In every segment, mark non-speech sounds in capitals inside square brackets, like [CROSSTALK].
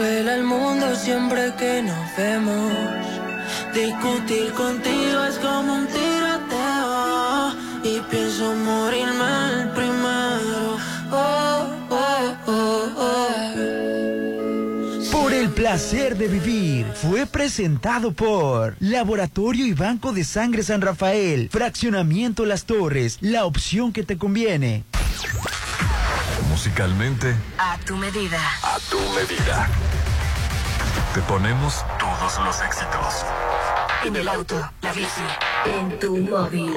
Congela el mundo siempre que nos vemos. Discutir contigo es como un tiroteo. Y pienso morirme el primero. Oh, oh, oh, oh. Por el placer de vivir fue presentado por Laboratorio y Banco de Sangre San Rafael, Fraccionamiento Las Torres, la opción que te conviene. Musicalmente, A tu medida. a tu medida. Te ponemos todos los éxitos. En el auto, la bici, en tu móvil.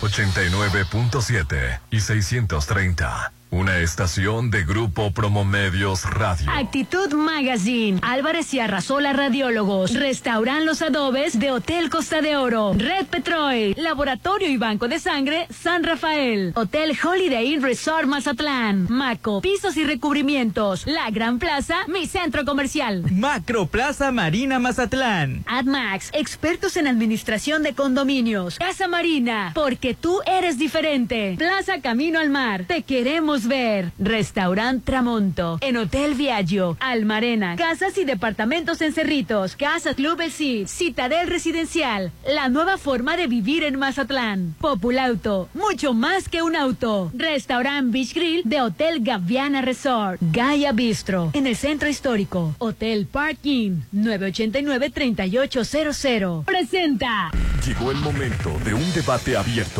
89.7 y 630. Una estación de Grupo Promomedios Radio. Actitud Magazine, Álvarez y Arrasola Radiólogos, Restauran Los Adobes de Hotel Costa de Oro, Red Petrol, Laboratorio y Banco de Sangre San Rafael, Hotel Holiday Inn Resort Mazatlán, Maco, Pisos y Recubrimientos, La Gran Plaza, mi centro comercial. Macro Plaza Marina Mazatlán. AdMax, expertos en administración de condominios. Casa Marina, porque tú eres diferente. Plaza Camino al Mar, te queremos ver. Restaurant Tramonto, en Hotel Viaggio, Almarena, casas y departamentos en Cerritos, Casa Club Cid, Citadel Residencial, la nueva forma de vivir en Mazatlán. Populauto, mucho más que un auto. Restaurant Beach Grill de Hotel Gaviana Resort, Gaia Bistro, en el centro histórico. Hotel Parking, 989-3800. Presenta. Llegó el momento de un debate abierto.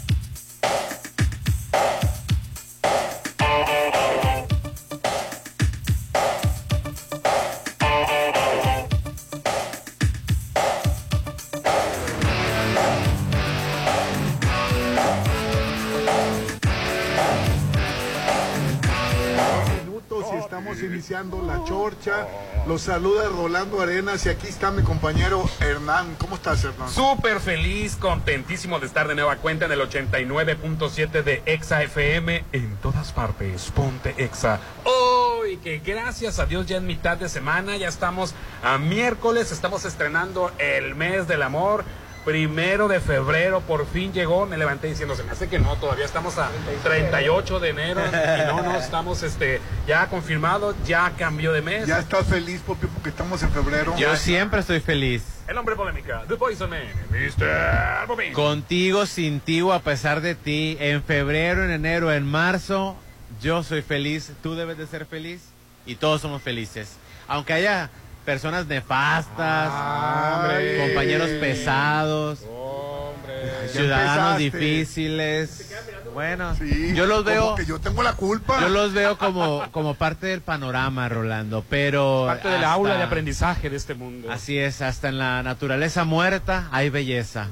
Iniciando la chorcha. Los saluda Rolando Arenas y aquí está mi compañero Hernán. ¿Cómo estás, Hernán? Súper feliz, contentísimo de estar de nueva cuenta en el 89.7 de Exa FM en todas partes. Ponte Exa. Hoy que gracias a Dios ya en mitad de semana, ya estamos a miércoles, estamos estrenando el mes del amor. Primero de febrero, por fin llegó, me levanté diciendo, se me hace que no, todavía estamos a 38 de enero y no, no, estamos este, ya confirmado, ya cambió de mes. Ya estás feliz, porque estamos en febrero. Yo siempre estoy feliz. El hombre polémica, The Poison Man, Mr. Bobby. Contigo, sin ti o a pesar de ti, en febrero, en enero, en marzo, yo soy feliz, tú debes de ser feliz y todos somos felices. Aunque haya personas nefastas, Ay. compañeros pesados, Hombre. ciudadanos difíciles. Bueno, Sí, yo los veo, que yo tengo la culpa. yo los veo como, como parte del panorama, Rolando, pero... Parte del aula de aprendizaje de este mundo. Así es, hasta en la naturaleza muerta hay belleza.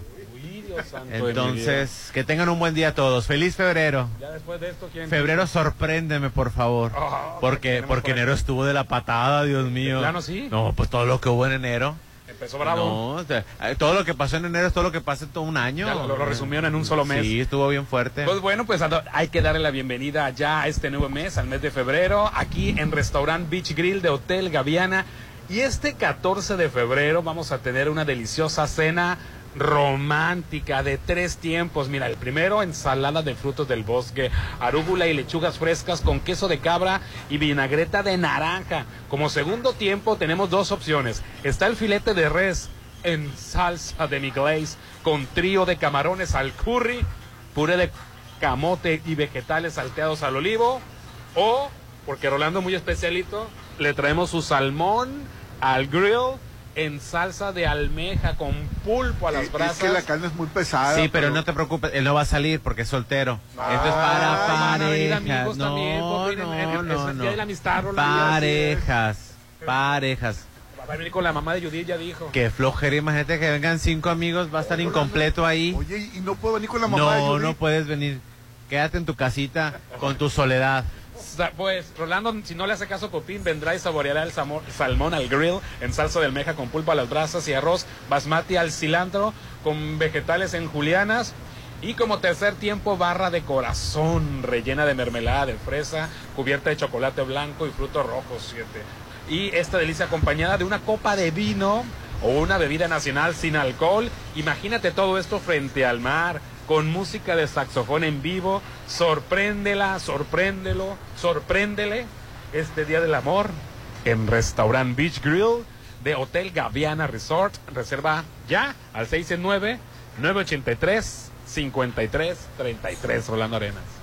Entonces, que tengan un buen día todos. Feliz febrero. Ya después de esto, ¿quién? Febrero, sorpréndeme, por favor. Ah, Porque, porque enero estuvo de la patada, Dios mío. ¿De plano sí? No, pues todo lo que hubo en enero. Empezó bravo. No, eh, todo lo que pasó en enero es todo lo que pasa en todo un año. Ya lo, lo resumieron en un solo mes. Sí, estuvo bien fuerte. Pues bueno, pues a- hay que darle la bienvenida ya a este nuevo mes, al mes de febrero, aquí en Restaurant Beach Grill de Hotel Gaviana. Y este 14 de febrero vamos a tener una deliciosa cena romántica de tres tiempos. Mira, el primero, ensalada de frutos del bosque, arúgula y lechugas frescas con queso de cabra y vinagreta de naranja. Como segundo tiempo tenemos dos opciones. Está el filete de res en salsa de mi glaze con trío de camarones al curry, puré de camote y vegetales salteados al olivo. O, porque Rolando es muy especialito, le traemos su salmón al grill en salsa de almeja con pulpo a las Eh, brasas. Es que la carne es muy pesada. sí, pero no te preocupes, él no va a salir porque es soltero. Esto es para Ah, van a venir parejas. amigos también, No, en- en- no, en- es no, de la no. amistad. Parejas, parejas. Va a venir con la mamá de Judith, ya dijo. Qué flojera, imagínate que vengan cinco amigos, va a estar incompleto ahí. Oye, ¿y no puedo venir con la mamá de No, Judith? no puedes venir. Quédate en tu casita con tu soledad. Pues Rolando, si no le hace caso a Popín, vendrá y saboreará el salmón al grill en salsa de almeja con pulpa a las brasas y arroz basmati al cilantro con vegetales en julianas. Y como tercer tiempo, barra de corazón rellena de mermelada de fresa, cubierta de chocolate blanco y frutos rojos. Siete. Y esta delicia acompañada de una copa de vino o una bebida nacional sin alcohol. Imagínate todo esto frente al mar, con música de saxofón en vivo. Sorpréndela, sorpréndelo, sorpréndele este Día del Amor en Restaurant Beach Grill de Hotel Gaviana Resort. Reserva ya al 669-983-5333, Rolando Arenas.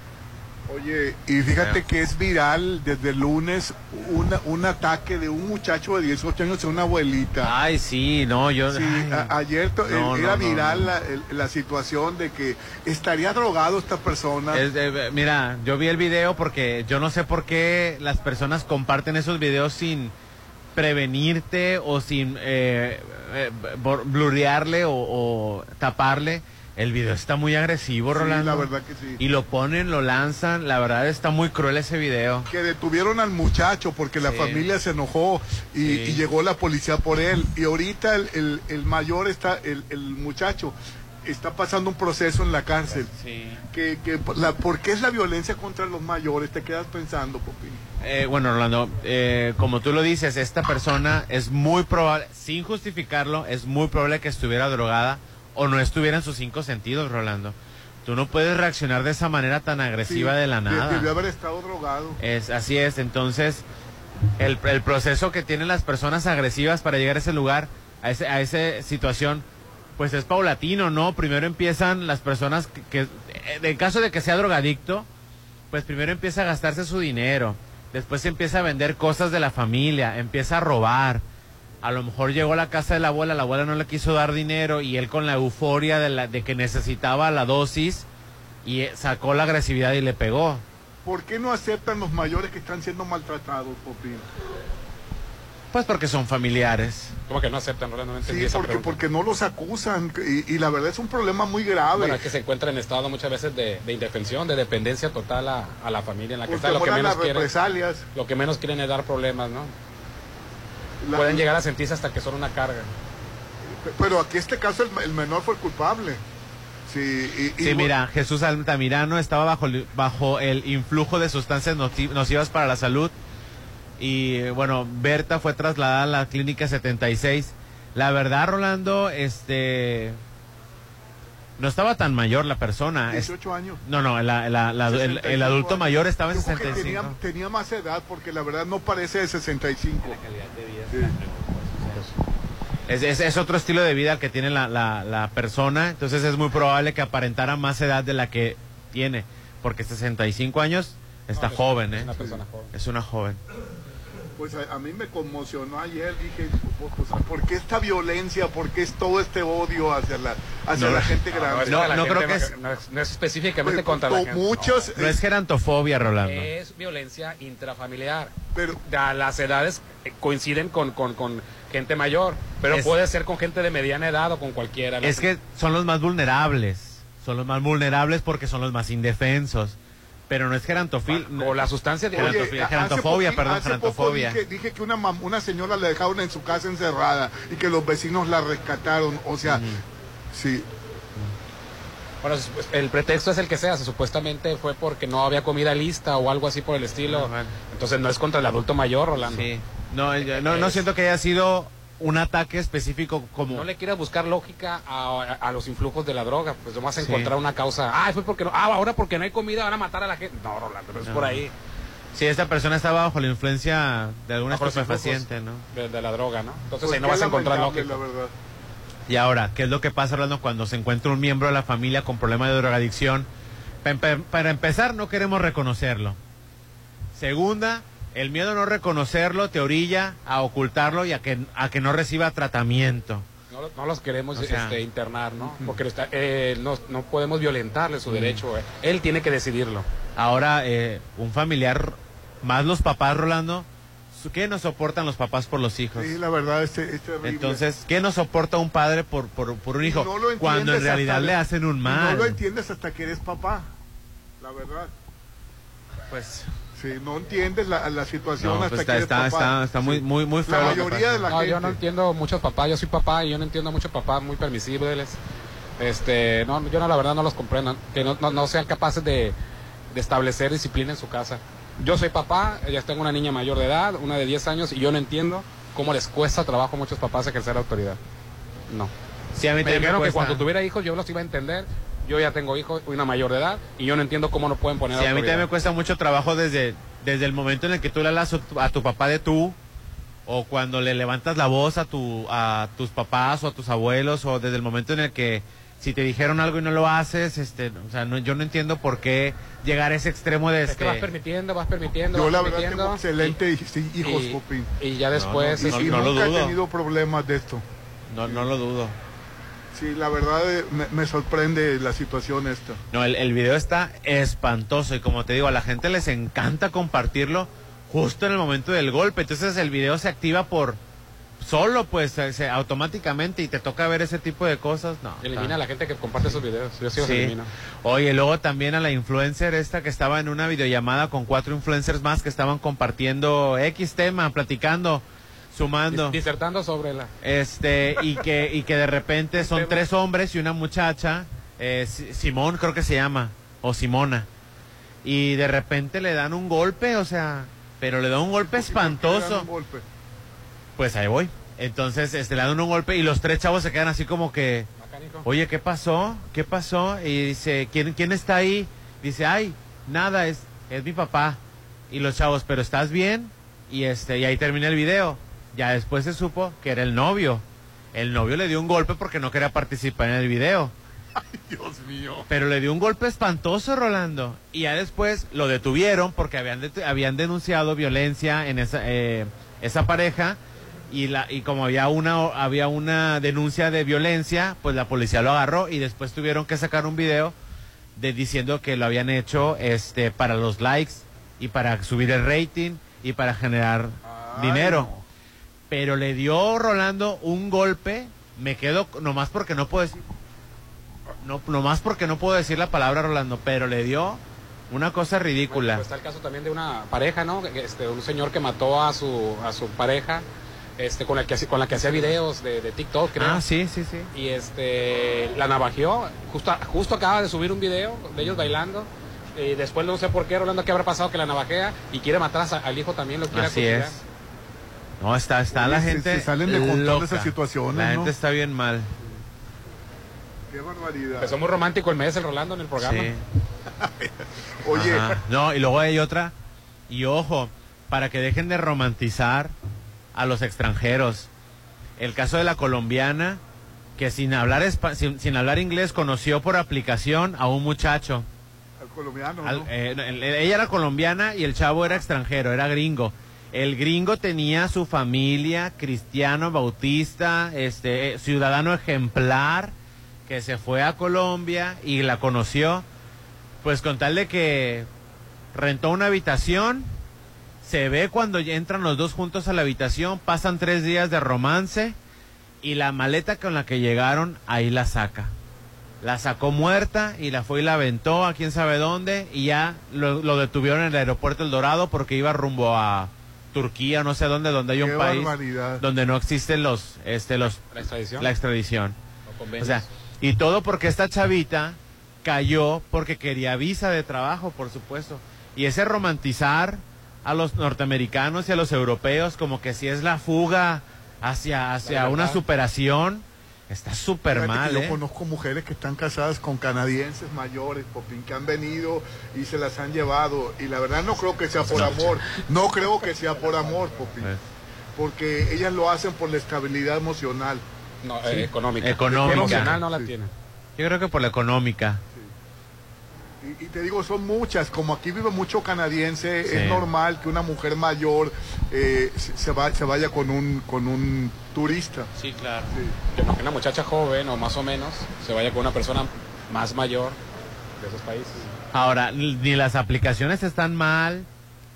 Oye, y fíjate que es viral desde el lunes una- un ataque de un muchacho de 18 años a una abuelita. Ay, sí, no, yo... Sí, a- ayer to- No, era no, viral no. La, el- la situación de que estaría drogado esta persona. Es de- mira, yo vi el video porque yo no sé por qué las personas comparten esos videos sin prevenirte o sin eh, eh, blurrearle o, o taparle. El video está muy agresivo, Sí, Rolando. la verdad que sí. Y lo ponen, lo lanzan. La verdad está muy cruel ese video. que detuvieron al muchacho porque la Sí. familia se enojó y, Sí. y llegó la policía por él. Y ahorita el, el- el mayor está, el, el muchacho está pasando un proceso en la cárcel. Sí. Que, que la, ¿Por qué es la violencia contra los mayores? Te quedas pensando, Popín. Eh, bueno, Rolando, eh, como tú lo dices, esta persona es muy probable, sin justificarlo, es muy probable que estuviera drogada o no estuviera en sus cinco sentidos, Rolando. Tú no puedes reaccionar de esa manera tan agresiva Sí, de la nada. Debió haber estado drogado. Es, así es, entonces el, el proceso que tienen las personas agresivas para llegar a ese lugar, a, ese, a esa situación, pues es paulatino, ¿no? Primero empiezan las personas que, que, eh, en caso de que sea drogadicto, pues primero empieza a gastarse su dinero, después empieza a vender cosas de la familia, empieza a robar. A lo mejor llegó a la casa de la abuela, la abuela no le quiso dar dinero y él con la euforia de, la, de que necesitaba la dosis y eh, sacó la agresividad y le pegó. ¿Por qué no aceptan los mayores que están siendo maltratados, Popín? Pues porque son familiares. ¿Cómo que no aceptan? No entendí Sí, esa porque, pregunta. porque no los acusan y, y la verdad es un problema muy grave. Bueno, es que se encuentra en estado muchas veces de, de indefensión, de dependencia total a, a la familia en la que porque está. Lo que, menos las quieren, represalias. lo que menos quieren es dar problemas, ¿no? La- Pueden llegar a sentirse hasta que son una carga. Pero aquí este caso el, el menor fue el culpable. Sí, y, y- Sí, mira, Jesús Altamirano estaba bajo, el- bajo el influjo de sustancias nocivas para la salud. Y bueno, Berta fue trasladada a la clínica 76. La verdad, Rolando, este. No estaba tan mayor la persona. Es- 18 años. no, no, la- la- la- el, el 65 adulto años. mayor estaba en Yo creo que 65. Tenía, tenía más edad porque la verdad no parece de 65. Sí. Es, es- es otro estilo de vida que tiene la, la- la persona, entonces es muy probable que aparentara más edad de la que tiene, porque 65 años está No, es- joven, es ¿eh? una persona joven. Es una joven. Pues a, a mí me conmocionó ayer, dije, pues, pues, ¿por qué esta violencia? ¿Por qué es todo este odio hacia la, hacia No, la gente No, grande? es No, no creo que es- no es, no es específicamente Pues, contra la gente. muchos, No es gerantofobia, Rolando. Es violencia intrafamiliar. pero Ya las edades eh, coinciden con, con, con gente mayor, pero Es- puede ser con gente de mediana edad o con cualquiera. Es que son los más vulnerables, son los más vulnerables porque son los más indefensos, pero no es gerantofil. o la sustancia de... Oye, gerantofobia, perdón, gerantofobia. Dije, dije que una, mam- una señora la dejaron en su casa encerrada y que los vecinos la rescataron. O sea, sí. Bueno, pues, el pretexto es el que sea, supuestamente fue porque no había comida lista o algo así por el estilo. Ah. Entonces no es contra el adulto mayor, Rolando. Sí. No, yo- no, siento que haya sido un ataque específico como... No le quieras buscar lógica a, a- a los influjos de la droga, pues nomás a Sí. encontrar una causa. Ah, fue porque no, ah, ahora porque no hay comida van a matar a la gente. No, Rolando, no es No. por ahí Sí, esta persona estaba bajo la influencia de los estupefaciente, ¿no? de, de la droga, ¿no? Entonces Pues ahí no vas a encontrar lógica. La verdad. Y ahora, ¿qué es lo que pasa, Rolando, cuando se encuentra un miembro de la familia con problema de drogadicción? Pa- pa- Para empezar, no queremos reconocerlo. Segunda, el miedo a no reconocerlo te orilla a ocultarlo y a que, a que no reciba tratamiento. No, lo- no los queremos O sea- este, internar, ¿no? Porque lo está- eh, no, no podemos violentarle su derecho. eh. Él tiene que decidirlo. Ahora, eh, un familiar, más los papás, Rolando, ¿qué nos soportan los papás por los hijos? Sí, la verdad, este, es terrible. Entonces, ¿qué nos soporta un padre por, por, por un hijo? No lo cuando en realidad hasta- le hacen un mal. No lo entiendes hasta que eres papá, la verdad. Pues, Sí, no entiendes la, la situación no, hasta pues que está, eres está, papá. está, está muy, muy, muy feo. La que mayoría de la No, gente. yo no entiendo muchos papás, yo soy papá y yo no entiendo muchos papás muy permisibles. Este, no, yo no, la verdad no los comprendo, que no, no, no sean capaces de, de establecer disciplina en su casa. Yo soy papá, ya tengo una niña mayor de edad, una de 10 años, y yo no entiendo cómo les cuesta trabajo a muchos papás ejercer autoridad. No. Sí, a mí Me dijeron que cuando tuviera hijos yo los iba a entender. Yo ya tengo hijos, una mayor de edad, y yo no entiendo cómo no pueden poner Sí, a mí también me cuesta mucho trabajo desde, desde el momento en el que tú le hablas a tu- a tu papá de tú, o cuando le levantas la voz a, tu, a tus papás o a tus abuelos, o desde el momento en el que si te dijeron algo y no lo haces, este, o sea, no, yo no entiendo por qué llegar a ese extremo de Es este... que vas permitiendo, vas permitiendo, Yo vas la verdad permitiendo, tengo excelente y- hijos, y-. Y ya después... Y, no, y no lo nunca dudo. he tenido problemas de esto. No, no lo dudo. Sí, la verdad eh, me, me sorprende la situación esta. No, el, el video está espantoso y como te digo, a la gente les encanta compartirlo justo en el momento del golpe. Entonces el video se activa por solo, pues, se- automáticamente y te toca ver ese tipo de cosas. No. Elimina está- a la gente que comparte esos videos. Yo sí los Sí. elimino. Oye, luego también a la influencer esta que estaba en una videollamada con cuatro influencers más que estaban compartiendo X tema, platicando, sumando. Dis- Disertando sobre la... Este, y que, y que de repente son tres hombres y una muchacha, eh, Si- Simón creo que se llama, o Simona. Y de repente le dan un golpe, o sea, pero le dan un golpe espantoso. un golpe. Pues ahí voy. Entonces, este, le dan un golpe y los tres chavos se quedan así como que, Mecánico. oye, ¿qué pasó? ¿Qué pasó? Y dice, ¿quién, quién está ahí? Dice, ay, nada, es, es mi papá. Y los chavos, ¿pero estás bien? Y este, y ahí termina el video. Ya después se supo que era el novio. El novio le dio un golpe porque no quería participar en el video. [LAUGHS] Dios mío. Pero le dio un golpe espantoso, Rolando. Y ya después lo detuvieron porque habían, det- habían denunciado violencia en esa, eh, esa pareja. Y, la, y como había una, había una denuncia de violencia, pues la policía lo agarró y después tuvieron que sacar un video de diciendo que lo habían hecho este para los likes y para subir el rating y para generar Ay, dinero. no. Pero le dio Rolando un golpe, me quedo nomás porque no puedo decir no nomás porque no puedo decir la palabra Rolando, pero le dio una cosa ridícula. Pues está el caso también de una pareja, ¿no? Este, un señor que mató a su, a su pareja este, con, la que, con la que hacía videos de, de TikTok, creo. ah, sí, sí, sí. Y este, la navajeó. Justo, justo acaba de subir un video de ellos bailando. Y después no sé por qué, Rolando, qué habrá pasado que la navajea y quiere matar a al hijo también, lo quiere Así acuchillar. es. No, está, está Oye, la se- gente. se salen de control de esas situaciones, La ¿no? gente está bien mal. Qué barbaridad. Empezó muy romántico el mes, el Rolando, en el programa. Sí. [LAUGHS] Oye, Ajá. No, y luego hay otra. Y ojo, para que dejen de romantizar a los extranjeros. El caso de la colombiana que sin hablar espa- sin, sin hablar inglés conoció por aplicación a un muchacho. al colombiano, Al- ¿no? eh, el- ella era colombiana y el chavo era extranjero, era gringo. El gringo tenía su familia, cristiano, bautista, este, eh, ciudadano ejemplar, que se fue a Colombia y la conoció. Pues con tal de que rentó una habitación, se ve cuando entran los dos juntos a la habitación, pasan tres días de romance y la maleta con la que llegaron ahí la saca. La sacó muerta y la fue y la aventó a quién sabe dónde y ya lo, lo detuvieron en el aeropuerto El Dorado porque iba rumbo a Turquía, no sé dónde, donde hay Qué un país barbaridad. donde no existen los, este, los, La extradición. la extradición. o sea, y todo porque esta chavita cayó porque quería visa de trabajo, por supuesto. Y ese romantizar a los norteamericanos y a los europeos como que si es la fuga hacia, hacia La una superación, está súper mal, Yo ¿eh? conozco mujeres que están casadas con canadienses mayores, Popín, que han venido y se las han llevado. Y la verdad no creo que sea por amor. No creo que sea por amor, Popín. Eh. Porque ellas lo hacen por la estabilidad emocional. No, eh, económica. Económica. Emocional no la Sí. tiene. Yo creo que por la económica. Y, y te digo, son muchas. Como aquí vive mucho canadiense, Sí. es normal que una mujer mayor eh, se, se va- se vaya con un, con un turista. Sí, claro. Sí. Que una muchacha joven o más o menos se vaya con una persona más mayor de esos países. Ahora, ni las aplicaciones están mal,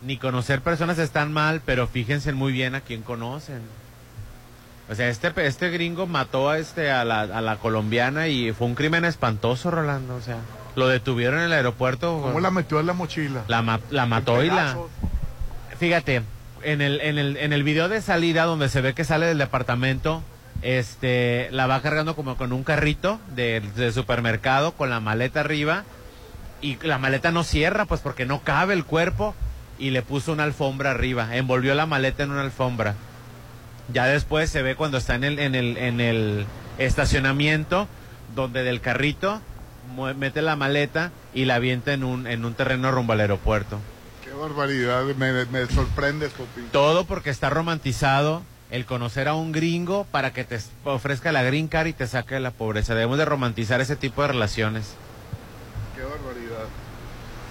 ni conocer personas están mal, pero fíjense muy bien a quién conocen. O sea, este, este gringo mató a, este, a, la, a la colombiana y fue un crimen espantoso, Rolando. O sea, lo detuvieron en el aeropuerto. ¿Cómo la metió en la mochila? La, ma- la mató y la... Fíjate, en el, en, el, en el video de salida donde se ve que sale del departamento, este, la va cargando como con un carrito de, de supermercado con la maleta arriba y la maleta no cierra pues porque no cabe el cuerpo y le puso una alfombra arriba, envolvió la maleta en una alfombra. Ya después se ve cuando está en el, en el, en el estacionamiento donde del carrito mete la maleta y la avienta en un, en un terreno rumbo al aeropuerto. Qué barbaridad, me, me sorprendes, Popín. Todo porque está romantizado el conocer a un gringo para que te ofrezca la green card y te saque de la pobreza. Debemos de romantizar ese tipo de relaciones. Qué barbaridad.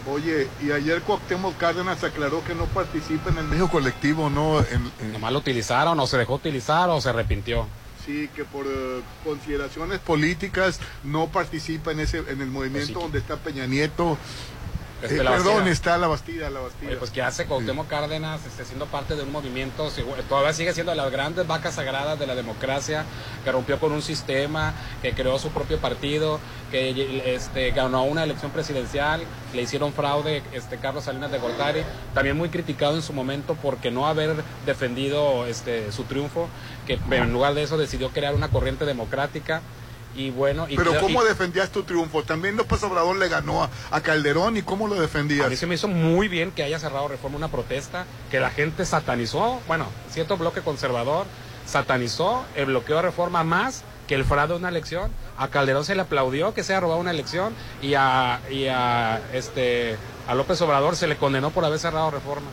Oye, y ayer Cuauhtémoc Cárdenas aclaró que no participa en el México colectivo, ¿no? En- en- Nomás lo utilizaron, o se dejó utilizar, o se arrepintió. Sí, que por eh, consideraciones políticas no participa en ese en el movimiento donde está Peña Nieto. Este, Eh, la perdón, Bastida. está la Bastida, la Bastida. Oye, pues que hace Cuauhtémoc Cárdenas este, siendo parte de un movimiento, todavía sigue siendo de las grandes vacas sagradas de la democracia, que rompió con un sistema, que creó su propio partido, que este, ganó una elección presidencial, le hicieron fraude este, Carlos Salinas de Gortari, también muy criticado en su momento porque no haber defendido este, su triunfo, que en lugar de eso decidió crear una corriente democrática. Y bueno, y Pero creo- ¿cómo y- defendías tu triunfo? También López Obrador le ganó a, a Calderón y ¿cómo lo A mí defendías? se me hizo muy bien que haya cerrado Reforma una protesta, que la gente satanizó, bueno, cierto bloque conservador satanizó el bloqueo de Reforma más que el fraude de una elección. A Calderón se le aplaudió que se haya robado una elección y a, y a, este, a López Obrador se le condenó por haber cerrado Reforma.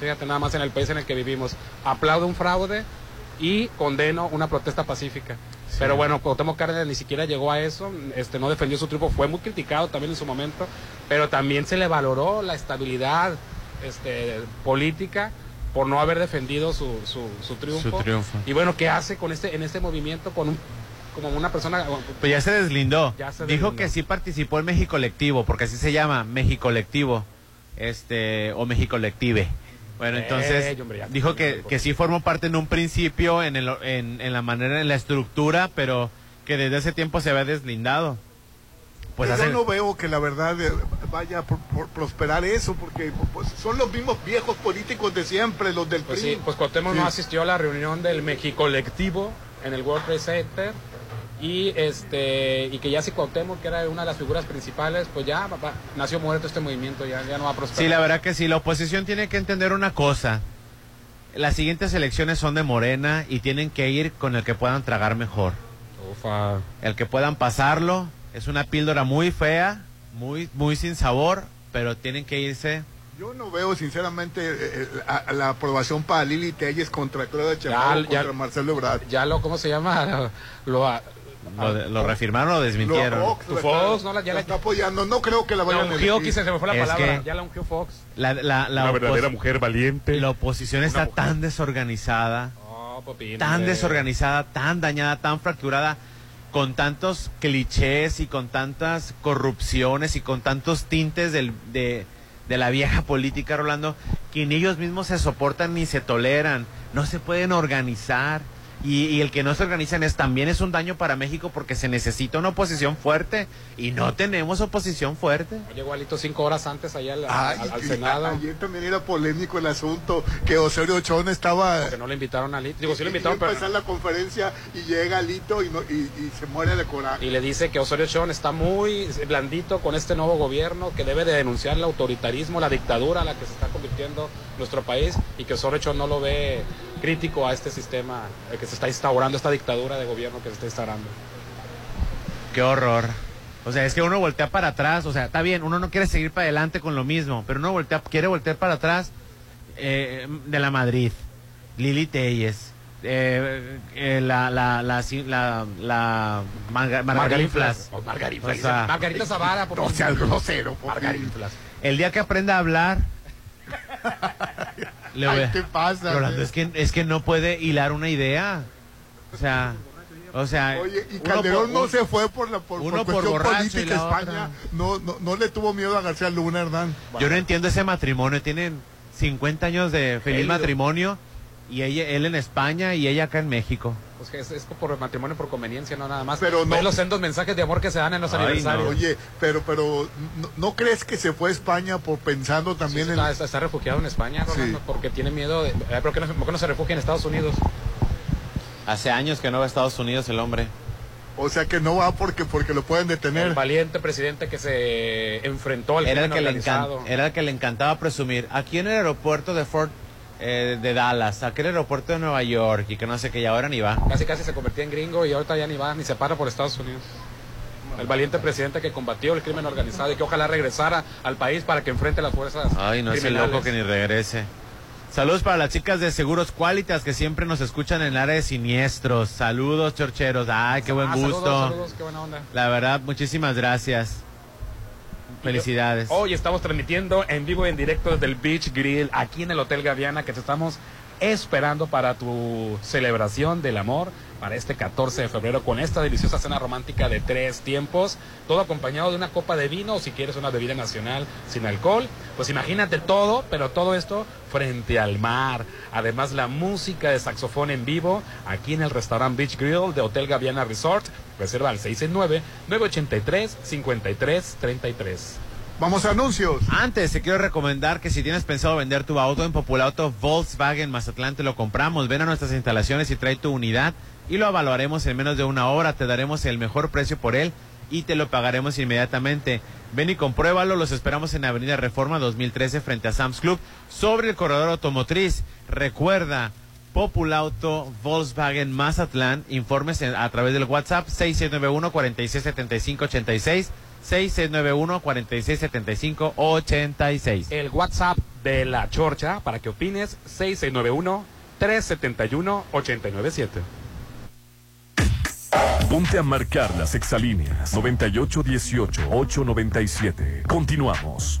Fíjate nada más en el país en el que vivimos. Aplaudo un fraude y condeno una protesta pacífica. Pero bueno, Cuauhtémoc Cárdenas ni siquiera llegó a eso, este, no defendió su triunfo, fue muy criticado también en su momento, pero también se le valoró la estabilidad este, política por no haber defendido su, su, su triunfo. Su triunfo. Y bueno, ¿qué hace con este, en este movimiento con un, como una persona... Pues ya se deslindó. Ya se Dijo deslindó. que sí participó en México Colectivo, porque así se llama, México Colectivo, este, o México Colective. Bueno, entonces hombre, ya dijo que, que sí formó parte en un principio, en, el, en, en la manera, en la estructura, pero que desde ese tiempo se había deslindado. Pues Yo no veo que la verdad eh, vaya a por- por prosperar eso, porque pues, son los mismos viejos políticos de siempre, los del Pues PRI. sí, pues Cuauhtémoc Sí. no asistió a la reunión del Mexicolectivo en el World Trade Center y este y que ya si Cuauhtémoc que era una de las figuras principales, pues ya va- nació muerto este movimiento, ya, ya no va a prosperar. Sí, la verdad que sí, la oposición tiene que entender una cosa. Las siguientes elecciones son de Morena y tienen que ir con el que puedan tragar mejor. Ufa. El que puedan pasarlo es una píldora muy fea, muy muy sin sabor, pero tienen que irse. Yo no veo sinceramente eh, eh, a- la aprobación para Lili Telles contra Claudia ya- contra Marcelo Ebrard. Ya lo ¿cómo se llama? [LAUGHS] Lo, Lo, lo reafirmaron o desmintieron. Lo- Fox Tu Fox, no, la- ya la está apoyando. No creo que la vayan a ungió, quise, se me fue la Es palabra. que- Ya la ungió Fox. La, la, la Una opos- verdadera mujer valiente. la oposición está mujer. tan desorganizada, Popín, tan desorganizada, tan dañada, tan fracturada, con tantos clichés y con tantas corrupciones y con tantos tintes del- de, de la vieja política, Rolando, que ni ellos mismos se soportan ni se toleran, no se pueden organizar. Y, y el que no se organizan es también es un daño para México porque se necesita una oposición fuerte y no tenemos oposición fuerte. Llegó Alito cinco horas antes allá al, Ay, al- al y- Senado. a- ayer también era polémico el asunto que Osorio Ochón estaba Que no le invitaron a Alito. Digo, sí lo invitaron, pero... empezar la conferencia y llega Alito y, no- y, y se muere de coraje. y le dice que Osorio Chón está muy blandito con este nuevo gobierno, que debe de denunciar el autoritarismo, la dictadura a la que se está convirtiendo nuestro país y que Osorio Chón no lo ve crítico a este sistema que se está instaurando, esta dictadura de gobierno que se está instaurando. Qué horror. O sea, es que uno voltea para atrás, o sea, está bien, uno no quiere seguir para adelante con lo mismo, pero uno voltea, quiere voltear para atrás eh, de la Madrid, Lili Telles, eh, eh, la, la, la, la, la, Marga-. Oh, Margarinflas. O sea, Margarita Zavala, por no seas grosero, por. El día que aprenda a hablar, [LAUGHS] le voy Ay, a- ¿qué pasa? Rolando, es que, es que no puede hilar una idea. O sea, o sea, Oye, y Calderón por- no un- se fue por la por, uno por por cuestión y política España. No, no, no le tuvo miedo a García Luna, Hernán. Yo no entiendo ese matrimonio. Tienen 50 años de feliz matrimonio y ella, él en España y ella acá en México. Pues que es, es por matrimonio por conveniencia, no nada más. Pero no- Ve los sendos mensajes de amor que se dan en los Ay, aniversarios. Oye, pero, pero, ¿no, no crees que se fue a España por pensando también sí, en... está, refugiado en España, Rolando, Sí. porque tiene miedo de... eh, ¿Por qué, no, por qué no se refugia en Estados Unidos? Hace años que no va a Estados Unidos el hombre. O sea que no va porque, porque lo pueden El detener. valiente presidente que se enfrentó al Era el, que le era el que le encantaba presumir. Aquí en el aeropuerto de Fort eh, de Dallas, aquí en el aeropuerto de Nueva York y que no sé qué, y ahora ni va. Casi casi se convertía en gringo y ahorita ya ni va, ni se para por Estados Unidos. El valiente presidente que combatió el crimen organizado y que ojalá regresara al país para que enfrente las fuerzas Ay, no es el loco que ni regrese. Saludos para las chicas de Seguros Qualitas que siempre nos escuchan en el área de siniestros. Saludos, chorcheros. Ay, qué buen Ah, gusto. Saludos, saludos, qué buena onda. La verdad, muchísimas gracias. Felicidades. Hoy estamos transmitiendo en vivo y en directo desde el Beach Grill aquí en el Hotel Gaviana que estamos esperando para tu celebración del amor para este 14 de febrero con esta deliciosa cena romántica de tres tiempos, todo acompañado de una copa de vino o si quieres una bebida nacional sin alcohol. Pues imagínate todo, pero todo esto frente al mar. Además la música de saxofón en vivo aquí en el restaurante Beach Grill de Hotel Gaviana Resort. Reserva al 669-983-5333. Vamos a anuncios. Antes, te quiero recomendar que si tienes pensado vender tu auto en Populauto Volkswagen Mazatlán, te lo compramos. Ven a nuestras instalaciones y trae tu unidad y lo evaluaremos en menos de una hora. Te daremos el mejor precio por él y te lo pagaremos inmediatamente. Ven y compruébalo. Los esperamos en Avenida Reforma 2013 frente a Sam's Club sobre el corredor automotriz. Recuerda, Populauto Volkswagen Mazatlán. Informes a través del WhatsApp 6691 467586 6691 467586. El WhatsApp de la Chorcha para que opines 6691-371-897. Ponte a marcar las exalíneas 9818-897. Continuamos.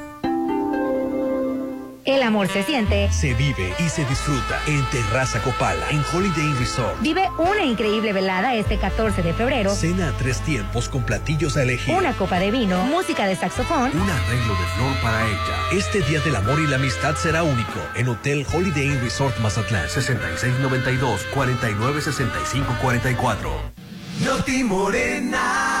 El amor se siente. Se vive y se disfruta en Terraza Copala, en Holiday Inn Resort. Vive una increíble velada este 14 de febrero. Cena a tres tiempos con platillos a elegir. Una copa de vino, música de saxofón. Un arreglo de flor para ella. Este día del amor y la amistad será único en Hotel Holiday Inn Resort Mazatlán. 6692 496544. Noti Morena.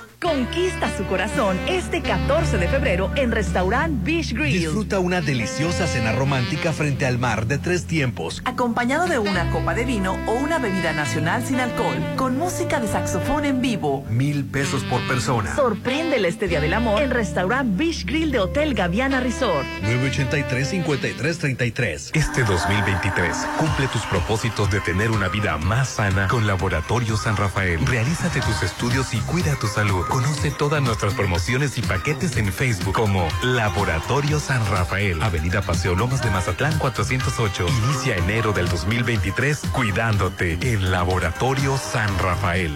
Conquista su corazón este 14 de febrero en Restaurant Beach Grill. Disfruta una deliciosa cena romántica frente al mar de tres tiempos. Acompañado de una copa de vino o una bebida nacional sin alcohol, con música de saxofón en vivo. Mil pesos por persona. Sorpréndele este Día del Amor en Restaurant Beach Grill de Hotel Gaviana Resort. 983-5333. Este 2023, cumple tus propósitos de tener una vida más sana con Laboratorio San Rafael. Realízate tus estudios y cuida tu salud. Conoce todas nuestras promociones y paquetes en Facebook como Laboratorio San Rafael, Avenida Paseo Lomas de Mazatlán 408. Inicia enero del 2023 cuidándote en Laboratorio San Rafael.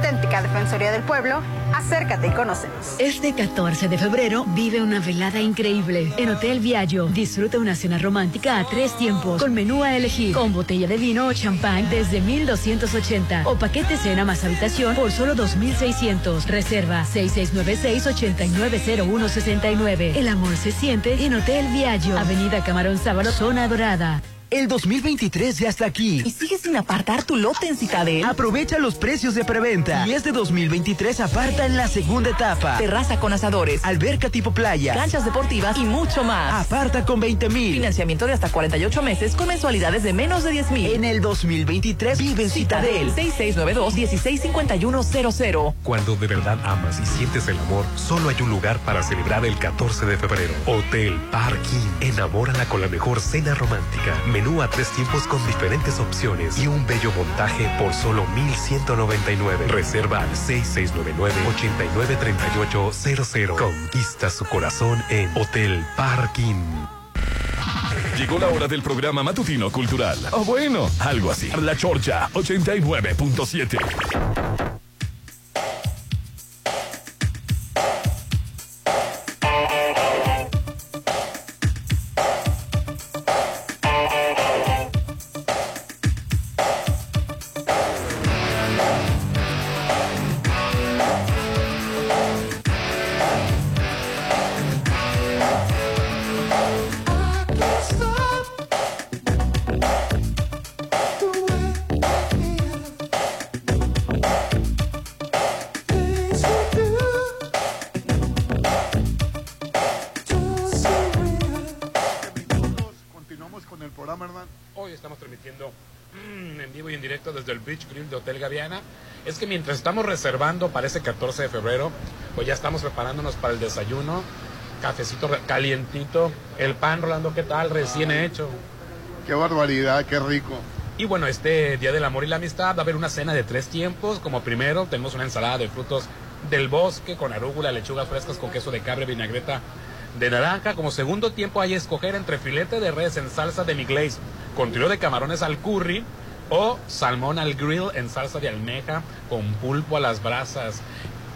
Auténtica Defensoría del Pueblo, acércate y conócenos. Este 14 de febrero vive una velada increíble. En Hotel Viaggio disfruta una cena romántica a tres tiempos con menú a elegir, con botella de vino o champán desde 1280 o paquete cena más habitación por solo 2600. Reserva 6696-890169. El amor se siente en Hotel Viaggio, Avenida Camarón Sábalo, Zona Dorada. El 2023 ya está aquí. ¿Y sigues sin apartar tu lote en Citadel? Aprovecha los precios de preventa. Y este 2023 aparta en la segunda etapa. Terraza con asadores, alberca tipo playa, canchas deportivas y mucho más. Aparta con 20 mil. Financiamiento de hasta 48 meses con mensualidades de menos de 10 mil. En el 2023 vive en Citadel. 6692-165100. Cuando de verdad amas y sientes el amor, solo hay un lugar para celebrar el 14 de febrero. Hotel Parking. Enamórala con la mejor cena romántica menú a tres tiempos con diferentes opciones y un bello montaje por solo 1,199. Reserva al 6699-893800. Conquista su corazón en Hotel Parking. Llegó la hora del programa matutino cultural. O bueno, algo así. La Chorcha 89.7. que mientras estamos reservando para ese 14 de febrero, pues ya estamos preparándonos para el desayuno, cafecito calientito, el pan Rolando, ¿qué tal? Recién hecho. Qué barbaridad, qué rico. Y bueno, este Día del Amor y la Amistad va a haber una cena de tres tiempos. Como primero, tenemos una ensalada de frutos del bosque con arúgula, lechugas frescas con queso de cabra, vinagreta de naranja. Como segundo tiempo hay escoger entre filete de res en salsa de miglaze con trío de camarones al curry o salmón al grill en salsa de almeja con pulpo a las brasas.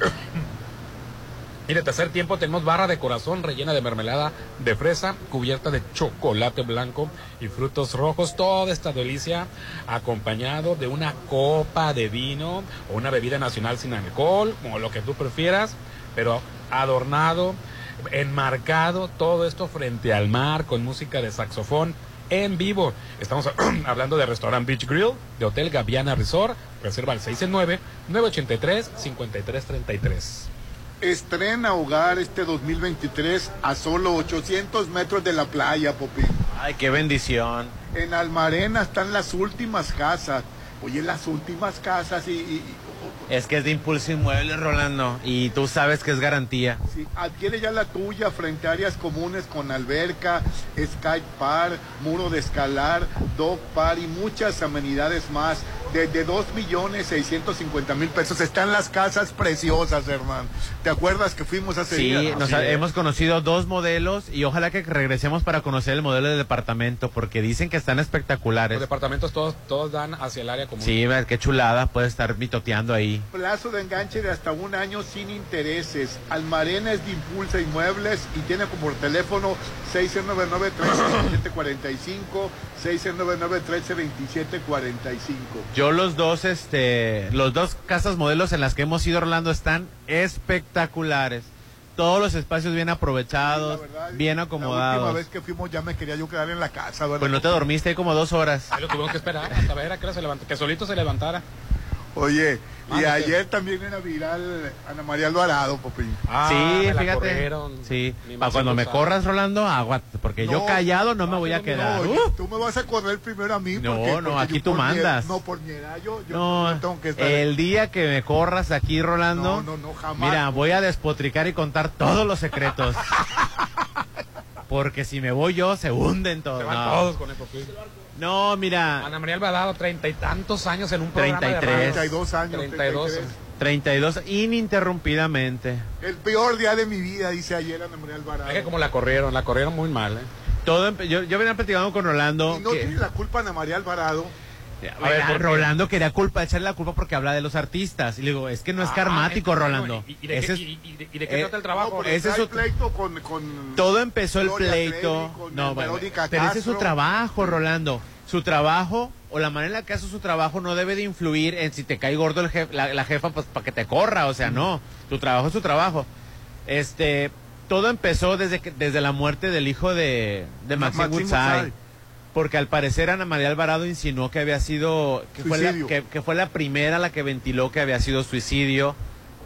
[COUGHS] y de tercer tiempo tenemos barra de corazón rellena de mermelada de fresa, cubierta de chocolate blanco y frutos rojos. Toda esta delicia acompañado de una copa de vino o una bebida nacional sin alcohol, como lo que tú prefieras, pero adornado, enmarcado, todo esto frente al mar con música de saxofón en vivo. Estamos [CLEARS THROAT] hablando de Restaurant Beach Grill, de Hotel Gaviana Resort. Reserva al 669-983-5333. Estrena hogar este 2023 a solo 800 metros de la playa, Popi. Ay, qué bendición. En Almarena están las últimas casas. Oye, las últimas casas y, es que es de impulso inmueble, Rolando, y tú sabes que es garantía. Sí, adquiere ya la tuya frente a áreas comunes con alberca, Skype Par, muro de escalar, dog par y muchas amenidades más. De, de 2 millones 650 mil pesos. Están las casas preciosas, hermano. ¿Te acuerdas que fuimos hace Sí, días? nos ha- hemos conocido dos modelos y ojalá que regresemos para conocer el modelo de departamento porque dicen que están Los espectaculares. departamentos todos, todos dan hacia el área común. Sí, qué chulada, puede estar mitoteando ahí. Plazo de enganche de hasta un año sin intereses. Almarena es de Impulsa Inmuebles y tiene como teléfono 699-1327-45, 699-1327-45. Yo los dos, este, los dos casas modelos en las que hemos ido Orlando están espectaculares. Todos los espacios bien aprovechados, bien La última acomodados. vez que fuimos ya me quería yo quedar en la casa, ¿verdad? Pues no te dormiste ahí como dos horas. Ahí lo tuvimos que esperar hasta ver a qué hora se levanta, que solito se levantara. Oye, y ayer también era viral Ana María Alvarado, Popín. Ah, sí, me fíjate. corrieron. Sí, para cuando me corras, Rolando, aguante, porque yo callado no me voy a quedar. No, Uh, tú me vas a correr primero a mí. No, porque- no, porque aquí tú por mi- mandas. no, por mi edad yo, yo no, no tengo que estar. el día que me corras aquí, Rolando, No, no, no, jamás. mira, voy a despotricar y contar todos los secretos. [LAUGHS] Porque si me voy yo, se hunden todos. Se van no. todos con el popín. No, mira, Ana María Alvarado, treinta y tantos años en un programa de 33. radio. 32 años. 32. 33. 32 ininterrumpidamente. El peor día de mi vida, dice ayer Ana María Alvarado. Es que como la corrieron, la corrieron muy mal, ¿eh? Todo yo, yo venía platicando con Rolando. Y no que- tiene la culpa Ana María Alvarado. Rolando quería culpa, echarle la culpa porque habla de los artistas. Y le digo, es que no es Ah, karmático, Rolando. ¿Y, y de, Ese qué, es- y- y de- y de qué eh, trata el trabajo? No, ese es otro- pleito con, con Todo empezó el pleito. Trevi, con No, bueno, pero ese es su trabajo, Rolando. Su trabajo o la manera en la que hace su trabajo no debe de influir en si te cae gordo el jef- la, la jefa pues para que te corra, o sea, no. Tu trabajo es tu trabajo. Este, todo empezó desde que, desde la muerte del hijo de, de Ma- Maxine Maxine Woodside. Porque al parecer Ana María Alvarado insinuó que había sido, que fue, la, que, que fue la primera la que ventiló que había sido suicidio,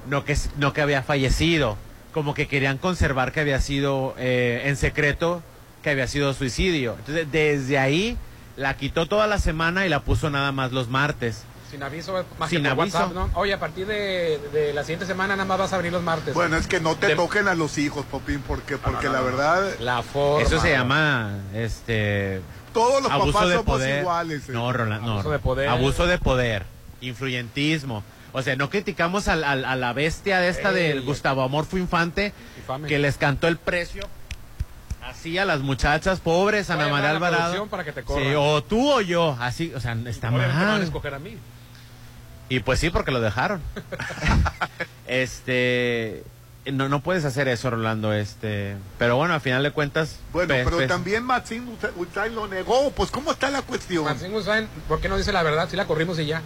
no que, no que había fallecido. Como que querían conservar que había sido eh, en secreto que había sido suicidio. Entonces, desde ahí la quitó toda la semana y la puso nada más los martes. Sin aviso, más Sin que por aviso. WhatsApp, ¿no? Oye, a partir de, de la siguiente semana nada más vas a abrir los martes. Bueno, es que no te De- toquen a los hijos, Popín, porque, porque no, la no, verdad, La forma. Eso se llama este todos los abuso papás de somos poder. iguales. eh. No, Roland, no. Abuso de poder. Abuso de poder, influyentismo. O sea, no criticamos al- al- a la bestia de esta del. Gustavo Amorfo Infante Infame. que les cantó el precio así a las muchachas pobres, Ana María Alvarado. producción para que te corran. Sí, o tú o yo, así, o sea, está Obviamente me van a mal. escoger a mí. Y pues sí, porque lo dejaron. [LAUGHS] este, no, no puedes hacer eso, Rolando, este, pero bueno, al final de cuentas. Bueno, pues, pero pues, también Maxine Woodside lo negó. Pues, ¿cómo está la cuestión? Maxine Guzmán, ¿por qué no dice la verdad? Si la corrimos y ya.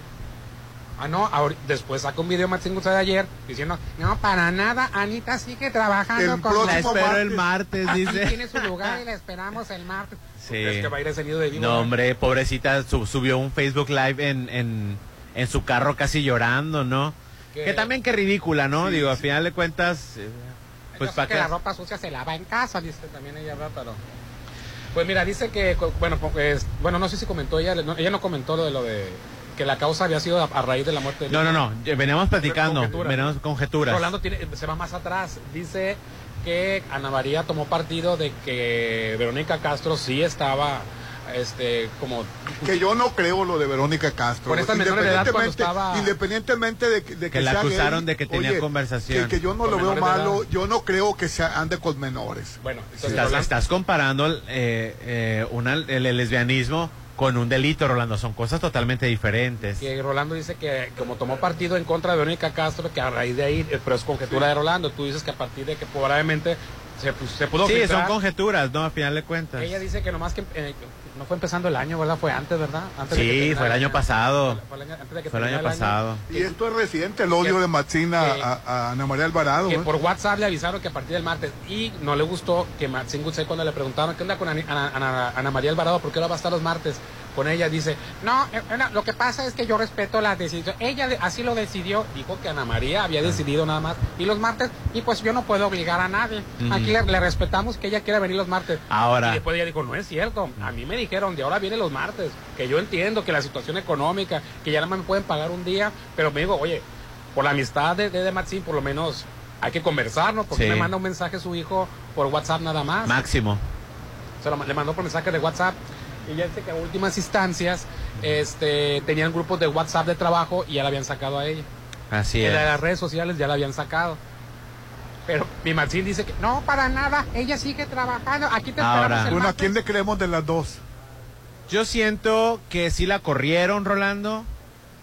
Ah, no, ahori- después sacó un video Maxine Guzmán ayer diciendo, no, para nada, Anita sigue trabajando El con La espero martes. el martes, Aquí dice. tiene su lugar y la esperamos el martes. Sí. Es que va a ir ese nido de víbora. No, hombre, pobrecita, su- subió un Facebook Live en, en, en su carro casi llorando, ¿no? Que- Que también que ridícula, ¿no? Sí, Digo, al sí. final de cuentas, eh, pues para que qué. la ropa sucia se lava en casa, dice también ella, ¿verdad? Pero... Pues mira, dice que, bueno, pues, bueno, no sé si comentó ella, no, ella no comentó lo de lo de que la causa había sido a, a raíz de la muerte de No, no, no, veníamos platicando, Conjeturas. veníamos conjeturas. Rolando tiene, se va más atrás. Dice que Ana María tomó partido de que Verónica Castro sí estaba, este, como Que yo no creo lo de Verónica Castro. Por menores de edad Independientemente- estaba- Independientemente de que, de Que la sea acusaron gay, de que tenía conversación. Que, que yo no lo veo malo. Yo no creo que se ande con menores. bueno, entonces Estás, estás comparando eh, eh, una- el, el lesbianismo con un delito, Rolando. Son cosas totalmente diferentes. que Rolando dice que como tomó partido en contra de Verónica Castro, que a raíz de ahí, eh, pero es conjetura de Rolando, tú dices que a partir de que probablemente se, pu- se pudo Sí, son conjeturas, ¿no? A final de cuentas. Ella dice que nomás que eh, no fue empezando el año, ¿verdad? Fue antes, ¿verdad? Antes de que Sí, fue el año pasado. Fue el año- antes de que Fue el año terminara pasado. Y esto es reciente, el odio Que- de Maxina a, a Ana María Alvarado. que ¿eh? por WhatsApp le avisaron que a partir del martes y no le gustó que Maxine Goodsey cuando le preguntaron qué onda con Ana, Ana- Ana María Alvarado, ¿por qué ahora va a estar los martes? Con ella dice, no, eh, lo que pasa es que yo respeto la decisión. Ella así lo decidió, dijo que Ana María había decidido nada más y los martes y pues yo no puedo obligar a nadie. Aquí le, le respetamos que ella quiera venir los martes. Ahora. Y después ella dijo, no es cierto, a mí me dijeron, de ahora vienen los martes, que yo entiendo que la situación económica, que ya nada más me pueden pagar un día, pero me digo, oye, por la amistad de, de, de Maxine, por lo menos hay que conversar, ¿no? Porque Sí. me manda un mensaje su hijo por WhatsApp nada más. Máximo. Se lo- le mandó por mensaje de WhatsApp Y ya sé que a últimas instancias este, tenían grupos de WhatsApp de trabajo y ya la habían sacado a ella. Así Y es. de las redes sociales ya la habían sacado. Pero mi Maxine dice que no, para nada, ella sigue trabajando. Aquí te Ahora. esperamos el Bueno, ¿a martes". quién le creemos de las dos? Yo siento que sí la corrieron, Rolando,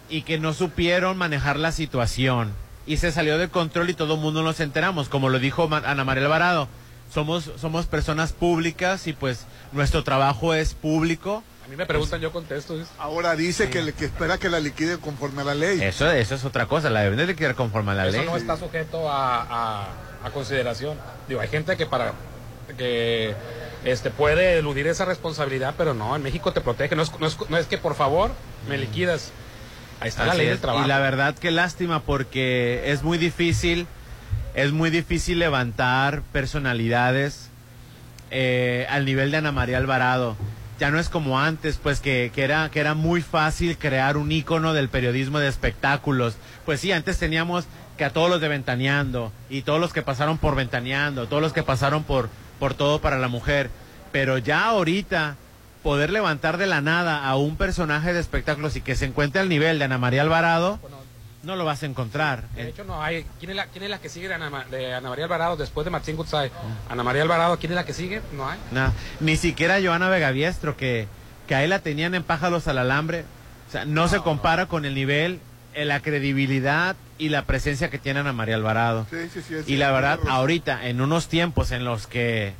y que no supieron manejar la situación. Y se salió de control y todo el mundo nos enteramos, como lo dijo Ana María Alvarado. Somos, somos personas públicas y pues nuestro trabajo es público. A mí me preguntan, yo contesto. ¿sí? Ahora dice que, le- que espera que la liquide conforme a la ley. Eso, eso es otra cosa, la deben de liquidar conforme a la Eso ley. no está sujeto a, a- a consideración. Digo, hay gente que para que este puede eludir esa responsabilidad, pero no, en México te protege. No es, no es, no es que por favor me liquidas. Ahí está la ley es. del trabajo. Y la verdad que lástima porque es muy difícil, es muy difícil levantar personalidades eh, al nivel de Ana María Alvarado. Ya no es como antes, pues que, que era, que era muy fácil crear un ícono del periodismo de espectáculos. Pues sí, antes teníamos que a todos los de Ventaneando y todos los que pasaron por Ventaneando, todos los que pasaron por, por todo para la mujer. Pero ya ahorita poder levantar de la nada a un personaje de espectáculos y que se encuentre al nivel de Ana María Alvarado, no lo vas a encontrar. De hecho, no hay. ¿Quién es la, quién es la que sigue de Ana, Ma- de Ana María Alvarado después de Martín Gutzai? Ana María Alvarado, ¿quién es la que sigue? No hay. Nah, ni siquiera Joana Vegaviestro, que, que ahí la tenían en pájaros al alambre. O sea, no, se compara con el nivel, eh, la credibilidad y la presencia que tiene Ana María Alvarado. Sí, sí, sí, y la verdad, ahorita, en unos tiempos en los que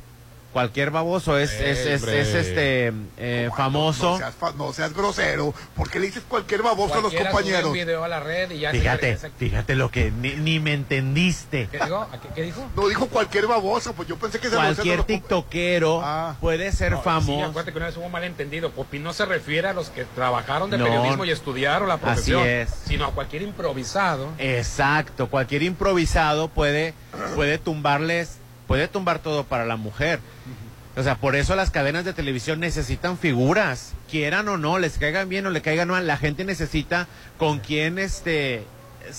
cualquier baboso es, es, es, este eh, famoso. No seas, fa- no seas grosero. ¿Por qué le dices cualquier baboso a los compañeros? video a la red y ya se Fíjate, fíjate lo que ni, ni me entendiste. ¿Qué dijo? ¿A ¿Qué, qué dijo? No dijo cualquier baboso, pues yo pensé que se Cualquier tiktokero puede ser No, Sí, famoso. acuérdate que una vez hubo un malentendido. Popi no se refiere a los que trabajaron de No. periodismo y estudiaron la Así profesión, es. sino a cualquier improvisado. Exacto, cualquier improvisado puede, puede tumbarles, puede tumbar todo para la mujer. O sea, por eso las cadenas de televisión necesitan figuras, quieran o no, les caigan bien o le caigan mal, la gente necesita con quién este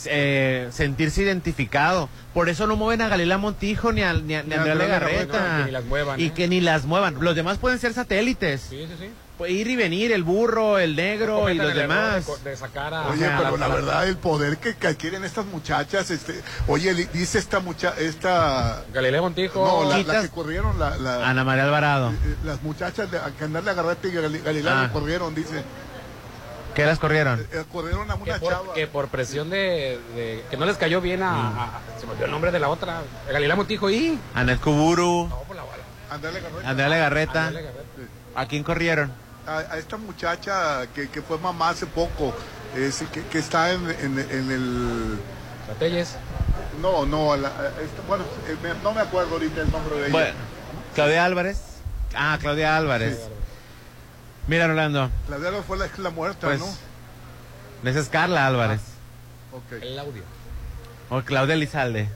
eh, sentirse identificado. Por eso no mueven a Galila Montijo ni a, ni a, ni a Andrea Legarreta. y ¿eh? que ni las muevan. Los demás pueden ser satélites. Sí, sí, sí. Ir y venir el burro, el negro y los demás. De, sacar a, Oye, a pero la verdad, el poder que, que adquieren estas muchachas, este, oye, dice esta mucha, esta... Galileo Montijo. No, la, la que corrieron, la, la- Ana María Alvarado. eh, las muchachas de, que andarle a y Gal- Galileo Ah. corrieron, dice. ¿Qué las corrieron? Eh, corrieron a que una por, chava. que por presión de, de- que no les cayó bien a, a- se me olvidó el nombre de la otra Galilea Montijo y Anet Kuburu, Andale Garrete. Andrea Legarreta. Ándale, Garreta. ¿A quién corrieron? A, a esta muchacha que, que fue mamá hace poco, es, que, que está en, en, en el... Satelles. No, no, la- a- esta- bueno, eh, me- no me acuerdo ahorita el nombre de ella. Bueno, Claudia Álvarez. Ah, Claudia Álvarez. Mira, Rolando. La de ella fue la, la muerta, Pues, ¿no? esa es Carla Álvarez. Ok. El audio. O Claudia Elizalde.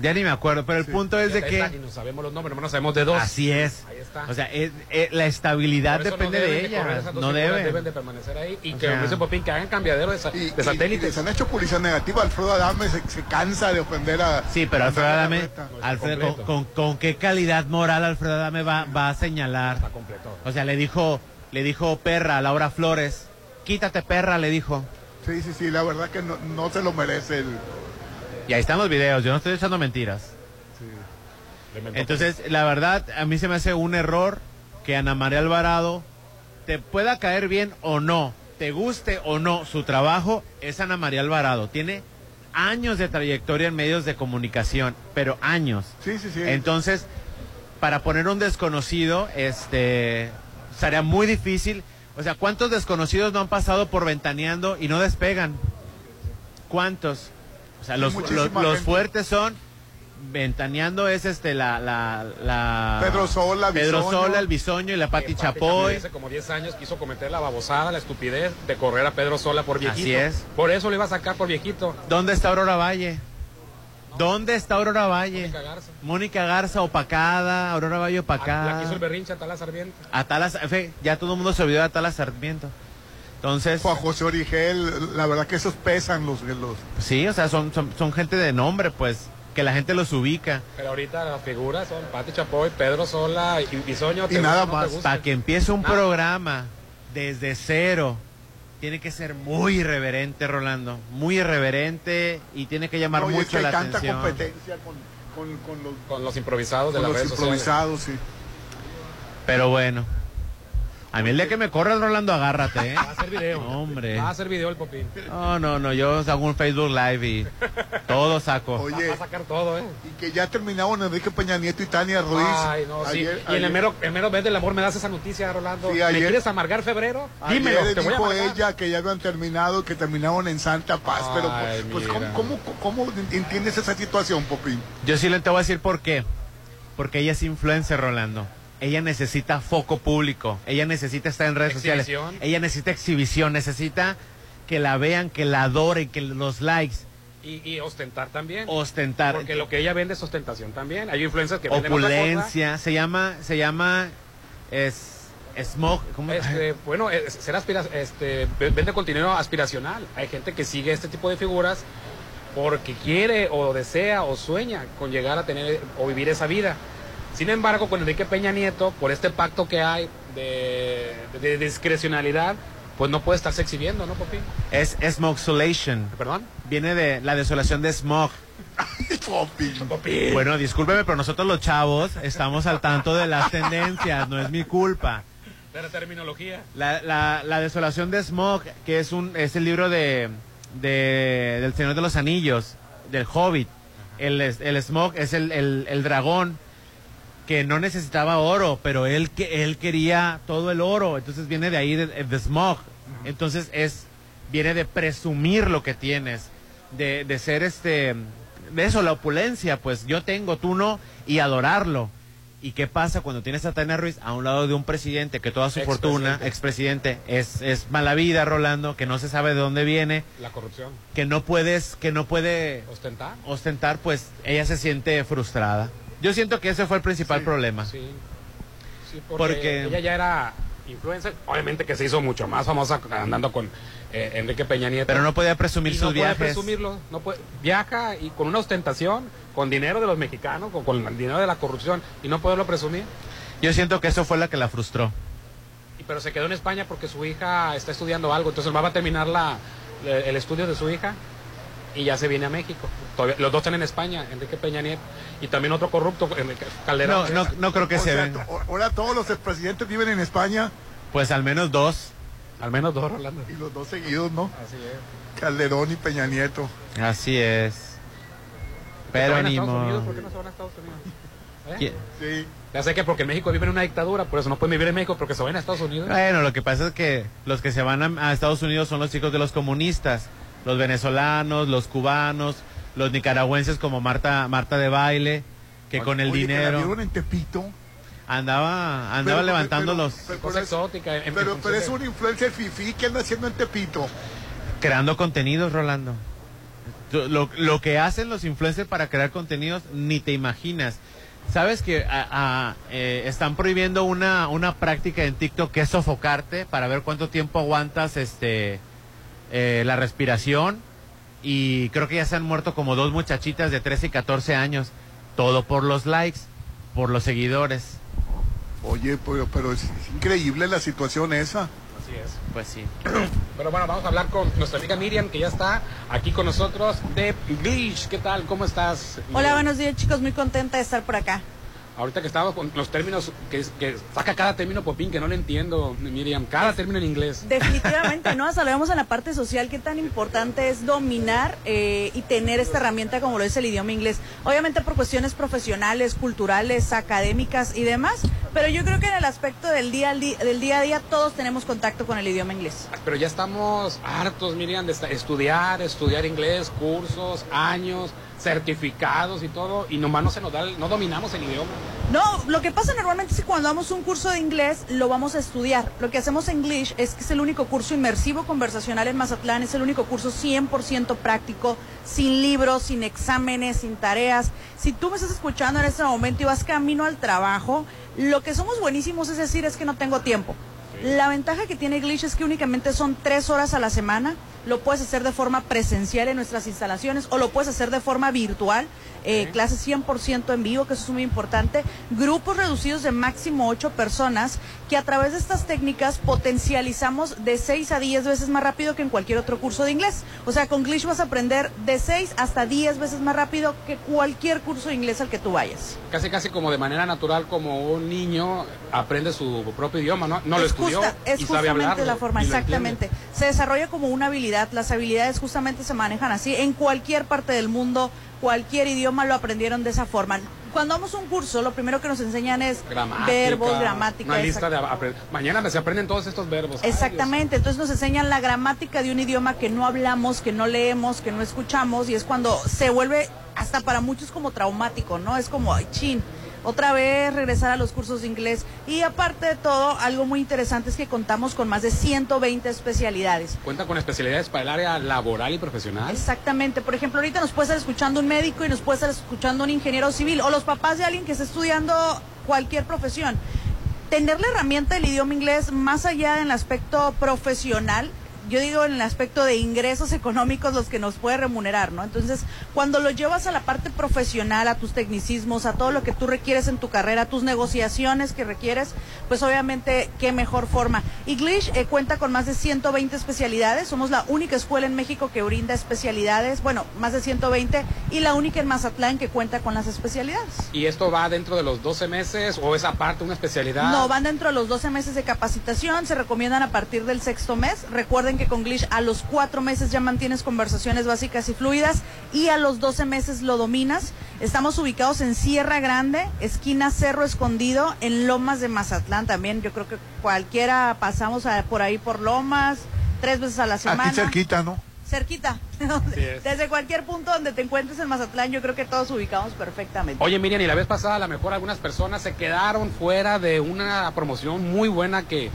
Ya ni me acuerdo, pero el punto es de que... y no sabemos los nombres, no sabemos de dos. Así es. Ahí está. O sea, es- es- la estabilidad no depende deben de ella. No figuras, debe. Deben de permanecer ahí y O que, sea- dice Popín, que hagan cambiadero de, sa- Y, de satélites. y les han hecho publicidad negativa. Alfredo Adame se, se cansa de ofender a. Sí, pero Alfredo Adame. Alfredo, con, completo. con- con qué calidad moral Alfredo Adame va, va a señalar? Está completo. O sea, le dijo, le dijo perra a Laura Flores. Quítate perra, le dijo. Sí, sí, sí, la verdad que no, no se lo merece el. Y ahí están los videos, yo no estoy echando mentiras. Entonces, la verdad, a mí se me hace un error que Ana María Alvarado te pueda caer bien o no, te guste o no su trabajo, es Ana María Alvarado. Tiene años de trayectoria en medios de comunicación, pero años. Sí, sí, sí. Entonces, para poner un desconocido, este, sería muy difícil. O sea, ¿cuántos desconocidos no han pasado por ventaneando y no despegan? ¿Cuántos? O sea, los, los, fuertes son ventaneando es este la la, la Pedro Sola, Pedro Bisoño. Sola, el Bisoño y la Pati Chapoy. Hace como 10 años quiso cometer la babosada, la estupidez de correr a Pedro Sola por viejito. Así es. Por eso le iba a sacar por viejito. ¿Dónde está Aurora Valle? ¿Dónde está Aurora Valle? Mónica Garza. Mónica Garza opacada, Aurora Valle La opacada. quiso el berrinche a Tala Sarmiento. Atala, fe, ya todo el mundo se olvidó de Atala Sarmiento. Entonces, Juan José Origel, la verdad que esos pesan los. los sí, o sea, son, son, son gente de nombre, pues, que la gente los ubica. Pero ahorita las figuras son Pati Chapoy, Pedro Sola y Bisoño. Y nada más. Para que empiece un programa desde cero, tiene que ser muy irreverente, Rolando. Muy irreverente y tiene que llamar No, y es mucho que hay la tanta atención. competencia con, con, con los, Con los improvisados de con las los redes sociales. improvisados, sí. Pero bueno. A mí el día que me corre Rolando, agárrate, ¿eh? Va a hacer video. No, hombre. Va a hacer video el Popín. No, no, no, yo hago un Facebook Live y todo saco. Oye, Va a sacar todo, ¿eh? y que ya terminaron Enrique Peña Nieto y Tania Ruiz. Ay, no, sí. Ayer- y en el mero, el mero mes del amor me das esa noticia, Rolando. Sí, ¿Me quieres amargar febrero? Ayer Dímelo, te voy a dijo ella que ya habían terminado, que terminaron en Santa Paz. pero Ay, pues, ¿cómo, cómo, cómo entiendes esa situación, Popín? Yo sí le te voy a decir por qué. Porque ella es influencer, Rolando. Ella necesita foco público. Ella necesita estar en redes sociales. Ella necesita exhibición. Necesita que la vean, que la adoren, que los likes. Y, y ostentar también. Ostentar. Porque lo que ella vende es ostentación también. Hay influencers que venden otra. Opulencia. Se llama, se llama, es, smog. ¿cómo? Este, [LAUGHS] bueno, es- ser aspira, este, ve- vende contenido aspiracional. Hay gente que sigue este tipo de figuras porque quiere o desea o sueña con llegar a tener o vivir esa vida. Sin embargo, con Enrique Peña Nieto, por este pacto que hay de, de discrecionalidad, pues no puede estarse exhibiendo, ¿no, Popín? Es smogsolation. ¿Perdón? Viene de la desolación de smog. Popín. Bueno, discúlpeme, pero nosotros los chavos estamos al tanto de las tendencias, no es mi culpa. De la terminología. La, la, la desolación de Smog, que es un es el libro de, de del Señor de los Anillos, del Hobbit. El, es- el Smog es el, el, el dragón que no necesitaba oro, pero él que él quería todo el oro, entonces viene de ahí de, de Smog. Entonces es viene de presumir lo que tienes, de, de ser este de eso la opulencia, pues yo tengo, tú no y adorarlo. ¿Y qué pasa cuando tienes a Tania Ruiz a un lado de un presidente que toda su fortuna, expresidente, es, es mala vida, Rolando, que no se sabe de dónde viene, La corrupción. que no puedes, que no puede Ostentar. ostentar, pues ella se siente frustrada. Yo siento que ese fue el principal problema. Sí. Sí, porque, Porque- ella ya era influencer. Obviamente que se hizo mucho más famosa andando con eh, Enrique Peña Nieto. Pero no podía presumir Y sus no viajes. Puede presumirlo, no puede, viaja y con una ostentación, con dinero de los mexicanos, con, con el dinero de la corrupción, y no poderlo presumir. Yo siento que eso fue la que la frustró. Y, pero se quedó en España porque su hija está estudiando algo. Entonces va a terminar la, el estudio de su hija y ya se viene a México. Todavía- los dos están en España, Enrique Peña Nieto y también otro corrupto, Enrique Calderón. No, no, no creo que O se sea, venga. ahora todos los expresidentes viven en España Pues al menos dos. Al menos dos, Rolando. y los dos seguidos, ¿no? Así es. Calderón y Peña Nieto. Así es. ¿Se Pero ni modo. ¿Por qué no se van a Estados Unidos? ¿Eh? Ya sé que porque en México viven en una dictadura, por eso no pueden vivir en México porque se van a Estados Unidos. Bueno, lo que pasa es que los que se van a, a Estados Unidos son los chicos de los comunistas, los venezolanos, los cubanos, los nicaragüenses como Marta Marta de baile, que con el Oye, que la dinero vieron en Tepito. andaba andaba Pero- levantando pero- los pero- exótica. en- en Pero, es de- un influencer fifí que anda haciendo en Tepito. creando contenidos, Rolando. Lo, lo que hacen los influencers para crear contenidos ni te imaginas. Sabes que a- a- eh, están prohibiendo una, una práctica en TikTok que es sofocarte para ver cuánto tiempo aguantas este eh, la respiración y creo que ya se han muerto como dos muchachitas de 13 y 14 años. Todo por los likes, por los seguidores. Oye, pero, pero es, es increíble la situación esa. Así es. Pues sí. [CLEARS THROAT] Pero bueno, vamos a hablar con nuestra amiga Miriam, que ya está aquí con nosotros de Glitch. ¿Qué tal? ¿Cómo estás? Hola, buenos días chicos, muy contenta de estar por acá. Ahorita que estamos con los términos, que, que saca cada término Popín, que no le entiendo, Miriam. Cada término en inglés. Definitivamente, ¿no? Saludamos en la parte social, qué tan importante es dominar eh, y tener esta herramienta como lo es el idioma inglés. Obviamente por cuestiones profesionales, culturales, académicas y demás, pero yo creo que en el aspecto del día, al del día a día todos tenemos contacto con el idioma inglés. Pero ya estamos hartos, Miriam, de estudiar, estudiar inglés, cursos, años, certificados y todo, y nomás no se nos da, no dominamos el idioma. No, lo que pasa normalmente es que cuando damos un curso de inglés lo vamos a estudiar. Lo que hacemos en English es que es el único curso inmersivo conversacional en Mazatlán, es el único curso 100% práctico, sin libros, sin exámenes, sin tareas. Si tú me estás escuchando en este momento y vas camino al trabajo, lo que somos buenísimos es decir es que no tengo tiempo. La ventaja que tiene Glitch es que únicamente son tres horas a la semana. Lo puedes hacer de forma presencial en nuestras instalaciones o lo puedes hacer de forma virtual. Eh, clases 100% en vivo, que eso es muy importante. Grupos reducidos de máximo ocho personas, que a través de estas técnicas potencializamos de 6 a 10 veces más rápido que en cualquier otro curso de inglés. O sea, con Glitch vas a aprender de 6 hasta 10 veces más rápido que cualquier curso de inglés al que tú vayas. Casi, casi como de manera natural, como un niño aprende su propio idioma, ¿no? No lo es estudió justa- es y sabe justamente hablarlo. la forma, y exactamente. Se desarrolla como una habilidad. Las habilidades justamente se manejan así. En cualquier parte del mundo, cualquier idioma lo aprendieron de esa forma. Cuando vamos a un curso, lo primero que nos enseñan es Gramática, verbos, gramática. Una lista de Mañana se aprenden todos estos verbos. Ay, Exactamente, entonces nos enseñan la gramática de un idioma que no hablamos, que no leemos, que no escuchamos y es cuando se vuelve hasta para muchos como traumático, ¿no? Es como, ay, chin, otra vez regresar a los cursos de inglés y aparte de todo, algo muy interesante es que contamos con más de 120 especialidades. Cuenta con especialidades para el área laboral y profesional. Exactamente, por ejemplo, ahorita nos puede estar escuchando un médico y nos puede estar escuchando un ingeniero civil o los papás de alguien que está estudiando cualquier profesión. Tener la herramienta del idioma inglés más allá del aspecto profesional, yo digo en el aspecto de ingresos económicos los que nos puede remunerar, ¿no? Entonces, cuando lo llevas a la parte profesional, a tus tecnicismos, a todo lo que tú requieres en tu carrera, a tus negociaciones que requieres, pues obviamente qué mejor forma. English eh, cuenta con más de 120 especialidades, somos la única escuela en México que brinda especialidades, bueno, más de 120 y la única en Mazatlán que cuenta con las especialidades. ¿Y esto va dentro de los 12 meses o es aparte una especialidad? No, van dentro de los 12 meses de capacitación, se recomiendan a partir del sexto mes. Recuerden que con Glitch a los cuatro meses ya mantienes conversaciones básicas y fluidas y a los 12 meses lo dominas. Estamos ubicados en Sierra Grande, esquina Cerro Escondido, en Lomas de Mazatlán también. Yo creo que cualquiera pasamos a- por ahí por Lomas, tres veces a la semana. Aquí cerquita, ¿no? Cerquita. [LAUGHS] es. Desde cualquier punto donde te encuentres en Mazatlán, yo creo que todos ubicamos perfectamente. Oye, Miriam, y la vez pasada a lo mejor algunas personas se quedaron fuera de una promoción muy buena que,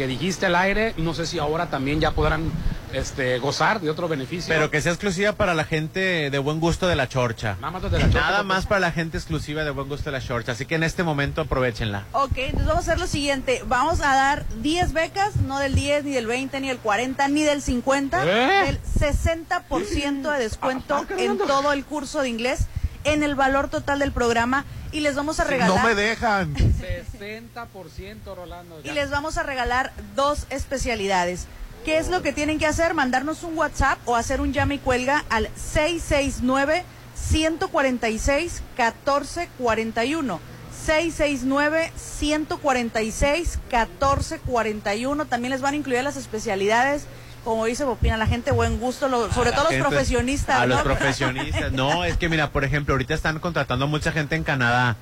que dijiste al aire. No sé si ahora también ya podrán este, gozar de otro beneficio. Pero que sea exclusiva para la gente de buen gusto de la chorcha. Nada más de la Chorcha, Nada pues. más para la gente exclusiva de buen gusto de la chorcha. Así que en este momento aprovechenla. Ok, entonces vamos a hacer lo siguiente. Vamos a dar 10 becas, no del 10, ni del 20, ni del 40, ni del 50. ¿Eh? Del 60% de descuento en todo el curso de inglés, en el valor total del programa. Y les vamos a regalar. No me dejan. 60%, Rolando. y les vamos a regalar dos especialidades. ¿Qué es lo que tienen que hacer? Mandarnos un WhatsApp o hacer un llame y cuelga al 669 146 1441. 669 146 1441. También les van a incluir las especialidades. Como dice Bopina, la gente buen gusto, lo- sobre todo los profesionistas. A los ¿no? profesionistas. [LAUGHS] No, es que mira, por ejemplo, ahorita están contratando a mucha gente en Canadá.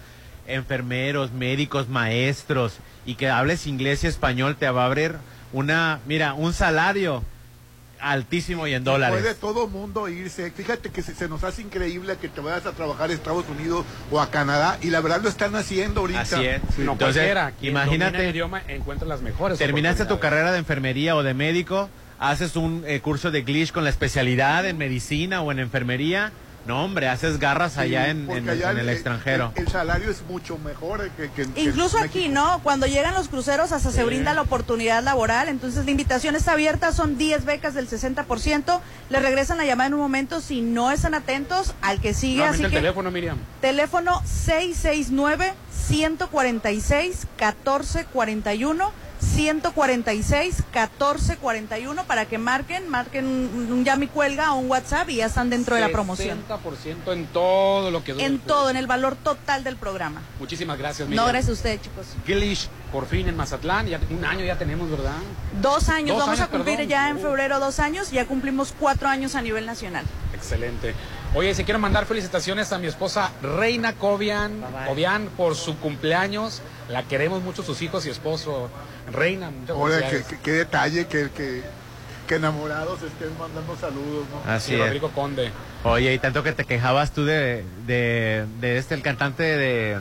Enfermeros, médicos, maestros. Y que hables inglés y español te va a abrir una, mira, un salario altísimo y en Puede dólares. todo mundo irse. Fíjate que se, se nos hace increíble que te vayas a trabajar a Estados Unidos o a Canadá y la verdad lo están haciendo ahorita. Así es. Sí. No Entonces, imagínate- el idioma encuentra las mejores. Terminaste tu carrera de enfermería o de médico, haces un eh, curso de Glitch con la especialidad en medicina o en enfermería. No, hombre, haces garras Sí, allá en, porque en- allá en el extranjero. El, el salario es mucho mejor que, que- Incluso aquí. ¿no? Cuando llegan los cruceros hasta se brinda la oportunidad laboral, entonces la invitación está abierta, son 10 becas del 60%, les regresan la llamada en un momento si no están atentos al que sigue, así el que teléfono, Miriam. teléfono 669 146 1441 146 1441 para que marquen, marquen un, un llame y cuelga o un WhatsApp y ya están dentro de la promoción. 60% en todo lo que dura En todo, en el valor total del programa. Muchísimas gracias, Miriam. No, gracias a ustedes, chicos. Glitch, por fin en Mazatlán. Ya, un año ya tenemos, ¿verdad? Dos años, Dos vamos años, a cumplir perdón. ya en Uh. febrero dos años, ya cumplimos cuatro años a nivel nacional. Excelente. Oye, si quiero mandar felicitaciones a mi esposa Reina Cobian, Cobian por su cumpleaños. La queremos mucho, sus hijos y esposo. Reina, muchas Ahora, qué, felicidades. qué- qué detalle que, que, que enamorados estén mandando saludos, ¿no? Así Y es. Rodrigo Conde. Oye, y tanto que te quejabas tú de, de, de este, el cantante de...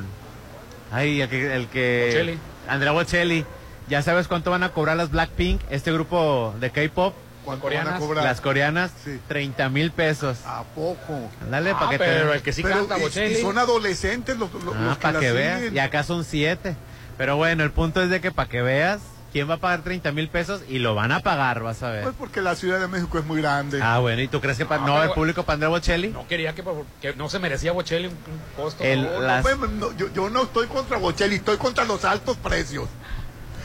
Ay, el que... El que Bocelli. Andrea Bocelli. ¿Ya sabes cuánto van a cobrar las Blackpink, este grupo de K-pop? ¿Cuánto coreanas, van a cobrar? Las coreanas, Sí. 30 mil pesos. ¿A poco? Dale, Ah, para que pero te... el que sí Pero, canta y- Bocelli. y son adolescentes los, los, Ah, los que para que siguen. Y acá son siete. Pero bueno, el punto es de que para que veas, ¿quién va a pagar 30 mil pesos? Y lo van a pagar, vas a ver. Pues porque la Ciudad de México es muy grande. Ah, bueno, ¿y tú crees que pa- No, no, el público para Andrea Bocelli? No quería que, que no se merecía Bocelli un, un costo. El- No, las- Pues, no, yo, yo no estoy contra Bocelli, estoy contra los altos precios.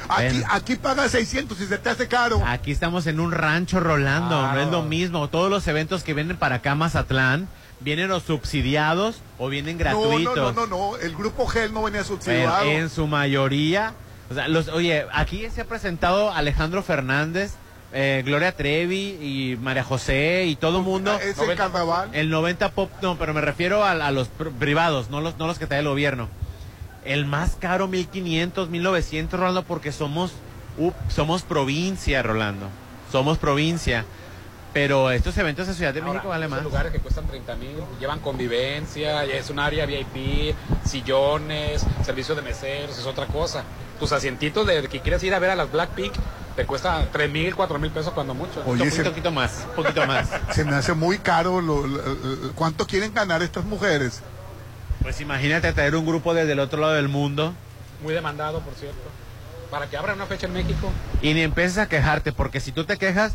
Aquí, Bueno. aquí paga 600 y se te hace caro. Aquí estamos en un rancho, Rolando, no es lo mismo. Todos los eventos que vienen para acá, Mazatlán, vienen o subsidiados o vienen no, gratuitos. no, no, no, no, el grupo Gel no venía Pero subsidiado. en su mayoría, o sea, los, oye, aquí se ha presentado Alejandro Fernández, eh, Gloria Trevi y María José y todo el mundo. Es el carnaval. El 90 pop, no, pero me refiero a, a los pr- privados, no los, no los que trae el gobierno. El más caro, 1500, 1900, Rolando, porque somos, up, somos provincia, Rolando. Somos provincia. Pero estos eventos en Ciudad de Ahora, México vale más. lugares que cuestan 30 mil, llevan convivencia, es un área VIP, sillones, servicio de meseros, es otra cosa. Tus asientitos de que quieres ir a ver a las Blackpink te cuesta 3 mil, 4 mil pesos cuando mucho. Oye, un se- poquito más, un poquito más. [LAUGHS] Se me hace muy caro. lo- lo- lo- ¿Cuánto quieren ganar estas mujeres? Pues imagínate traer un grupo desde el otro lado del mundo Muy demandado, por cierto. Para que abra una fecha en México. y ni empieces a quejarte, porque si tú te quejas,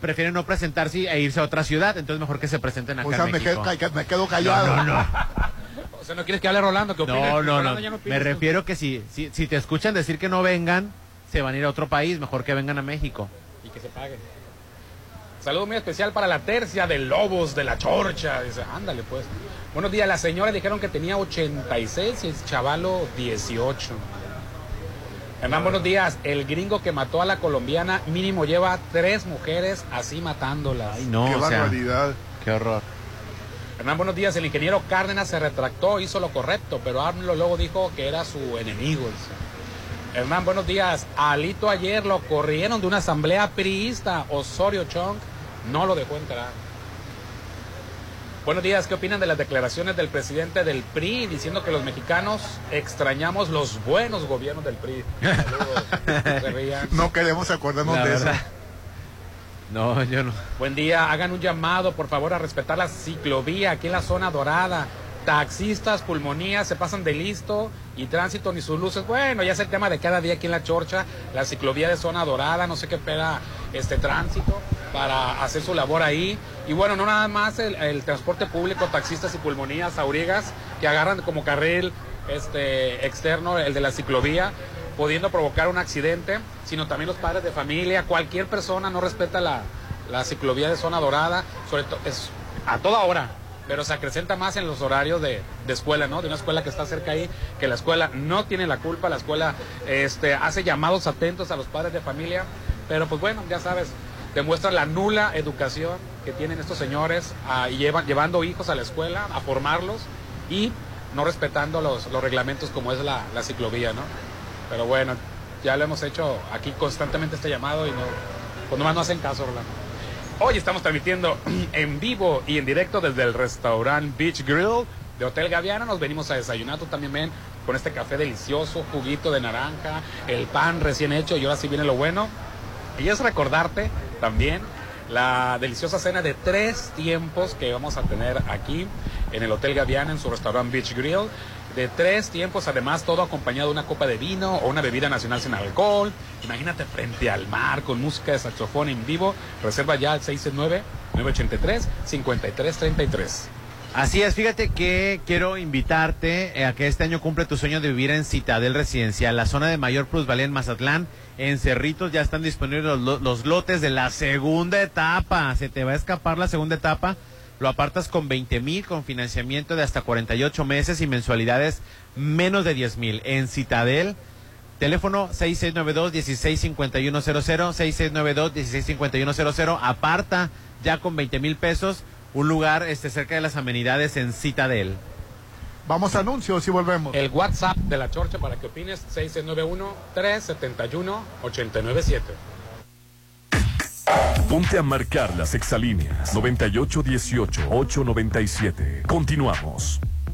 prefieren no presentarse e irse a otra ciudad, entonces mejor que se presenten acá O sea, en me quedo, me quedo callado. No, no, no. [LAUGHS] O sea, ¿no quieres que hable Rolando? ¿Qué opina? No, no, Rolando no. Me refiero que si, si, si te escuchan decir que no vengan, se van a ir a otro país, mejor que vengan a México. Y que se pague. Saludo muy especial para la tercia de Lobos de la Chorcha. Dice, ándale pues. Buenos días, la señora dijeron que tenía 86 y el chavalo 18. Hernán, buenos días. El gringo que mató a la colombiana mínimo lleva tres mujeres así matándolas. Ay, no, Qué o sea, barbaridad. qué horror. Hernán, buenos días. El ingeniero Cárdenas se retractó, hizo lo correcto, pero AMLO luego dijo que era su enemigo. dice. Hernán, buenos días. A Alito ayer lo corrieron de una asamblea priista. Osorio Chong no lo dejó entrar. Buenos días. ¿Qué opinan de las declaraciones del presidente del PRI diciendo que los mexicanos extrañamos los buenos gobiernos del PRI? [LAUGHS] Saludos. No queremos acordarnos La de verdad. eso. No, yo no. Buen día, hagan un llamado por favor a respetar la ciclovía aquí en la zona dorada. Taxistas, pulmonías se pasan de listo y tránsito ni sus luces. Bueno, ya es el tema de cada día aquí en la Chorcha, la ciclovía de zona dorada, no sé qué espera este tránsito para hacer su labor ahí. Y bueno, no nada más el, transporte público, taxistas y pulmonías, aurigas, que agarran como carril este externo el de la ciclovía pudiendo provocar un accidente, sino también los padres de familia, cualquier persona no respeta la, la ciclovía de zona dorada, sobre todo es a toda hora, pero se acrecenta más en los horarios de, de escuela, ¿no? De una escuela que está cerca ahí, que la escuela no tiene la culpa, la escuela este, hace llamados atentos a los padres de familia, pero pues bueno, ya sabes, demuestra la nula educación que tienen estos señores ah, y llevan, llevando hijos a la escuela, a formarlos y no respetando los, los reglamentos como es la, la ciclovía, ¿no? Pero bueno, ya lo hemos hecho aquí constantemente este llamado y no, pues nomás no hacen caso, Rolando. Hoy estamos transmitiendo [CLEARS THROAT] en vivo y en directo desde el restaurante Beach Grill de Hotel Gaviana. Nos venimos a desayunar, tú también ven, con este café delicioso, juguito de naranja, el pan recién hecho y ahora sí viene lo bueno. Y es recordarte también la deliciosa cena de tres tiempos que vamos a tener aquí en el Hotel Gaviana, en su restaurante Beach Grill. De tres tiempos, además, todo acompañado de una copa de vino o una bebida nacional sin alcohol. Imagínate frente al mar con música de saxofón en vivo. Reserva ya al 669-983-5333. Así es, fíjate que quiero invitarte eh, a que este año cumple tu sueño de vivir en Citadel Residencial, la zona de mayor plusvalía en Mazatlán. En Cerritos ya están disponibles los, lo- los lotes de la segunda etapa. Se te va a escapar la segunda etapa. Lo apartas con 20 mil, con financiamiento de hasta 48 meses y mensualidades menos de 10 mil. En Citadel, teléfono 6692-165100, 6692-165100. Aparta ya con 20 mil pesos un lugar este, cerca de las amenidades en Citadel. Vamos a anuncios y volvemos. El WhatsApp de la Chorcha para que opines, 691-371-897. Ponte a marcar las exalíneas 9818-897. Continuamos.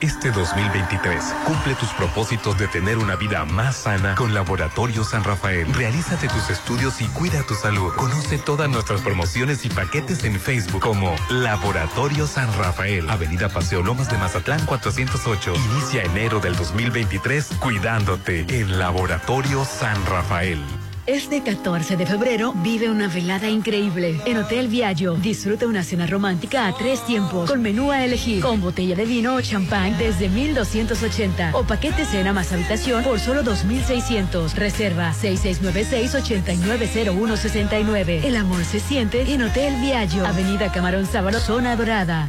Este 2023, cumple tus propósitos de tener una vida más sana con Laboratorio San Rafael. Realízate tus estudios y cuida tu salud. Conoce todas nuestras promociones y paquetes en Facebook como Laboratorio San Rafael. Avenida Paseo Lomas de Mazatlán 408. Inicia enero del 2023 cuidándote en Laboratorio San Rafael. Este 14 de febrero vive una velada increíble. En Hotel Viaggio disfruta una cena romántica a tres tiempos con menú a elegir, con botella de vino o champán desde 1280 o paquete cena más habitación por solo 2600. Reserva 6696-890169. El amor se siente en Hotel Viaggio, Avenida Camarón Sábalo, Zona Dorada.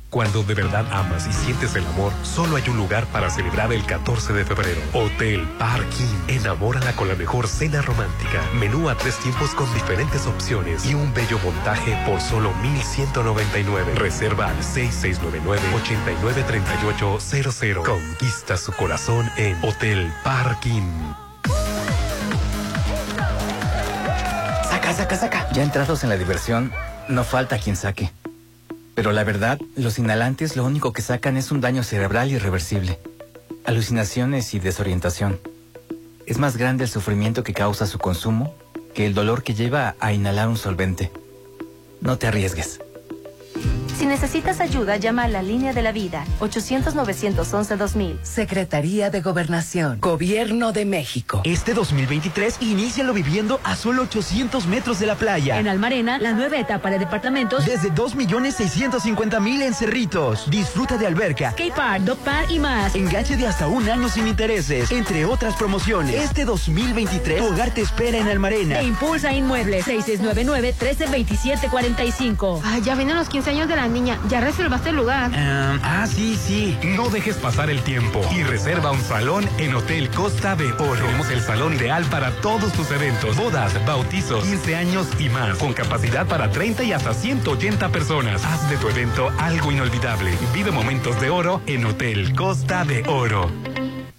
Cuando de verdad amas y sientes el amor, solo hay un lugar para celebrar el 14 de febrero. Hotel Parking. Enamórala con la mejor cena romántica. Menú a tres tiempos con diferentes opciones y un bello montaje por solo 1199. Reserva al 6699-893800. Conquista su corazón en Hotel Parking. Saca, saca, saca. Ya entrados en la diversión, no falta quien saque. Pero la verdad, los inhalantes lo único que sacan es un daño cerebral irreversible, alucinaciones y desorientación. Es más grande el sufrimiento que causa su consumo que el dolor que lleva a inhalar un solvente. No te arriesgues. Si necesitas ayuda, llama a la línea de la vida 800-911-2000. Secretaría de Gobernación, Gobierno de México. Este 2023, inícialo viviendo a solo 800 metros de la playa. En Almarena, la nueva etapa de departamentos. Desde 2.650.000 en Cerritos. Disfruta de alberca, K-Park, Dog Park y más. Enganche de hasta un año sin intereses, entre otras promociones. Este 2023, tu hogar te espera en Almarena. E Impulsa Inmuebles, 6699-132745. Ay, ya vienen los 15 años de la niña. ¿Ya reservaste el lugar? Um, ah, sí, sí. No dejes pasar el tiempo y reserva un salón en Hotel Costa de Oro. Tenemos el salón ideal para todos tus eventos, bodas, bautizos, 15 años y más, con capacidad para 30 y hasta 180 personas. Haz de tu evento algo inolvidable. Vive momentos de oro en Hotel Costa de Oro.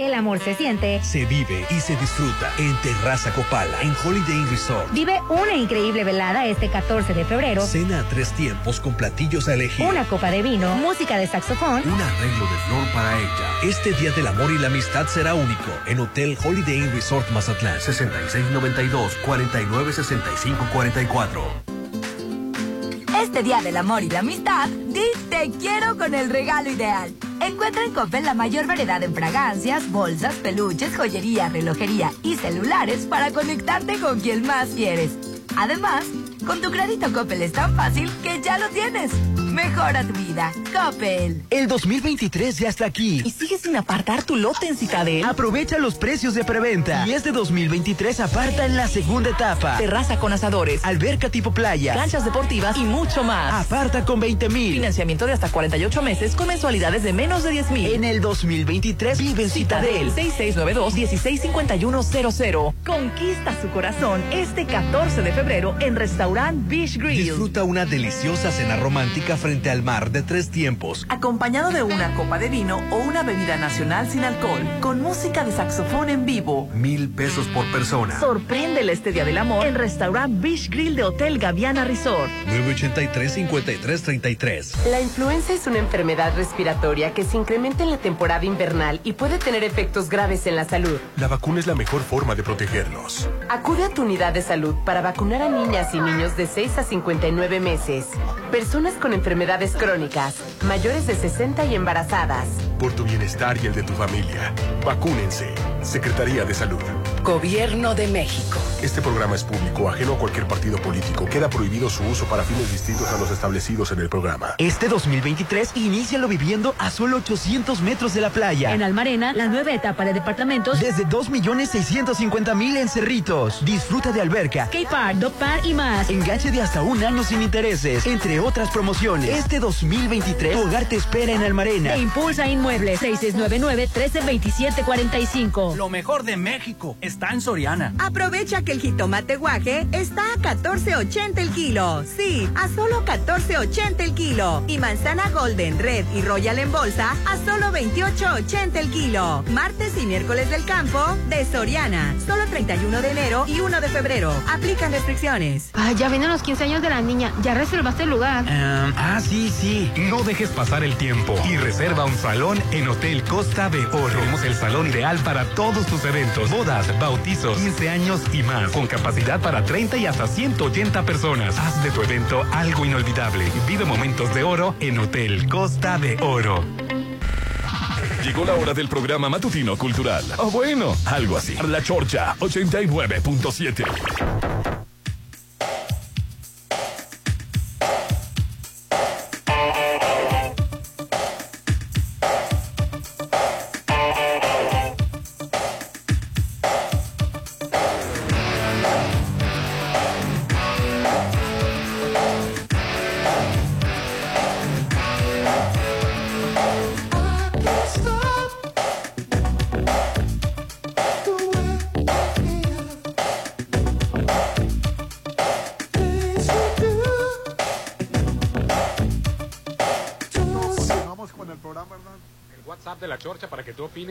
El amor se siente. Se vive y se disfruta en Terraza Copala, en Holiday Inn Resort. Vive una increíble velada este 14 de febrero. Cena a tres tiempos con platillos a elegir. Una copa de vino, música de saxofón. Un arreglo de flor para ella. Este Día del Amor y la Amistad será único en Hotel Holiday Inn Resort Mazatlán. 6692-496544. Este Día del Amor y la Amistad, di te quiero con el regalo ideal. Encuentra en Coppel la mayor variedad en fragancias, bolsas, peluches, joyería, relojería y celulares para conectarte con quien más quieres. Además, con tu crédito Coppel es tan fácil que ya lo tienes. Mejora tu vida. Coppel. El 2023 ya está aquí. ¿Y sigues sin apartar tu lote en Citadel? Aprovecha los precios de preventa. Y este 2023 aparta en la segunda etapa. Terraza con asadores, Alberca tipo playa. canchas deportivas y mucho más. Aparta con 20 mil. Financiamiento de hasta 48 meses con mensualidades de menos de 10 mil. En el 2023 vive en Citadel. 6692-165100. Conquista su corazón este 14 de febrero en Restaurant Beach Grill. Disfruta una deliciosa cena romántica frente al mar de tres tiempos. Acompañado de una copa de vino o una bebida nacional sin alcohol, con música de saxofón en vivo. Mil pesos por persona. Sorpréndele este Día del Amor en Restaurant Beach Grill de Hotel Gaviana Resort. 983-5333. La influenza es una enfermedad respiratoria que se incrementa en la temporada invernal y puede tener efectos graves en la salud. La vacuna es la mejor forma de protegernos. Acude a tu unidad de salud para vacunar a niñas y niños de 6 a 59 meses, personas con enfermedades crónicas, mayores de 60 y embarazadas. Por tu bienestar y el de tu familia. Vacúnense. Secretaría de Salud. Gobierno de México. Este programa es público, ajeno a cualquier partido político. Queda prohibido su uso para fines distintos a los establecidos en el programa. Este 2023 inícialo viviendo a solo 800 metros de la playa. En Almarena, la nueva etapa de departamentos. Desde 2.650.000 en Cerritos. Disfruta de alberca, K-Park, Dog Park y más. enganche de hasta un año sin intereses, entre otras promociones. Este 2023, tu hogar te espera en Almarena. Te impulsa Inmuebles 6699-132745. Lo mejor de México está en Soriana. Aprovecha que el jitomate guaje está a 14.80 el kilo. Sí, a solo 14.80 el kilo. Y manzana golden, red y royal en bolsa a solo 28.80 el kilo. Martes y miércoles del campo de Soriana. Solo 31 de enero y 1 de febrero. Aplican restricciones. Ay, ya vienen los 15 años de la niña. Ya reservaste el lugar. ah, sí, sí. No dejes pasar el tiempo y reserva un salón en Hotel Costa de Oro. Tenemos el salón ideal para todos tus eventos, bodas, bautizos, 15 años y más, con capacidad para 30 y hasta 180 personas. Haz de tu evento algo inolvidable. Vive momentos de oro en Hotel Costa de Oro. Llegó la hora del programa matutino cultural. O bueno, algo así. La Chorcha 89.7.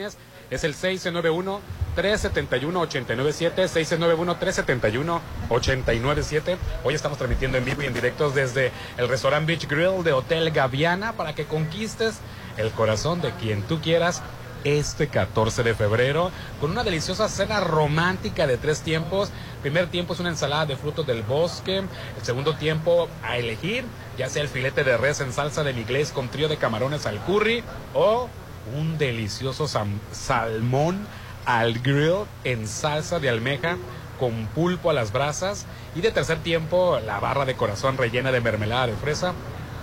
para que tú opines es el 691-371-897, 691-371-897. Hoy estamos transmitiendo en vivo y en directos desde el restaurant Beach Grill de Hotel Gaviana para que conquistes el corazón de quien tú quieras este 14 de febrero con una deliciosa cena romántica de tres tiempos. Primer tiempo es una ensalada de frutos del bosque. El segundo tiempo a elegir, ya sea el filete de res en salsa de inglés con trío de camarones al curry o un delicioso salmón al grill en salsa de almeja con pulpo a las brasas. Y de tercer tiempo, la barra de corazón rellena de mermelada de fresa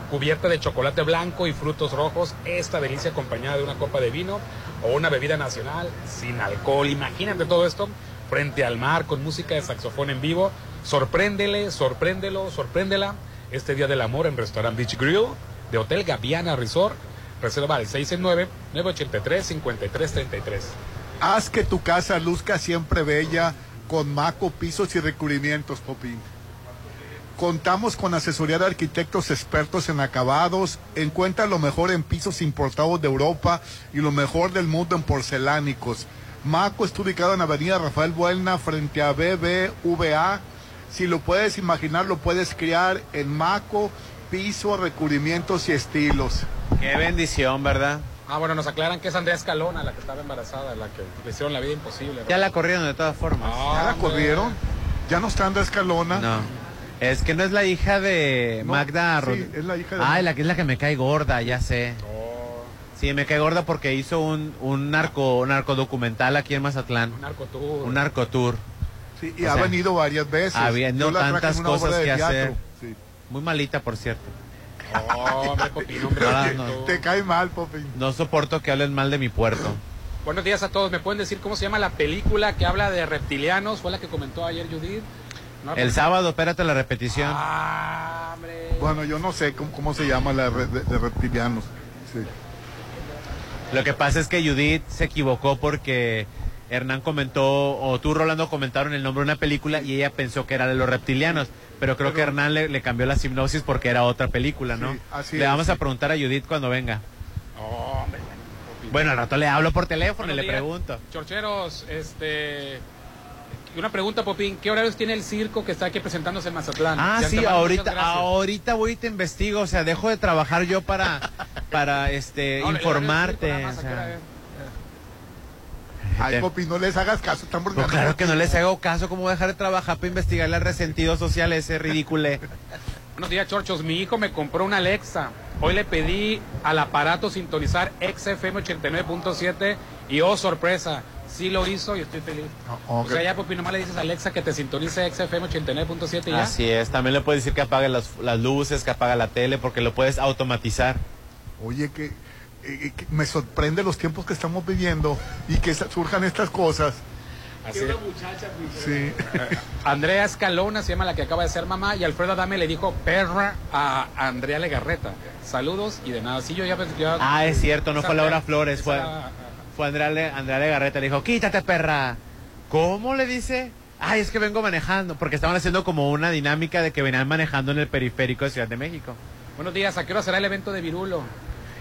cubierta de chocolate blanco y frutos rojos, esta delicia acompañada de una copa de vino o una bebida nacional sin alcohol. Imagínate todo esto frente al mar con música de saxofón en vivo. Sorpréndele, sorpréndelo, sorpréndela este Día del Amor en Restaurant Beach Grill de Hotel Gaviana Resort. Reserva al 669-983-5333. Haz que tu casa luzca siempre bella con Maco Pisos y Recubrimientos, Popín. Contamos con asesoría de arquitectos expertos en acabados. Encuentra lo mejor en pisos importados de Europa y lo mejor del mundo en porcelánicos. Maco está ubicado en Avenida Rafael Buelna frente a BBVA. Si lo puedes imaginar, lo puedes crear en Maco, piso, recubrimientos y estilos. Qué bendición, ¿verdad? Ah, bueno, nos aclaran que es Andrea Escalona la que estaba embarazada, la que le hicieron la vida imposible. Ya la corrieron de todas formas. ¿Ya la corrieron? ¿Ya no está Andrés Escalona? No. Es que no es la hija de No, Magda sí, Rod- es la hija de Ay, Magda. la que es la que me cae gorda, ya sé. Sí, me cae gorda porque hizo un, un narco narcodocumental aquí en Mazatlán. Un narcotour. Un narcotour. Sí, y O ha sea, venido varias veces. Habiendo tantas cosas que teatro. hacer. Muy malita, por cierto. Oh, hombre, Popín, hombre. No. Te cae mal, Popín. No soporto que hablen mal de mi puerto. Buenos días a todos. ¿Me pueden decir cómo se llama la película que habla de reptilianos? Fue la que comentó ayer Judith. No, El sábado, espérate la repetición. Ah, hombre. Bueno, yo no sé cómo, cómo se llama la de, de reptilianos. Sí. Lo que pasa es que Judith se equivocó porque Hernán comentó, o tú, Rolando, comentaron el nombre de una película y ella pensó que era de los reptilianos. Pero creo que Hernán le, le cambió la hipnosis porque era otra película, ¿no? Sí, así le es, vamos sí. a preguntar a Judith cuando venga. Oh, hombre. Bueno, al rato le hablo por teléfono y le días. pregunto. Chorcheros, este. Una pregunta, Popín. ¿Qué horarios tiene el circo que está aquí presentándose en Mazatlán? Ah, sí, antemano, ahorita, ahorita voy y te investigo, o sea, dejo de trabajar yo para, para este, No, informarte. circo nada más, o ¿a qué hora sea. Ay, Te- Popín, no les hagas caso. Están Pues burlando. claro que no les hago caso, ¿cómo voy a dejar de trabajar para investigarle al resentido social ese ridículo? [LAUGHS] Buenos días, Chorchos. Mi hijo me compró una Alexa. Hoy le pedí al aparato sintonizar XFM 89.7 y oh, sorpresa, sí lo hizo y estoy feliz. Oh, O sea, ya, Popi, nomás le dices a Alexa que te sintonice XFM 89.7 y ya. Así es, también le puedes decir que apague las, las luces, que apague la tele, porque lo puedes automatizar. Oye, que, eh, que me sorprende los tiempos que estamos viviendo y que surjan estas cosas. Así. Sí. Andrea Escalona se llama la que acaba de ser mamá y Alfredo Adame le dijo perra a Andrea Legarreta. Saludos y de nada. Sí, yo ya... ya- Ah, es cierto, no fue Laura Flores, fue, fue Andrea, Le- Andrea Legarreta, le dijo, quítate perra. ¿Cómo le dice? Ay, es que vengo manejando, porque estaban haciendo como una dinámica de que venían manejando en el periférico de Ciudad de México. Buenos días, ¿a qué hora será el evento de Virulo?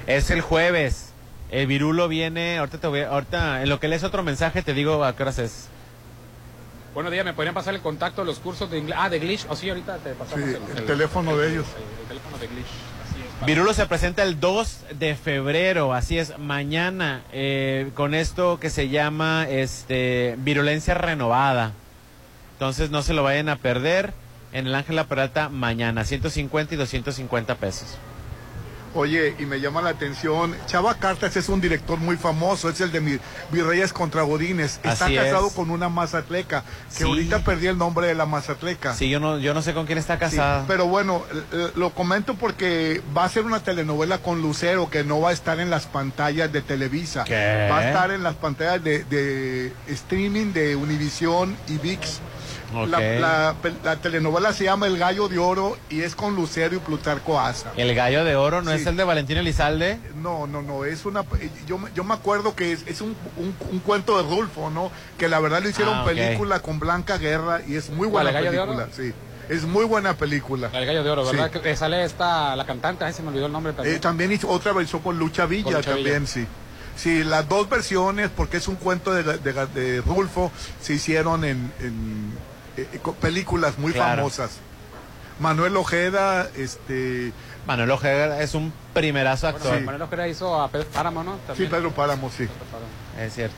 Es el jueves. El virulo viene, ahorita te voy, a- ahorita, en lo que lees otro mensaje te digo a qué horas es. Buenos días, ¿me podrían pasar el contacto de los cursos de inglés? Ah, de Glitch. Oh, sí, ahorita te pasamos Sí, el teléfono de ellos. El, el teléfono de Glitch. Así es. Virulo se presenta el 2 de febrero, así es, mañana, eh, con esto que se llama este virulencia renovada. Entonces no se lo vayan a perder en el Ángela Peralta mañana, 150 y 250 pesos. Oye, y me llama la atención, Chava Cartas es un director muy famoso, es el de Mi- Virreyes contra Godines. Está Así casado es. con una mazatleca, que Sí. ahorita perdí el nombre de la mazatleca. Sí, yo no, yo no sé con quién está Sí, casada. pero bueno, lo comento porque va a ser una telenovela con Lucero que no va a estar en las pantallas de Televisa. ¿Qué? Va a estar en las pantallas de, de streaming de Univisión y VIX. La, la pe- la telenovela se llama El Gallo de Oro y es con Lucero y Plutarco Asa. El gallo de oro no Sí. es el de Valentín Elizalde. No, no, no, es una... Yo, me- yo me acuerdo que es, es un, un- un cuento de Rulfo, ¿no? Que la verdad lo hicieron Ah, película con Blanca Guerra y es muy buena ¿La del Gallo de película. Oro? Sí, es muy buena película. El gallo de oro, ¿verdad? Sí. Que eh, sale esta, la cantante, ay, se me olvidó el nombre también. Eh, también hizo otra versión con Lucha Villa, Con Lucha también, Villa. sí. Sí, las dos versiones, porque es un cuento de, de- de Rulfo, se hicieron en, en, eh, con películas muy Claro. famosas. Manuel Ojeda, este... Manuel Ojeda es un primerazo Bueno, actor. Manuel Ojeda hizo a Pedro Páramo, ¿no? Sí, También. Pedro Páramo, sí. Es cierto.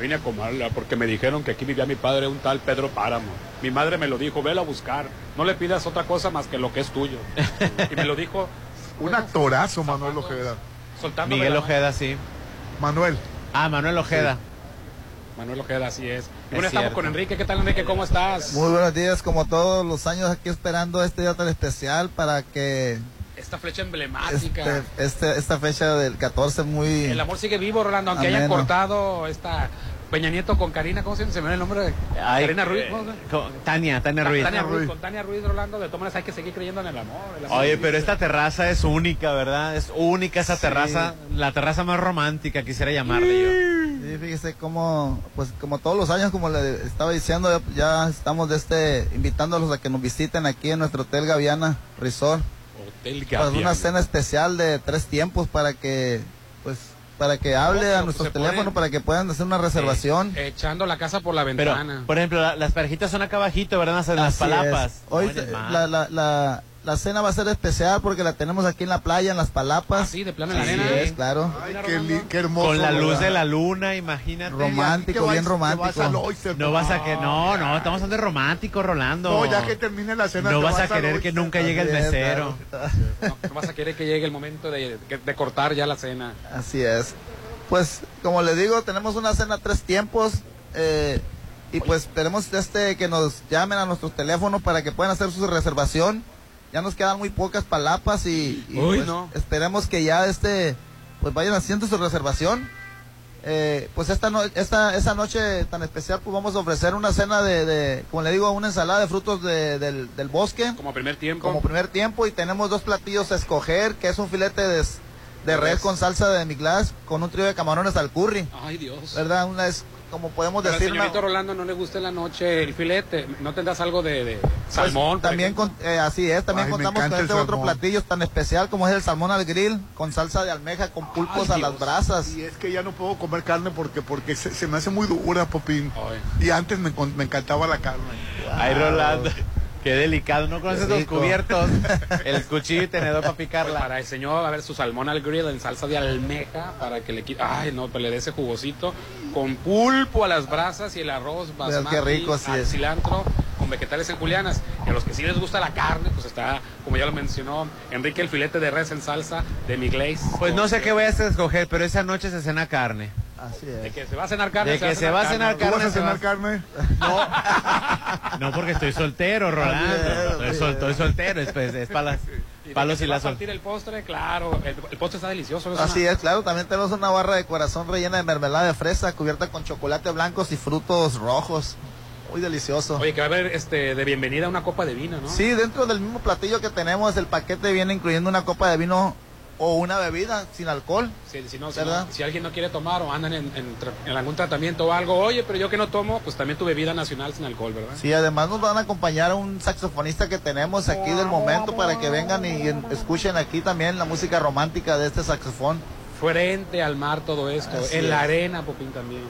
Vine a Comala porque me dijeron que aquí vivía mi padre, un tal Pedro Páramo. Mi madre me lo dijo, velo a buscar. No le pidas otra cosa más que lo que es tuyo. Y me lo dijo [LAUGHS] Un actorazo, Manuel Ojeda. soltando Miguel Ojeda, sí. Manuel. Ah, Manuel Ojeda. Manuel Ojeda, así es. Y bueno, Es estamos cierto. con Enrique. ¿Qué tal, Enrique? ¿Cómo estás? Muy buenos días, como todos los años aquí esperando este día tan especial para que Esta flecha emblemática. este, este- esta fecha del 14 muy... El amor sigue vivo, Rolando, aunque hayan cortado esta Peña Nieto con Karina, ¿cómo se llama? Se me ve el nombre de Ay, Karina Ruiz. eh, ¿cómo se llama? con- Tania, Tania Ruiz. Tania Ruiz, con Tania Ruiz, Rolando, de todas maneras hay que seguir creyendo en el amor. el amor Oye, pero esta terraza es única, ¿verdad? Es única esa Sí. terraza, la terraza más romántica, quisiera llamarle yo. Sí, fíjese cómo, pues como todos los años, como le estaba diciendo, ya, estamos de este, invitándolos a que nos visiten aquí en nuestro Hotel Gaviana Resort. Hotel Pues una Gaviana. cena especial de tres tiempos para que, para que hable a nuestros teléfonos, para que puedan hacer una reservación. Echando la casa por la Pero, ventana. por ejemplo, la- las parejitas son acá abajito, ¿verdad? En las Así palapas. es. Hoy No, la, la, la, la cena va a ser especial porque la tenemos aquí en la playa, en las palapas. sí, de plano en la Así arena. es, claro. Ay, qué, li- qué hermoso. Con la luz ¿verdad? de la luna, imagínate. Romántico, bien romántico. vas al Oyster, No vas a que no, no, estamos hablando de romántico, Rolando. No, ya que termine la cena. No vas a querer que nunca llegue el mesero. No, no vas a querer que llegue el momento de, de cortar ya la cena. Así es. Pues, como les digo, tenemos una cena tres tiempos. eh, y pues tenemos este que nos llamen a nuestros teléfonos para que puedan hacer su reservación. Ya nos quedan muy pocas palapas y, y, Uy, pues, no. esperemos que ya este pues vayan haciendo su reservación. Eh, pues esta, no, esta esa noche tan especial pues vamos a ofrecer una cena de, de como le digo, una ensalada de frutos de- del, del bosque Como primer tiempo. como primer tiempo y tenemos dos platillos a escoger, que es un filete de, de res con salsa de miglas con un trío de camarones al curry. Ay, Dios. ¿Verdad? Una es, como podemos Pero decir, una- señorito Rolando no le gusta en la noche el filete. ¿No tendrás algo de, de salmón? también con, eh, así es, también Ay, contamos con este otro platillo tan especial como es el salmón al grill con salsa de almeja con pulpos Ay, a las brasas. Y es que ya no puedo comer carne porque porque se, se me hace muy dura, Popín. Ay. Y antes me, me encantaba la carne. Ay, Rolando. Qué delicado, ¿no conoces los cubiertos? [LAUGHS] El cuchillo y tenedor para Pues picarla. para el señor, a ver, su salmón al grill en salsa de almeja para que le quite. Ay, no, pero le dé ese jugosito. Con pulpo a las brasas y el arroz basmati, qué rico, al es. cilantro con vegetales en julianas. Y a los que sí les gusta la carne, pues está, como ya lo mencionó Enrique, el filete de res en salsa de mi glaze. Pues no sé qué voy a escoger, pero esa noche se cena carne. Así De es. que se va a cenar carne. De que se va a cenar ¿Tú vas carne, a cenar carne? No, porque estoy soltero, Rolando. Estoy, sol- estoy soltero, es, pues, es para las Y de palos y se va las a partir el postre, claro. El, el postre está delicioso. Así es, claro, también tenemos una barra de corazón rellena de mermelada de fresa cubierta con chocolate blancos y frutos rojos. Muy delicioso. Oye, que va a haber este, de bienvenida una copa de vino, ¿no? Sí, dentro del mismo platillo que tenemos, el paquete viene incluyendo una copa de vino o una bebida sin alcohol. Si, si no, si, ¿Verdad? no- si alguien no quiere tomar o andan en, en tra- en algún tratamiento o algo, oye, pero yo que no tomo, pues también tu bebida nacional sin alcohol, ¿verdad? Sí, además nos van a acompañar un saxofonista que tenemos aquí del momento para que vengan y en- escuchen aquí también la música romántica de este saxofón. Frente al mar todo esto, Así en la arena, Popín también.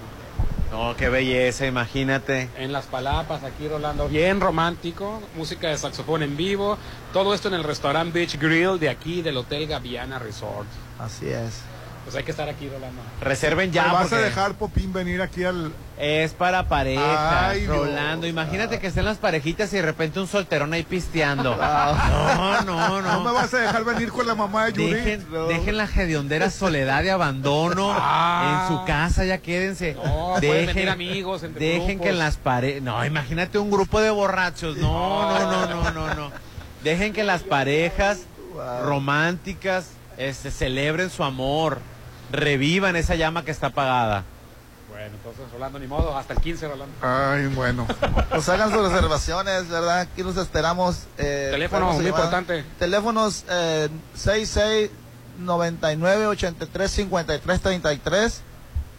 No, qué belleza, imagínate. En las palapas, aquí Rolando, bien romántico, música de saxofón en vivo, todo esto en el restaurante Beach Grill de aquí del Hotel Gaviana Resort. Así es. Pues hay que estar aquí, Rolando. Reserven ¿Me ya. vas a dejar, Popín, venir aquí al... Es para Ay, Dios. Rolando. Imagínate que estén las parejitas y de repente un solterón ahí pisteando. [LAUGHS] Ah. No, no, ¿No me no. vas a dejar venir con la mamá de Yuri? Dejen, dejen la hediondera soledad de abandono [LAUGHS] Ah. en su casa, ya quédense. No, pueden venir amigos, entre dejen grupos. que las parejas. No, imagínate un grupo de borrachos. No, no, no, no, no, no. Dejen que las parejas románticas este, celebren su amor, revivan esa llama que está apagada. Bueno, entonces Rolando, ni modo, hasta el 15, Rolando. Ay, bueno. Pues hagan sus reservaciones, ¿verdad? Aquí los esperamos. eh, Teléfono muy llamar- importante. Teléfonos eh, 66 99 83 53 33.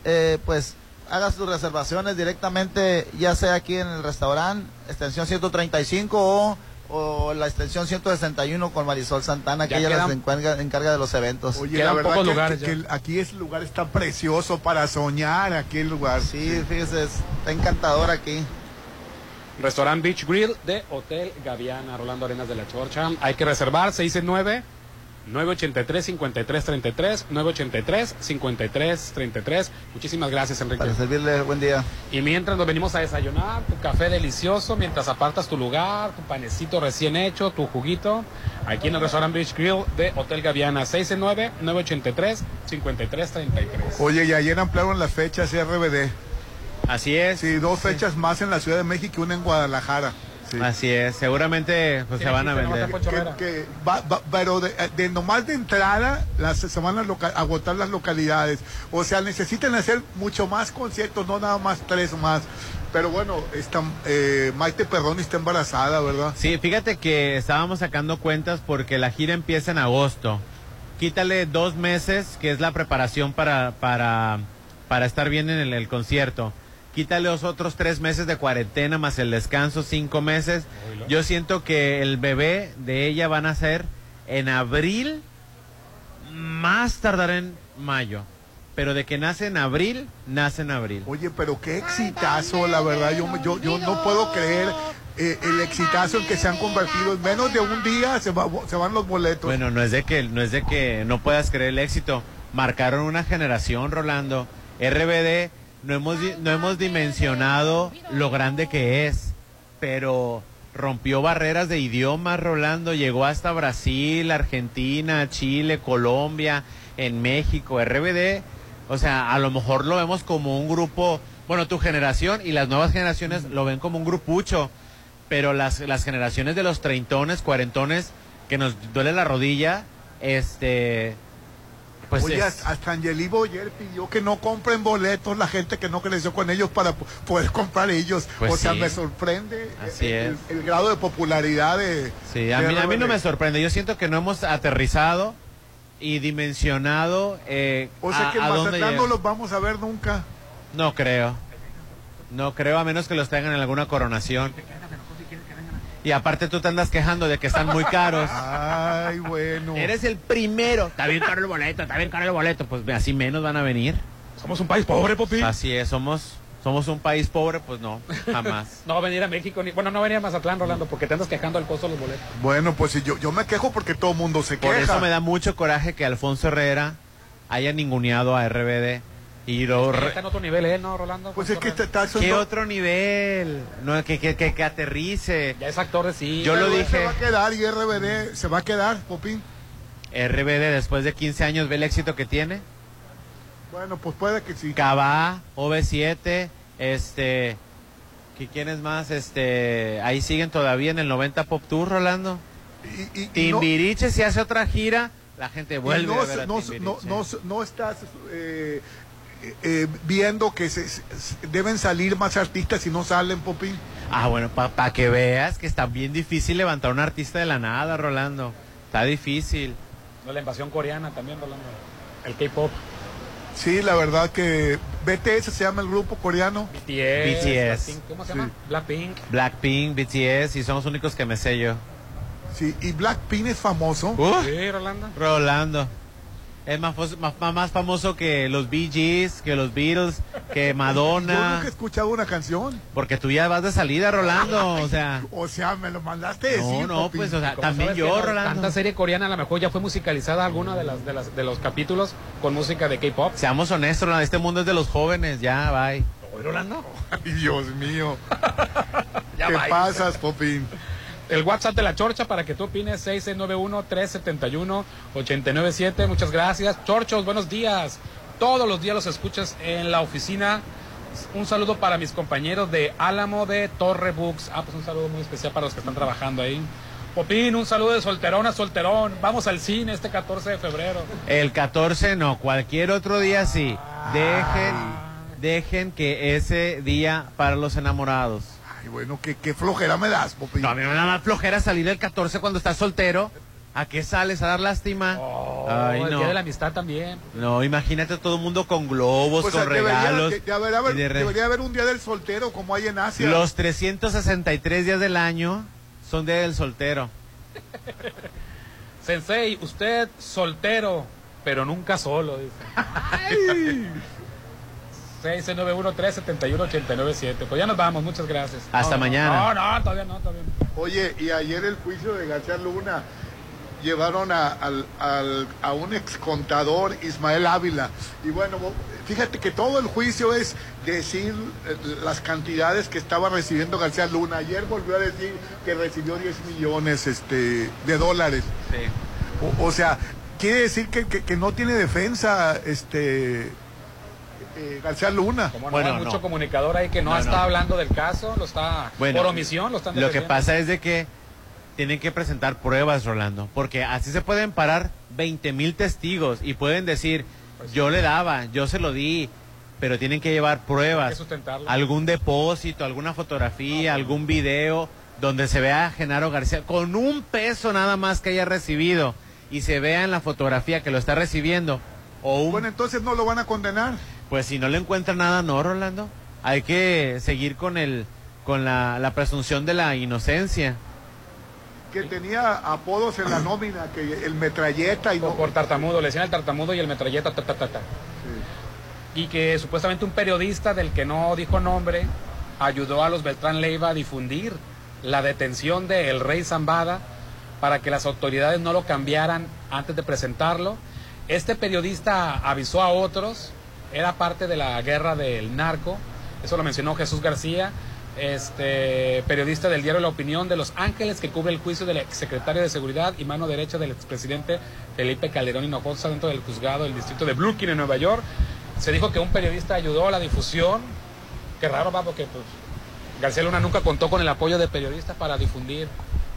Eh, pues haga sus reservaciones directamente, ya sea aquí en el restaurante, extensión 135 o, o la extensión 161 con Marisol Santana, que Ya ella quedan- las encarga, encarga de los eventos. Oye, Quedan la verdad pocos que, lugares que- ya. que aquí ese lugar está precioso para soñar, aquí el lugar. Sí, fíjese, está encantador aquí. Restaurant Beach Grill de Hotel Gaviana, Rolando Arenas de la Chorcha. Hay que reservar 669 983 5333 983 5333. Muchísimas gracias, Enrique. Para servirle, buen día. Y mientras nos venimos a desayunar, tu café delicioso, mientras apartas tu lugar, tu panecito recién hecho, tu juguito, aquí en el Restaurant Beach Grill de Hotel Gaviana, 669 983 5333. Oye, y ayer ampliaron las fechas RBD. Así es. Sí, dos fechas más en la Ciudad de México y una en Guadalajara. Sí. Así es. Seguramente pues, se van a vender. Poncho Que, Herrera. que va- va- pero de, de nomás de entrada las, se van a loca- agotar las localidades. O sea, necesitan hacer mucho más conciertos, no nada más tres más. Pero bueno, está, eh, Maite Perroni está embarazada, ¿verdad? Sí, fíjate que estábamos sacando cuentas porque la gira empieza en agosto. Quítale dos meses, que es la preparación para, para, para estar bien en el, el concierto. Quítale los otros tres meses de cuarentena más el descanso, cinco meses. Yo siento que el bebé de ella van a ser en abril, más tardar en mayo. Pero de que nace en abril, nace en abril. Oye, pero qué exitazo, la verdad. Yo, yo, yo no puedo creer eh, el exitazo en que se han convertido. En menos de un día se, va- se van los boletos. Bueno, no es de que no es de que no puedas creer el éxito. Marcaron una generación, Rolando. RBD no hemos no hemos dimensionado lo grande que es, pero rompió barreras de idiomas, Rolando, llegó hasta Brasil, Argentina, Chile, Colombia, en México, RBD, o sea, a lo mejor lo vemos como un grupo, bueno, tu generación y las nuevas generaciones lo ven como un grupucho, pero las, las generaciones de los treintones, cuarentones, que nos duele la rodilla, este, pues Oye, es- hasta Angeli Boyer pidió que no compren boletos la gente que no creció con ellos para po- poder comprar ellos. Pues o sea, sí. me sorprende Así el, grado de popularidad de... Sí, a de mí, a mí no me sorprende. Yo siento que no hemos aterrizado y dimensionado eh, O sea a, que en Mazatlán no los vamos a ver nunca. No creo. No creo, a menos que los traigan en alguna coronación. Y aparte tú te andas quejando de que están muy caros. Ay, bueno. Eres el primero. Está bien caro el boleto, está bien caro el boleto. Pues así menos van a venir. Somos un país pobre, Popi. Así es, somos, somos un país pobre, pues no, jamás. [LAUGHS] No va a venir a México, ni, bueno, no va a venir a Mazatlán, Rolando, porque te andas quejando del costo de los boletos. Bueno, pues yo, yo me quejo porque todo el mundo se Por queja. eso me da mucho coraje que Alfonso Herrera haya ninguneado a RBD. Y lo re- Está en otro nivel él, ¿no, Rolando? Pues es que está, está ¿Qué otro nivel? No, que, que, que, que aterrice. Ya es actor de sí. Yo lo dije. Se va a quedar y RBD se va a quedar, Popín. RBD después de 15 años ve el éxito que tiene. Bueno, pues puede que sí. Cabá, OV7, este... ¿qué- ¿Quién es más? Este, ahí siguen todavía en el 90 Pop Tour, Rolando. Y, y- y no- Timbiriche, si hace otra gira, la gente y vuelve no, a ver a no, no, no estás eh, eh, viendo que se, se- deben salir más artistas y no salen, Popín. Ah, bueno, para que veas que está bien difícil levantar un artista de la nada, Rolando. Está difícil. No, la invasión coreana también, Rolando. El K-pop. Sí, la verdad que BTS se llama el grupo coreano. BTS. BTS. Blackpink, ¿Cómo se llama? Blackpink. Blackpink, BTS, y son los únicos que me sé yo. Sí, y Blackpink es famoso. Uh, Sí, Rolando. Rolando. Es más, fos- más, más famoso que los Bee Gees, que los Beatles, que [LAUGHS] Yo Madonna. nunca he escuchado una canción. Porque tú ya vas de salida, Rolando. O sea, [LAUGHS] O sea, me lo mandaste decir. no, no, Popín. pues, o sea, también yo, Rolando. Tanta serie coreana a lo mejor ya fue musicalizada alguna de las de las de los capítulos con música de K-pop. Seamos honestos, Rolando, este mundo es de los jóvenes, ya, bye. Rolando. [LAUGHS] Ay, Dios mío. Ya ¿Qué pasas, Popín? El WhatsApp de la Chorcha para que tú opines 6691-371-897. Muchas gracias. Chorchos, buenos días. Todos los días los escuchas en la oficina. Un saludo para mis compañeros de Álamo de Torre Books. Ah, pues un saludo muy especial para los que están trabajando ahí. Popín, un saludo de solterón a solterón. Vamos al cine este 14 de febrero. El 14 no, cualquier otro día sí. Dejen, dejen que ese día para los enamorados. Ay, bueno, qué, qué flojera me das, Popín. No, a mí me da más flojera salir el 14 cuando estás soltero. ¿A qué sales? ¿A dar lástima? Ay, el no. Día de la Amistad también. No, imagínate todo el mundo con globos, Pues, con debería, regalos. de- debería haber, y de re- debería haber un día del soltero como hay en Asia. Los 363 días del año son día del soltero. Sensei, usted soltero, pero nunca solo, dice. [LAUGHS] 691-371-897. Pues ya nos vamos, muchas gracias. Hasta No, mañana. No, no, todavía no, todavía no. Oye, y ayer el juicio de García Luna llevaron a, al- al- a un ex contador, Ismael Ávila. Y bueno, fíjate que todo el juicio es decir eh, las cantidades que estaba recibiendo García Luna. Ayer volvió a decir que recibió 10 millones este, de dólares. O, o sea, quiere decir que, que- que no tiene defensa este eh, García Luna. Como no, Bueno, hay mucho no. comunicador ahí que no, No, está no. hablando del caso, lo está Bueno, por omisión, lo están Lo que pasa es de que tienen que presentar pruebas, Rolando, porque así se pueden parar 20 mil testigos y pueden decir, Pues yo le daba, yo se lo di, pero tienen que llevar pruebas, que algún depósito, alguna fotografía, algún video donde se vea a Genaro García con un peso nada más que haya recibido y se vea en la fotografía que lo está recibiendo o un Bueno, entonces no lo van a condenar. Pues si no le encuentra nada, no, Rolando. Hay que seguir con el con la, la presunción de la inocencia. Que tenía apodos en la nómina, que el metralleta y no. por tartamudo, le decían el tartamudo y el metralleta, ta, ta, ta, ta. Y que supuestamente un periodista del que no dijo nombre ayudó a los Beltrán Leiva a difundir la detención del rey Zambada para que las autoridades no lo cambiaran antes de presentarlo. Este periodista avisó a otros, era parte de la guerra del narco, eso lo mencionó Jesús García, este periodista del diario La Opinión de Los Ángeles que cubre el juicio del exsecretario de Seguridad y mano derecha del expresidente Felipe Calderón Hinojosa dentro del juzgado del distrito de Brooklyn en Nueva York. Se dijo que un periodista ayudó a la difusión. Qué raro va porque pues, García Luna nunca contó con el apoyo de periodistas para difundir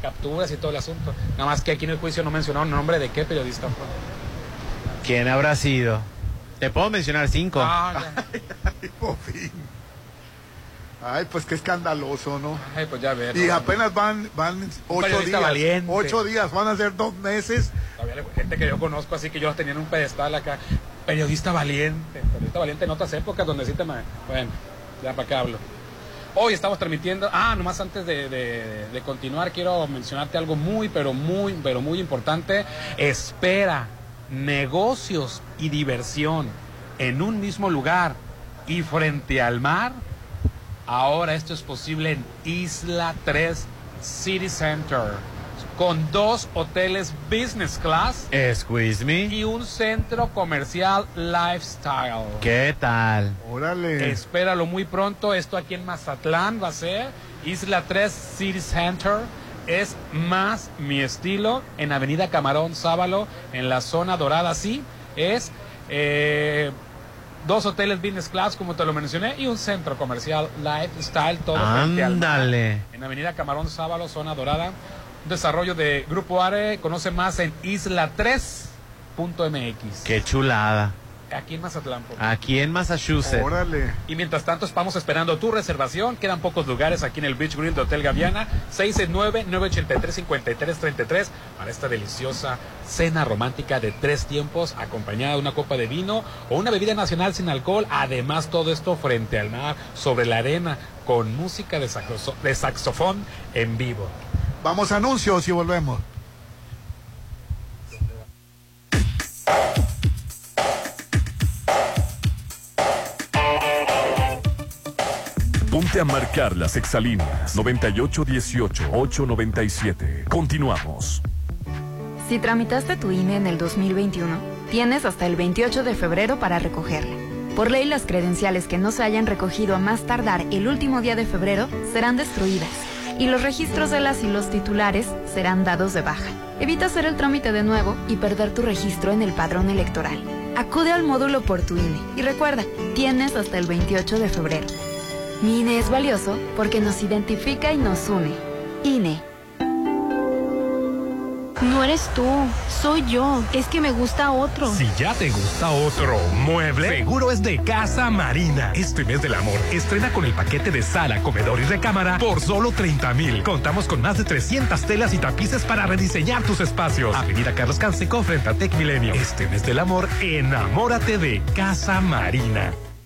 capturas y todo el asunto. Nada más que aquí en el juicio no mencionaron nombre de qué periodista fue. ¿Quién habrá sido? Te puedo mencionar cinco. Ah, [LAUGHS] Ay, por fin. Ay, pues qué escandaloso, ¿no? Ay, pues ya ver. Y apenas van, van ocho días. valiente. Ocho días, van a ser dos meses. Gente que yo conozco así que yo los tenía en un pedestal acá. Periodista valiente. Periodista valiente en otras épocas donde sí te... me- Bueno, ya para qué hablo. Hoy estamos transmitiendo... Ah, nomás antes de, de- de continuar quiero mencionarte algo muy, pero muy, pero muy importante. Espera negocios y diversión en un mismo lugar y frente al mar. Ahora esto es posible en Isla 3 City Center con dos hoteles business class Squeeze me. y un centro comercial lifestyle. ¿Qué tal? Órale. Espéralo muy pronto. Esto aquí en Mazatlán va a ser Isla 3 City Center. Es más mi estilo en Avenida Camarón Sábalo, en la zona dorada. Sí, es eh, dos hoteles business class, como te lo mencioné, y un centro comercial lifestyle. Todo. Ándale. En Avenida Camarón Sábalo, zona dorada. Un desarrollo de Grupo Are. Conoce más en isla3.mx. Qué chulada. Aquí en Mazatlán. por Aquí en Massachusetts. Órale. y mientras tanto, estamos esperando tu reservación. Quedan pocos lugares aquí en el Beach Grill de Hotel Gaviana. 669-983-5333 para esta deliciosa cena romántica de tres tiempos, acompañada de una copa de vino o una bebida nacional sin alcohol. Además, todo esto frente al mar, sobre la arena, con música de, saxo- de saxofón en vivo. Vamos a anuncios y volvemos. A marcar las exalíneas 9818-897. Continuamos. Si tramitaste tu INE en el 2021, tienes hasta el 28 de febrero para recogerla. Por ley, las credenciales que no se hayan recogido a más tardar el último día de febrero serán destruidas y los registros de las y los titulares serán dados de baja. Evita hacer el trámite de nuevo y perder tu registro en el padrón electoral. Acude al módulo por tu INE y recuerda, tienes hasta el 28 de febrero. Mi INE es valioso porque nos identifica y nos une. INE. No eres tú, soy yo. Es que me gusta otro. Si ya te gusta otro mueble, seguro es de Casa Marina. Este mes del amor, estrena con el paquete de sala, comedor y recámara por solo 30 mil. Contamos con más de 300 telas y tapices para rediseñar tus espacios. Avenida Carlos Canseco frente a Tech Milenio. Este mes del amor, enamórate de Casa Marina.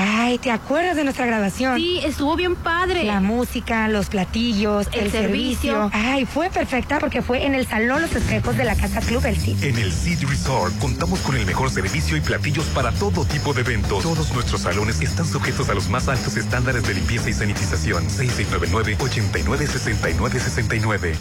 Ay, ¿te acuerdas de nuestra grabación? Sí, estuvo bien padre. La música, los platillos, el, El servicio. servicio. Ay, fue perfecta porque fue en el Salón Los Espejos de la Casa Club El Cid. En el Cid Resort contamos con el mejor servicio y platillos para todo tipo de eventos. Todos nuestros salones están sujetos a los más altos estándares de limpieza y sanitización. 6699-896969.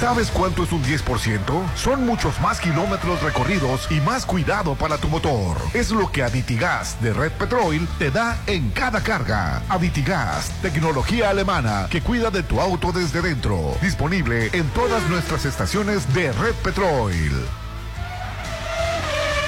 ¿Sabes cuánto es un 10%? Son muchos más kilómetros recorridos y más cuidado para tu motor. Es lo que Aditigas de Red Petrol te da en cada carga. Aditigas, tecnología alemana que cuida de tu auto desde dentro. Disponible en todas nuestras estaciones de Red Petrol.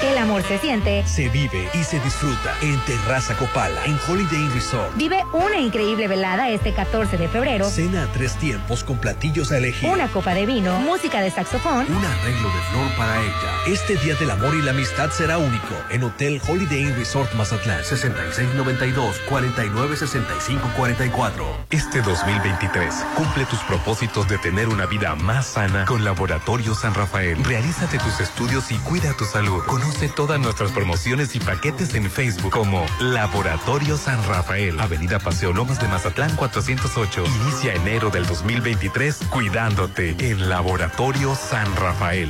El amor se siente. Se vive y se disfruta en Terraza Copala, en Holiday Inn Resort. Vive una increíble velada este 14 de febrero. Cena a tres tiempos con platillos a elegir. Una copa de vino, música de saxofón. Un arreglo de flor para ella. Este Día del Amor y la Amistad será único en Hotel Holiday Inn Resort Mazatlán. 6692-496544. Este 2023, cumple tus propósitos de tener una vida más sana con Laboratorio San Rafael. Realízate tus estudios y cuida tu salud. Conoce Todas nuestras promociones y paquetes en Facebook como Laboratorio San Rafael, Avenida Paseo Lomas de Mazatlán 408. Inicia enero del 2023 cuidándote en Laboratorio San Rafael.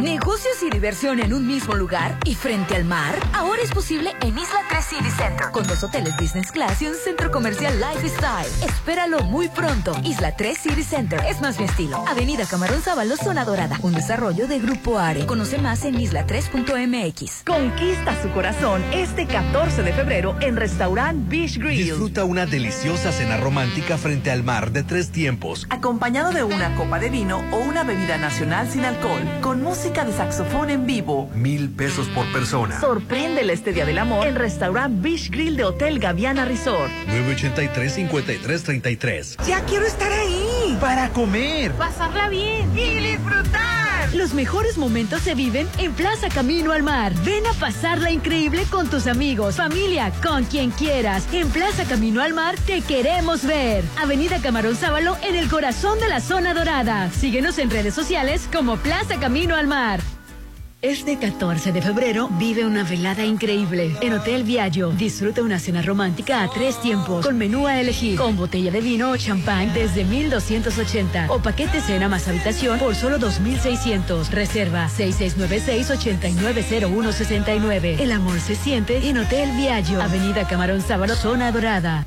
negocios y diversión en un mismo lugar y frente al mar. Ahora es posible en Isla 3 City Center, con dos hoteles Business Class y un centro comercial Lifestyle. Espéralo muy pronto. Isla 3 City Center es más mi estilo. Avenida Camarón Sábalo, Zona Dorada. Un desarrollo de Grupo Are. Conoce más en isla3.mx. Conquista su corazón este 14 de febrero en Restaurant Beach Grill. Disfruta una deliciosa cena romántica frente al mar de tres tiempos. Acompañado de una copa de vino o una bebida nacional sin alcohol, con música de saxofón en vivo. Mil pesos por persona. Sorpréndele este Día del Amor en Restaurant Beach Grill de Hotel Gaviana Resort. 983-5333. Ya quiero estar ahí. Para comer. Pasarla bien. Y disfrutar. Los mejores momentos se viven en Plaza Camino al Mar. Ven a pasarla increíble con tus amigos, familia, con quien quieras. En Plaza Camino al Mar te queremos ver. Avenida Camarón Sábalo en el corazón de la zona dorada. Síguenos en redes sociales como Plaza Camino al Mar. Este 14 de febrero vive una velada increíble en Hotel Viaggio. Disfruta una cena romántica a tres tiempos con menú a elegir, con botella de vino o champán desde 1280 o paquete cena más habitación por solo 2600. Reserva 6696-890169. El amor se siente en Hotel Viaggio, Avenida Camarón Sábalo, Zona Dorada.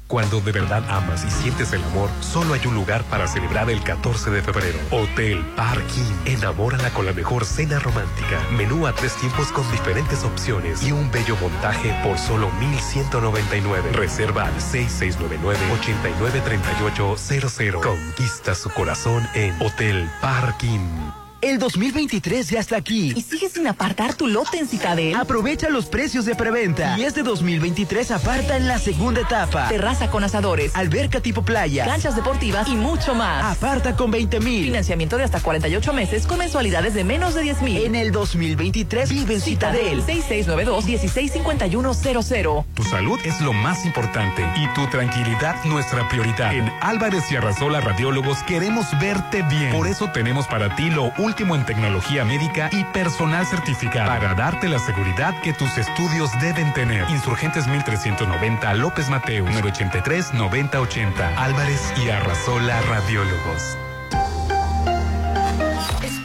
Cuando de verdad amas y sientes el amor, solo hay un lugar para celebrar el 14 de febrero. Hotel Parking. Enamórala con la mejor cena romántica. Menú a tres tiempos con diferentes opciones y un bello montaje por solo 1199. Reserva al 6699-893800. Conquista su corazón en Hotel Parking. El 2023 ya está aquí. ¿Y sigues sin apartar tu lote en Citadel? Aprovecha los precios de preventa. Y este 2023 aparta en la segunda etapa. Terraza con asadores, alberca tipo playa, canchas deportivas y mucho más. Aparta con 20 mil. Financiamiento de hasta 48 meses con mensualidades de menos de 10 mil. En el 2023 vive en Citadel. 6692-165100. Tu salud es lo más importante y tu tranquilidad nuestra prioridad. En Álvarez y Arrasola Radiólogos queremos verte bien. Por eso tenemos para ti lo último último en tecnología médica y personal certificado para darte la seguridad que tus estudios deben tener. Insurgentes 1390 López Mateo 983 9080 Álvarez y Arrasola Radiólogos.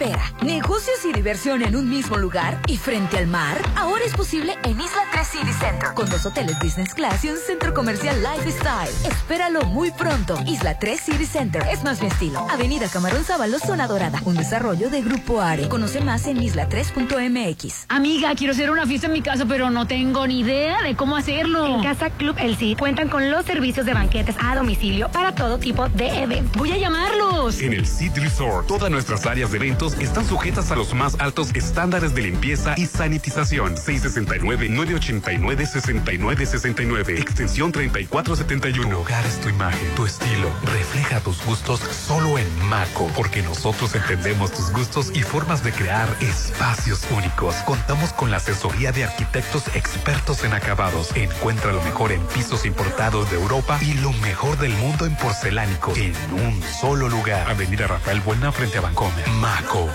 Espera, negocios y diversión en un mismo lugar y frente al mar. Ahora es posible en Isla 3 City Center, con dos hoteles Business Class y un centro comercial Lifestyle. Espéralo muy pronto. Isla 3 City Center es más mi estilo. Avenida Camarón Sábalo, Zona Dorada. Un desarrollo de Grupo Are. Conoce más en isla3.mx. Amiga, quiero hacer una fiesta en mi casa, pero no tengo ni idea de cómo hacerlo. En Casa Club El Cid cuentan con los servicios de banquetes a domicilio para todo tipo de eventos. Voy a llamarlos. En el Cid Resort, todas nuestras áreas de eventos están sujetas a los más altos estándares de limpieza y sanitización. 669-989-6969. Extensión 3471. Tu hogar es tu imagen, tu estilo. Refleja tus gustos solo en Maco, porque nosotros entendemos tus gustos y formas de crear espacios únicos. Contamos con la asesoría de arquitectos expertos en acabados. Encuentra lo mejor en pisos importados de Europa y lo mejor del mundo en porcelánicos en un solo lugar. Avenida Rafael Buena frente a Bancomer. Maco.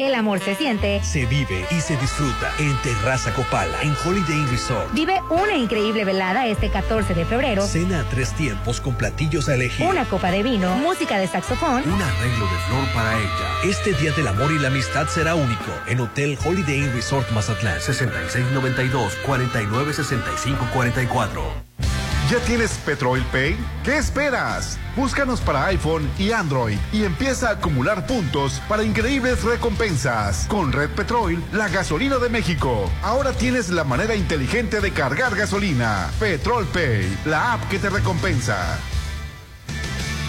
El amor se siente. Se vive y se disfruta en Terraza Copala, en Holiday Inn Resort. Vive una increíble velada este 14 de febrero. Cena a tres tiempos con platillos a elegir. Una copa de vino, música de saxofón. Un arreglo de flor para ella. Este Día del Amor y la Amistad será único en Hotel Holiday Inn Resort Mazatlán. 6692-496544. ¿Ya tienes Petrol Pay? ¿Qué esperas? Búscanos para iPhone y Android y empieza a acumular puntos para increíbles recompensas. Con Red Petrol, la gasolina de México. Ahora tienes la manera inteligente de cargar gasolina. Petrol Pay, la app que te recompensa.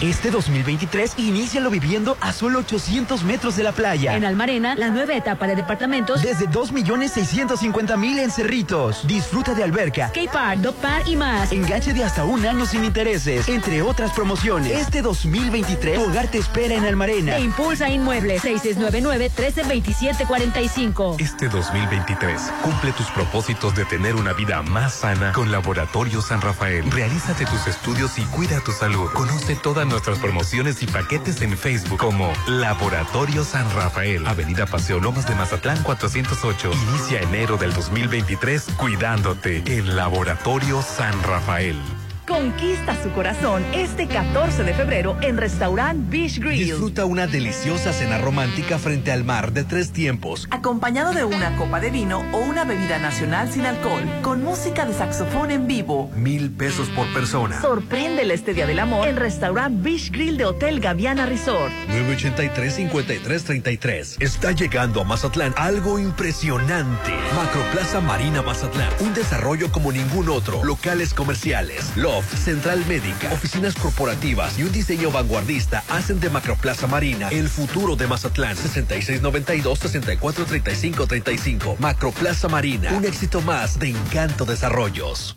Este 2023, inícialo viviendo a solo 800 metros de la playa. En Almarena, la nueva etapa de departamentos. Desde 2.650.000 en Cerritos. Disfruta de alberca, skatepark, dog park y más. Enganche de hasta un año sin intereses, entre otras promociones. Este 2023, tu hogar te espera en Almarena. Te impulsa Inmuebles, 6699-132745. Este 2023, cumple tus propósitos de tener una vida más sana con Laboratorio San Rafael. Realízate tus estudios y cuida tu salud. Conoce toda nuestras promociones y paquetes en Facebook como Laboratorio San Rafael, Avenida Paseo Lomas de Mazatlán 408. Inicia enero del 2023 cuidándote en Laboratorio San Rafael. Conquista su corazón este 14 de febrero en Restaurant Beach Grill. Disfruta una deliciosa cena romántica frente al mar de tres tiempos. Acompañado de una copa de vino o una bebida nacional sin alcohol, con música de saxofón en vivo. Mil pesos por persona. Sorpréndele este Día del Amor en Restaurant Beach Grill de Hotel Gaviana Resort. 983-5333. Está llegando a Mazatlán algo impresionante. Macroplaza Marina Mazatlán. Un desarrollo como ningún otro. Locales comerciales. Central Médica, oficinas corporativas y un diseño vanguardista hacen de Macroplaza Marina el futuro de Mazatlán. 6692-643535. Macroplaza Marina, un éxito más de Encanto Desarrollos.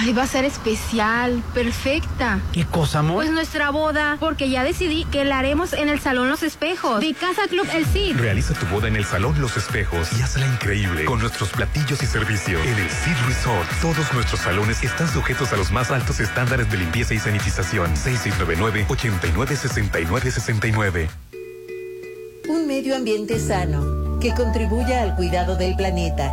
Ay, va a ser especial, perfecta. ¿Qué cosa, amor? Pues nuestra boda, porque ya decidí que la haremos en el Salón Los Espejos, de Casa Club El Cid. Realiza tu boda en el Salón Los Espejos y hazla increíble con nuestros platillos y servicio. En el Cid Resort, todos nuestros salones están sujetos a los más altos estándares de limpieza y sanitización. 6699-896969. Un medio ambiente sano que contribuya al cuidado del planeta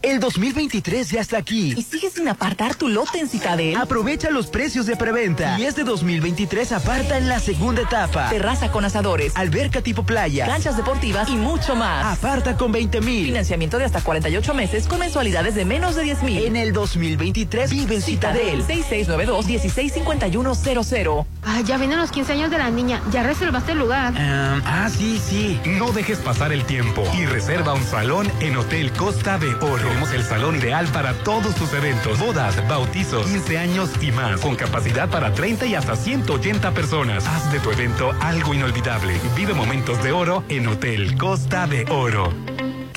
El 2023 ya está aquí. ¿Y sigues sin apartar tu lote en Citadel? Aprovecha los precios de preventa. Y este 2023 aparta en la segunda etapa. Terraza con asadores, alberca tipo playa, canchas deportivas y mucho más. Aparta con 20 mil. Financiamiento de hasta 48 meses con mensualidades de menos de 10 mil. En el 2023 vive en Citadel. 6692-165100. Ah, ya vienen los 15 años de la niña. ¿Ya reservaste el lugar? ah, sí, sí. No dejes pasar el tiempo y reserva un salón en Hotel Costa de Oro. Tenemos el salón ideal para todos tus eventos, bodas, bautizos, 15 años y más, con capacidad para 30 y hasta 180 personas. Haz de tu evento algo inolvidable. Vive momentos de oro en Hotel Costa de Oro.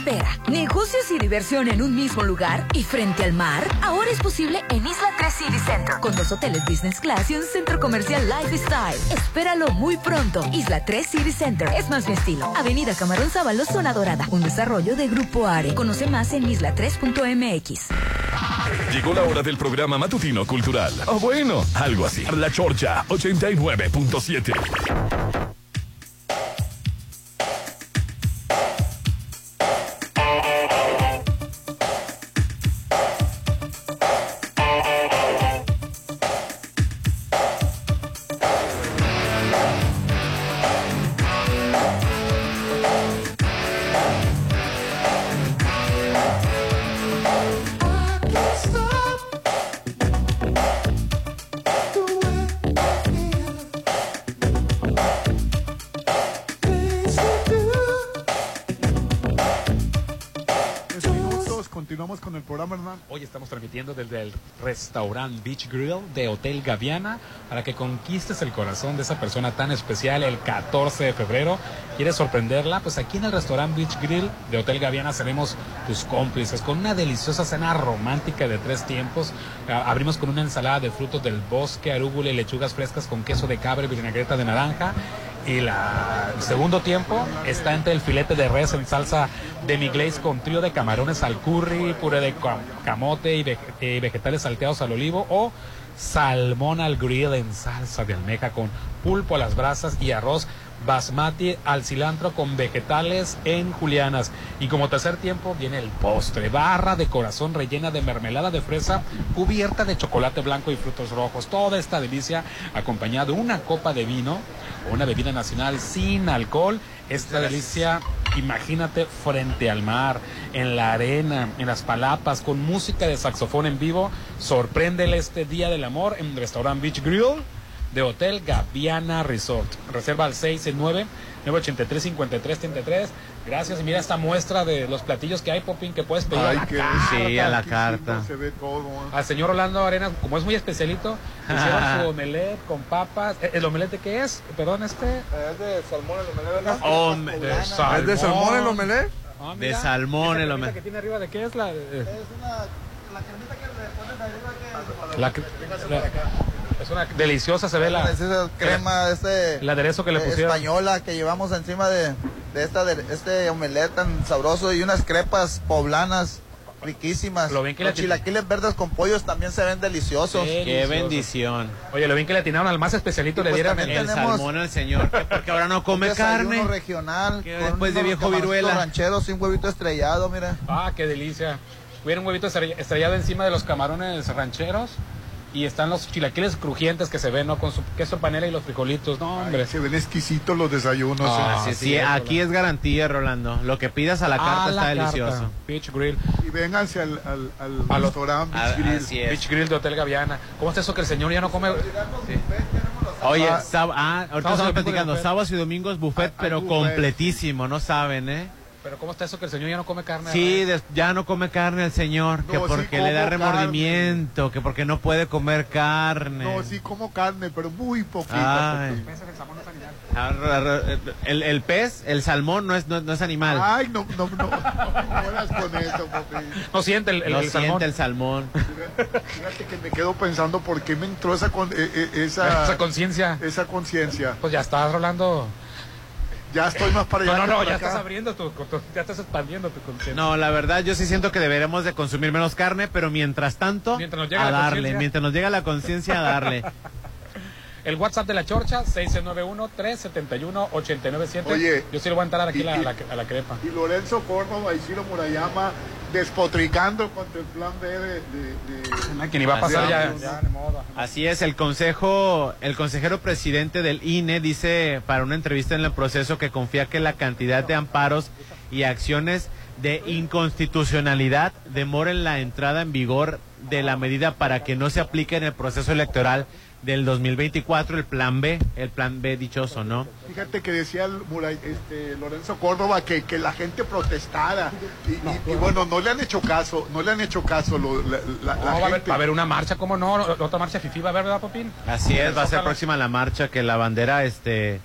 Espera, negocios y diversión en un mismo lugar y frente al mar. Ahora es posible en Isla 3 City Center, con dos hoteles business class y un centro comercial lifestyle. Espéralo muy pronto. Isla 3 City Center es más mi estilo. Avenida Camarón Sábalo, zona dorada. Un desarrollo de Grupo Are. Conoce más en isla3.mx. Llegó la hora del programa matutino cultural. O bueno, algo así. La Chorcha 89.7. con el programa, Hernán. Hoy estamos transmitiendo desde el restaurante Beach Grill de Hotel Gaviana para que conquistes el corazón de esa persona tan especial el 14 de febrero. ¿Quieres sorprenderla? Pues aquí en el restaurante Beach Grill de Hotel Gaviana seremos tus cómplices con una deliciosa cena romántica de tres tiempos. Ah, abrimos con una ensalada de frutos del bosque, arúgula y lechugas frescas con queso de cabra y vinagreta de naranja y la, el segundo tiempo está entre el filete de res en salsa demi glaze con trío de camarones al curry, puré de camote y, y vegetales salteados al olivo o salmón al grill en salsa de almeja con pulpo a las brasas y arroz basmati al cilantro con vegetales en julianas. Y como tercer tiempo viene el postre, barra de corazón rellena de mermelada de fresa cubierta de chocolate blanco y frutos rojos. Toda esta delicia acompañado de una copa de vino o una bebida nacional sin alcohol. Esta delicia, imagínate frente al mar, en la arena, en las palapas, con música de saxofón en vivo. Sorpréndele este Día del Amor en Restaurant Beach Grill de Hotel Gaviana Resort. Reserva al 669 983 5333 Gracias. Y mira esta muestra de los platillos que hay, Popín, que puedes pedir a la carta. Sí, a la carta. Se ve todo. ¿eh? Al señor Orlando Arenas, como es muy especialito, hicieron su [LAUGHS] omelette con papas. ¿E-, ¿El omelette de qué es? Perdón, este. Es de salmón el omelette, ¿verdad? Oh, de salmón. ¿Es de salmón el omelette? Ah, de salmón el omelette. que tiene arriba de qué es la? Es una... La cremita que le pones arriba que... La, la, es una deliciosa, se ve la. Crema, este. El aderezo que le pusieron. Española que llevamos encima de, de esta, de este omelette tan sabroso y unas crepas poblanas riquísimas. Lo bien que Los le chilaquiles verdes con pollos también se ven deliciosos. Qué bendición. Oye, lo bien que le atinaron al más especialito, le pues dieron el salmón al señor, que porque ahora no come un carne. regional. Con después de viejo viruela. rancheros y un huevito estrellado, mira. Ah, qué delicia. Hubiera un huevito estrell- estrellado encima de los camarones rancheros. Y están los chilaquiles crujientes que se ven, ¿no? Con su queso panela y los frijolitos. No, hombre. Ay, se ven exquisitos los desayunos. Ah, ¿eh? Sí, sí, aquí es garantía, Rolando. Lo que pidas a la carta Ah, está la delicioso. carta. Beach Grill. Y vénganse al, al, al A restaurante Ah, Beach Grill. así es. Beach Grill de Hotel Gaviana. ¿Cómo está eso que el señor ya no come? Oye, Ah, sab- ah, ahorita estamos platicando, sábados y domingos buffet, pero completísimo, no saben, ¿eh? Pero ¿cómo está eso que el señor ya no come carne? Sí, ya no come carne el señor, que sí porque le da remordimiento, que porque no puede comer carne. No, sí como carne, pero muy poquita. Ay. Ah, El, el pez, el salmón no es, no, no es animal. Ay, no, no, no. [LAUGHS] No con eso, papi. No siente el, el, no el siente salmón. el salmón. Fíjate que me quedo pensando por qué me entró esa con- eh, eh, esa Esa conciencia. esa conciencia. Pues ya estás rolando. Ya estoy más para allá. No, no, no, ya acá. estás abriendo tu, tu- ya estás expandiendo tu conciencia. No, la verdad yo sí siento que deberemos de consumir menos carne, pero mientras tanto, Mientras nos llega a darle, mientras nos llega la conciencia, a darle. [LAUGHS] El WhatsApp de la Chorcha, 691-371-897. Oye, Yo sí le voy a entrar aquí y- la- y- a la, a la crepa. Y Lorenzo Córdoba y Ciro Murayama despotricando contra el plan B de... de, de- Que ni va a pasar ya, ya. Así es, el consejo, el consejero presidente del INE dice para una entrevista en el proceso que confía que la cantidad de amparos y acciones de inconstitucionalidad demoren la entrada en vigor de la medida para que no se aplique en el proceso electoral del 2024 el plan B, el plan B dichoso, ¿no? Fíjate que decía el Muray- este, Lorenzo Córdoba que, que la gente protestara y, y- y bueno, no le han hecho caso, no le han hecho caso lo- la, la- No, la va, a haber, gente. va a haber una marcha, ¿cómo no? Otra marcha FIFI va a haber, ¿verdad, Popín? Así es, va a ser Ojalá. próxima la marcha que la bandera, este,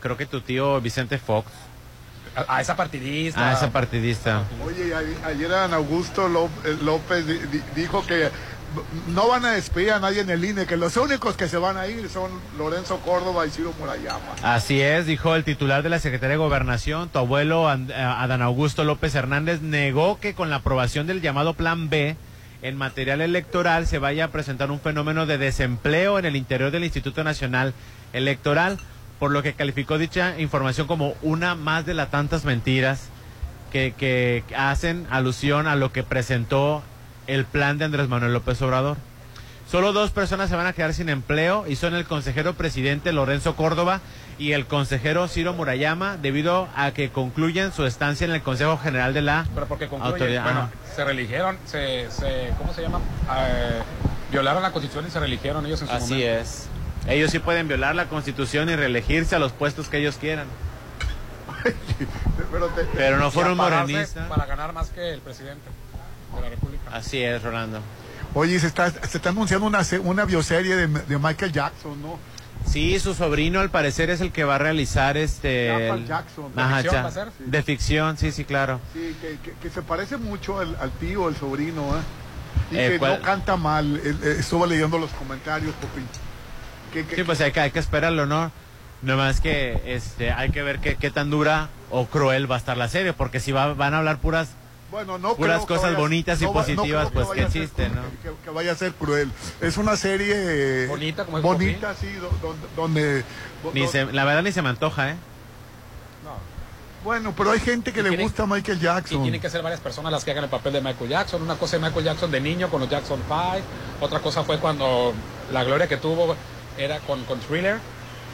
creo que tu tío Vicente Fox, A, a esa partidista. ah, esa partidista. Oye, a- ayer Ana Augusto eh, López di- di- dijo que no van a despedir a nadie en el INE, que los únicos que se van a ir son Lorenzo Córdoba y Ciro Murayama. Así es, dijo el titular de la Secretaría de Gobernación, tu abuelo eh, Adán Augusto López Hernández negó que con la aprobación del llamado Plan B en material electoral se vaya a presentar un fenómeno de desempleo en el interior del Instituto Nacional Electoral, por lo que calificó dicha información como una más de las tantas mentiras que hacen alusión a lo que presentó el plan de Andrés Manuel López Obrador. Solo dos personas se van a quedar sin empleo y son el consejero presidente Lorenzo Córdoba y el consejero Ciro Murayama debido a que concluyen su estancia en el Consejo General de la Pero porque concluye, Autoridad. bueno, Ajá. se religieron, se, se, ¿cómo se llama? Eh, violaron la constitución y se religieron ellos en su Así momento. es. Ellos sí pueden violar la constitución y reelegirse a los puestos que ellos quieran. [LAUGHS] Pero, te- Pero no fueron morenistas. Para ganar más que el presidente. de la República. Así es, Rolando. Oye, se está, se está anunciando una, una bioserie de, de Michael Jackson, ¿no? Sí, su sobrino al parecer es el que va a realizar este... El- Jackson. Ajá, ¿De ficción cha- va a ser? De ficción, sí, sí, claro. Sí, que, que- que se parece mucho al, al tío, el sobrino, ¿eh? Y Eh, que ¿cuál? no canta mal. Estuve leyendo los comentarios, Popín. Que- Sí, pues hay que, hay que esperarlo, ¿no? Nomás que este, hay que ver qué, qué tan dura o cruel va a estar la serie, porque si va- van a hablar puras Bueno, no puras creo cosas vaya- bonitas y no va- no positivas, pues que existen, ¿no? Que, que vaya a ser cruel. Es una serie Bonita, como es bonita, sí, do- donde, donde- Ni do- se- la verdad ni se me antoja, ¿eh? bueno, pero hay gente que Y le tiene- gusta Michael Y Jackson. tienen que ser varias personas las que hagan el papel de Michael Jackson. Una cosa es Michael Jackson de niño con los Jackson 5. Otra cosa fue cuando la gloria que tuvo era con, con Thriller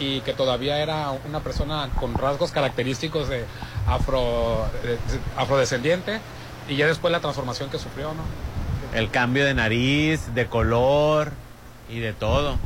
y que todavía era una persona con rasgos característicos de afro, de- afrodescendiente. Y ya después la transformación que sufrió, ¿no? El cambio de nariz, de color y de todo.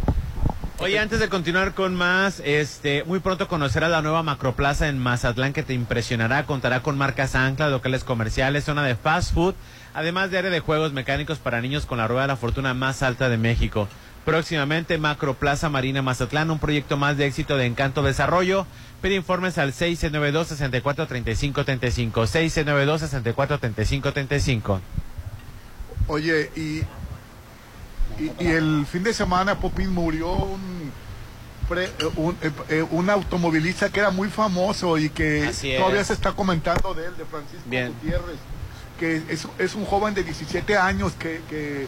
Oye, antes de continuar con más, este, muy pronto conocerás la nueva Macroplaza en Mazatlán que te impresionará. Contará con marcas anclas, locales comerciales, zona de fast food, además de área de juegos mecánicos para niños con la rueda de la fortuna más alta de México. Próximamente Macroplaza Marina Mazatlán, un proyecto más de éxito de Encanto Desarrollo. Pide informes al 692-643535. 692-643535. Oye, y, y, y el fin de semana, Popín, murió un, pre- un, eh, eh, un automovilista que era muy famoso y que todavía se está comentando de él, de Francisco Bien. Gutiérrez, que es, es un joven de 17 años que, que,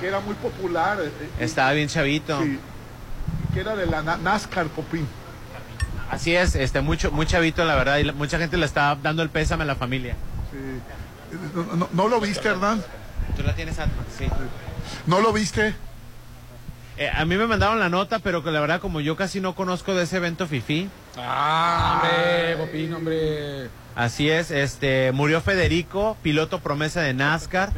que era muy popular. eh, eh, Estaba bien chavito. Sí, que era de la Na- NASCAR, Popín. Así es, este, mucho, muy chavito, la verdad, y la- mucha gente le está dando el pésame a la familia. Sí. ¿No, no- no lo viste, Hernán? ¿Tú la tienes, Atman? Sí. ¿No lo viste? Eh, a mí me mandaron la nota, pero que la verdad, como yo casi no conozco de ese evento FIFI, Ah, hombre, Popín, hombre. así es, este, murió Federico, piloto promesa de NASCAR.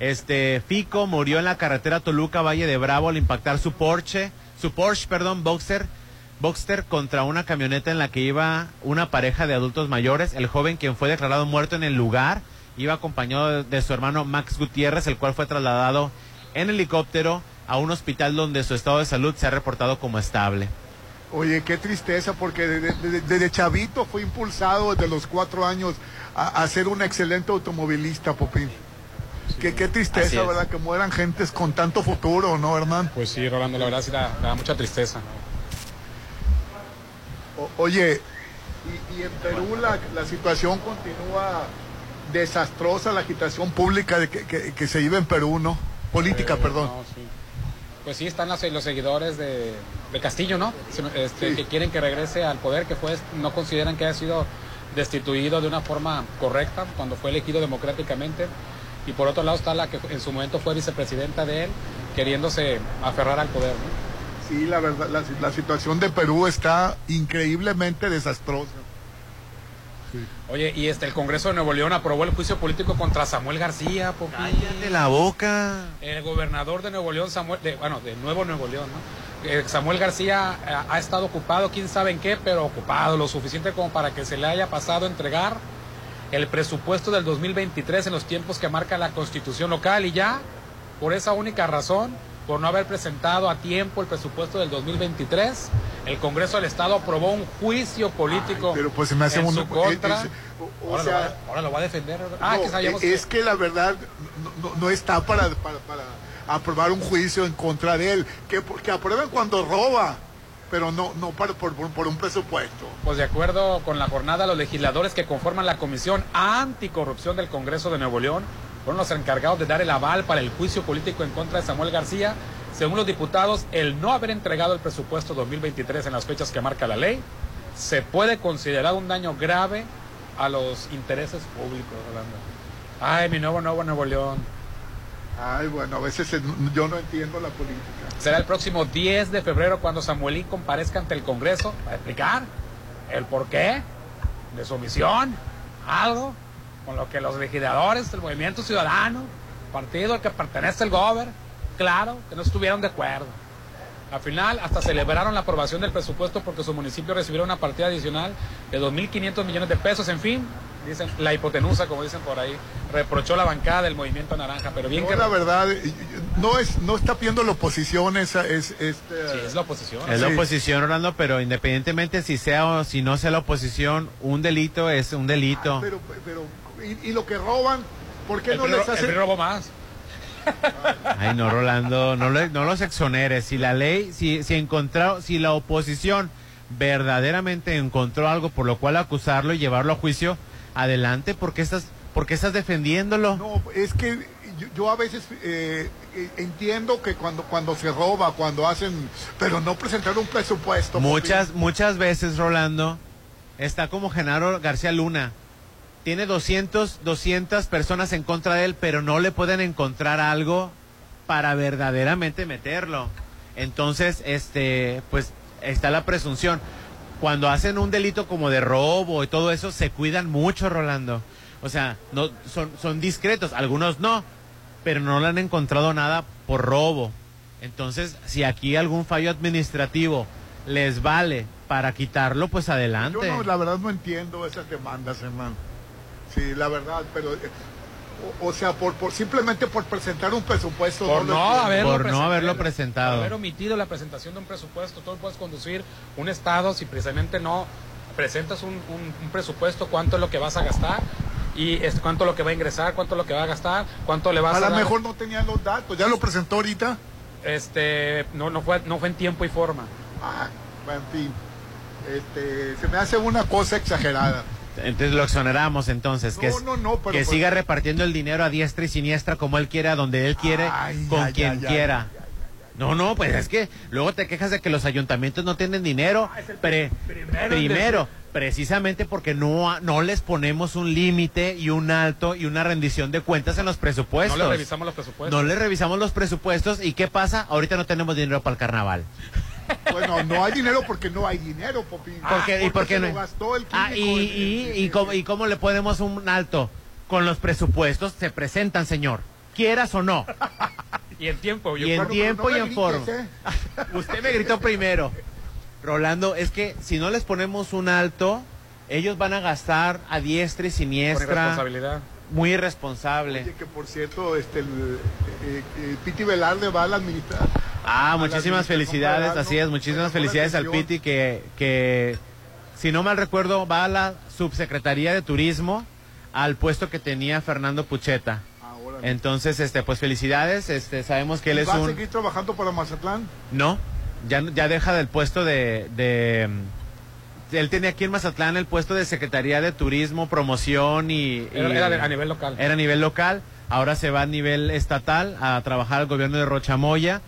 Este, Fico murió en la carretera Toluca Valle de Bravo al impactar su Porsche, su Porsche, perdón, Boxer, Boxster contra una camioneta en la que iba una pareja de adultos mayores. El joven, quien fue declarado muerto en el lugar, iba acompañado de, su hermano Max Gutiérrez, el cual fue trasladado en helicóptero a un hospital donde su estado de salud se ha reportado como estable. Oye, qué tristeza, porque desde chavito fue impulsado desde los cuatro años a, a ser un excelente automovilista, Popín. Qué, qué Así tristeza, es. ¿verdad? Que mueran gentes con tanto futuro, ¿no, Hernán? Pues sí, Rolando, la verdad sí da, da mucha tristeza. O- oye, y, y en Perú la, la situación continúa desastrosa, la agitación pública de que, que- que se vive en Perú, ¿no? Política, Eh, perdón. no, sí. Pues sí, están los, los seguidores de, de Castillo, ¿no? Este, Que quieren que regrese al poder, que fue, no consideran que haya sido destituido de una forma correcta cuando fue elegido democráticamente. Y por otro lado está la que en su momento fue vicepresidenta de él, queriéndose aferrar al poder, ¿no? Sí, la verdad, la, la situación de Perú está increíblemente desastrosa. Oye, y este el Congreso de Nuevo León aprobó el juicio político contra Samuel García, De la boca. El gobernador de Nuevo León, Samuel, de, bueno, de Nuevo Nuevo León, ¿no? Eh, Samuel García eh, ha estado ocupado, quién sabe en qué, pero ocupado lo suficiente como para que se le haya pasado a entregar el presupuesto del 2023 en los tiempos que marca la constitución local y ya, por esa única razón, por no haber presentado a tiempo el presupuesto del 2023, el Congreso del Estado aprobó un juicio político pero pues se me hace en un- su contra. es- o ahora, sea, lo va, ahora lo va a defender. Ah, No, que sabíamos es que la verdad no está para, para, para aprobar un juicio en contra de él. Que, que aprueben cuando roba, pero no, no para, por, por- por un presupuesto. Pues de acuerdo con la jornada, los legisladores que conforman la Comisión Anticorrupción del Congreso de Nuevo León fueron los encargados de dar el aval para el juicio político en contra de Samuel García. Según los diputados, el no haber entregado el presupuesto 2023 en las fechas que marca la ley se puede considerar un daño grave a los intereses públicos, Rolando. Ay, mi nuevo nuevo Nuevo León. Ay, bueno, a veces yo no entiendo la política. Será el próximo 10 de febrero cuando Samuelín comparezca ante el Congreso para explicar el porqué de su omisión, algo con lo que los legisladores del Movimiento Ciudadano, partido al que pertenece el Gober, claro, que no estuvieron de acuerdo. Al final, hasta celebraron la aprobación del presupuesto porque su municipio recibió una partida adicional de 2.500 millones de pesos. En fin, dicen, la hipotenusa, como dicen por ahí, reprochó la bancada del movimiento naranja, pero bien No, que... la verdad, no es, no está pidiendo la oposición, esa es, este, Sí, es la oposición. Es la oposición, Orlando, pero independientemente si sea o si no sea la oposición, un delito es un delito. Ah, pero, pero, y, y lo que roban, ¿por qué El no les el hacen? PRI robó más. Ay, no, Rolando, no, le- no los exoneres. Si la ley, si, si encontró, si la oposición verdaderamente encontró algo por lo cual acusarlo y llevarlo a juicio, adelante, ¿por qué estás, por qué estás defendiéndolo? No, es que yo, yo a veces eh, eh, entiendo que cuando, cuando se roba, cuando hacen, pero no presentar un presupuesto. Muchas, muchas veces, Rolando, está como Genaro García Luna. Tiene 200, 200 personas en contra de él, pero no le pueden encontrar algo para verdaderamente meterlo. Entonces, este, pues está la presunción. Cuando hacen un delito como de robo y todo eso, se cuidan mucho, Rolando. O sea, no, son, son discretos, algunos no, pero no le han encontrado nada por robo. Entonces, si aquí algún fallo administrativo les vale para quitarlo, pues adelante. Yo no, la verdad no entiendo esas demandas, hermano. Sí, la verdad, pero, eh, o, o sea, por, por simplemente por presentar un presupuesto. Por no entiendo. haberlo Por no presentado. haberlo Por presentado. haber omitido la presentación de un presupuesto. Tú no puedes conducir un Estado si precisamente no presentas un, un- un presupuesto, cuánto es lo que vas a gastar y es, cuánto es lo que va a ingresar, cuánto es lo que va a gastar, cuánto le vas a, A lo mejor no tenían los datos, ya lo presentó ahorita. Este, no, no, fue, no fue en tiempo y forma. Ah, en fin, este, se me hace una cosa exagerada. Entonces lo exoneramos entonces, que, No, es- no, no, pero que pues- siga repartiendo el dinero a diestra y siniestra como él quiera, donde él quiere, Ay, con quien quiera. No, no, pues es que luego te quejas de que los ayuntamientos no tienen dinero. Pre- primero primero, precisamente porque no, no les ponemos un límite y un alto y una rendición de cuentas en los presupuestos. No le revisamos los presupuestos. No le revisamos los presupuestos y ¿qué pasa? Ahorita no tenemos dinero para el carnaval. Bueno, no hay dinero porque no hay dinero, Popín. ¿Por qué? ¿Y por qué no? gastó el Ah, y, y, cómo, ¿Y cómo le ponemos un alto? Con los presupuestos se presentan, señor. Quieras o no. Y en tiempo. Y en tiempo no y en grites, forma. ¿eh? Usted me gritó primero. Rolando, es que si no les ponemos un alto, ellos van a gastar a diestra y Por siniestra. Muy irresponsable. Oye, que por cierto, este, el, eh, eh, Piti Velarde va a la administración. Ah, a la muchísimas administración felicidades, así es, muchísimas felicidades al. Piti que, que, si no mal recuerdo, va a la subsecretaría de turismo al puesto que tenía Fernando Pucheta. Ah. Entonces, este, pues felicidades, este, sabemos que él ¿Y es ¿Va a un... seguir trabajando para Mazatlán? No, ya, ya deja del puesto de, de... Él tenía aquí en Mazatlán el puesto de Secretaría de Turismo, Promoción y... y- Era, a nivel local. era a nivel local, ahora se va a nivel estatal a trabajar al gobierno de Rochamoya,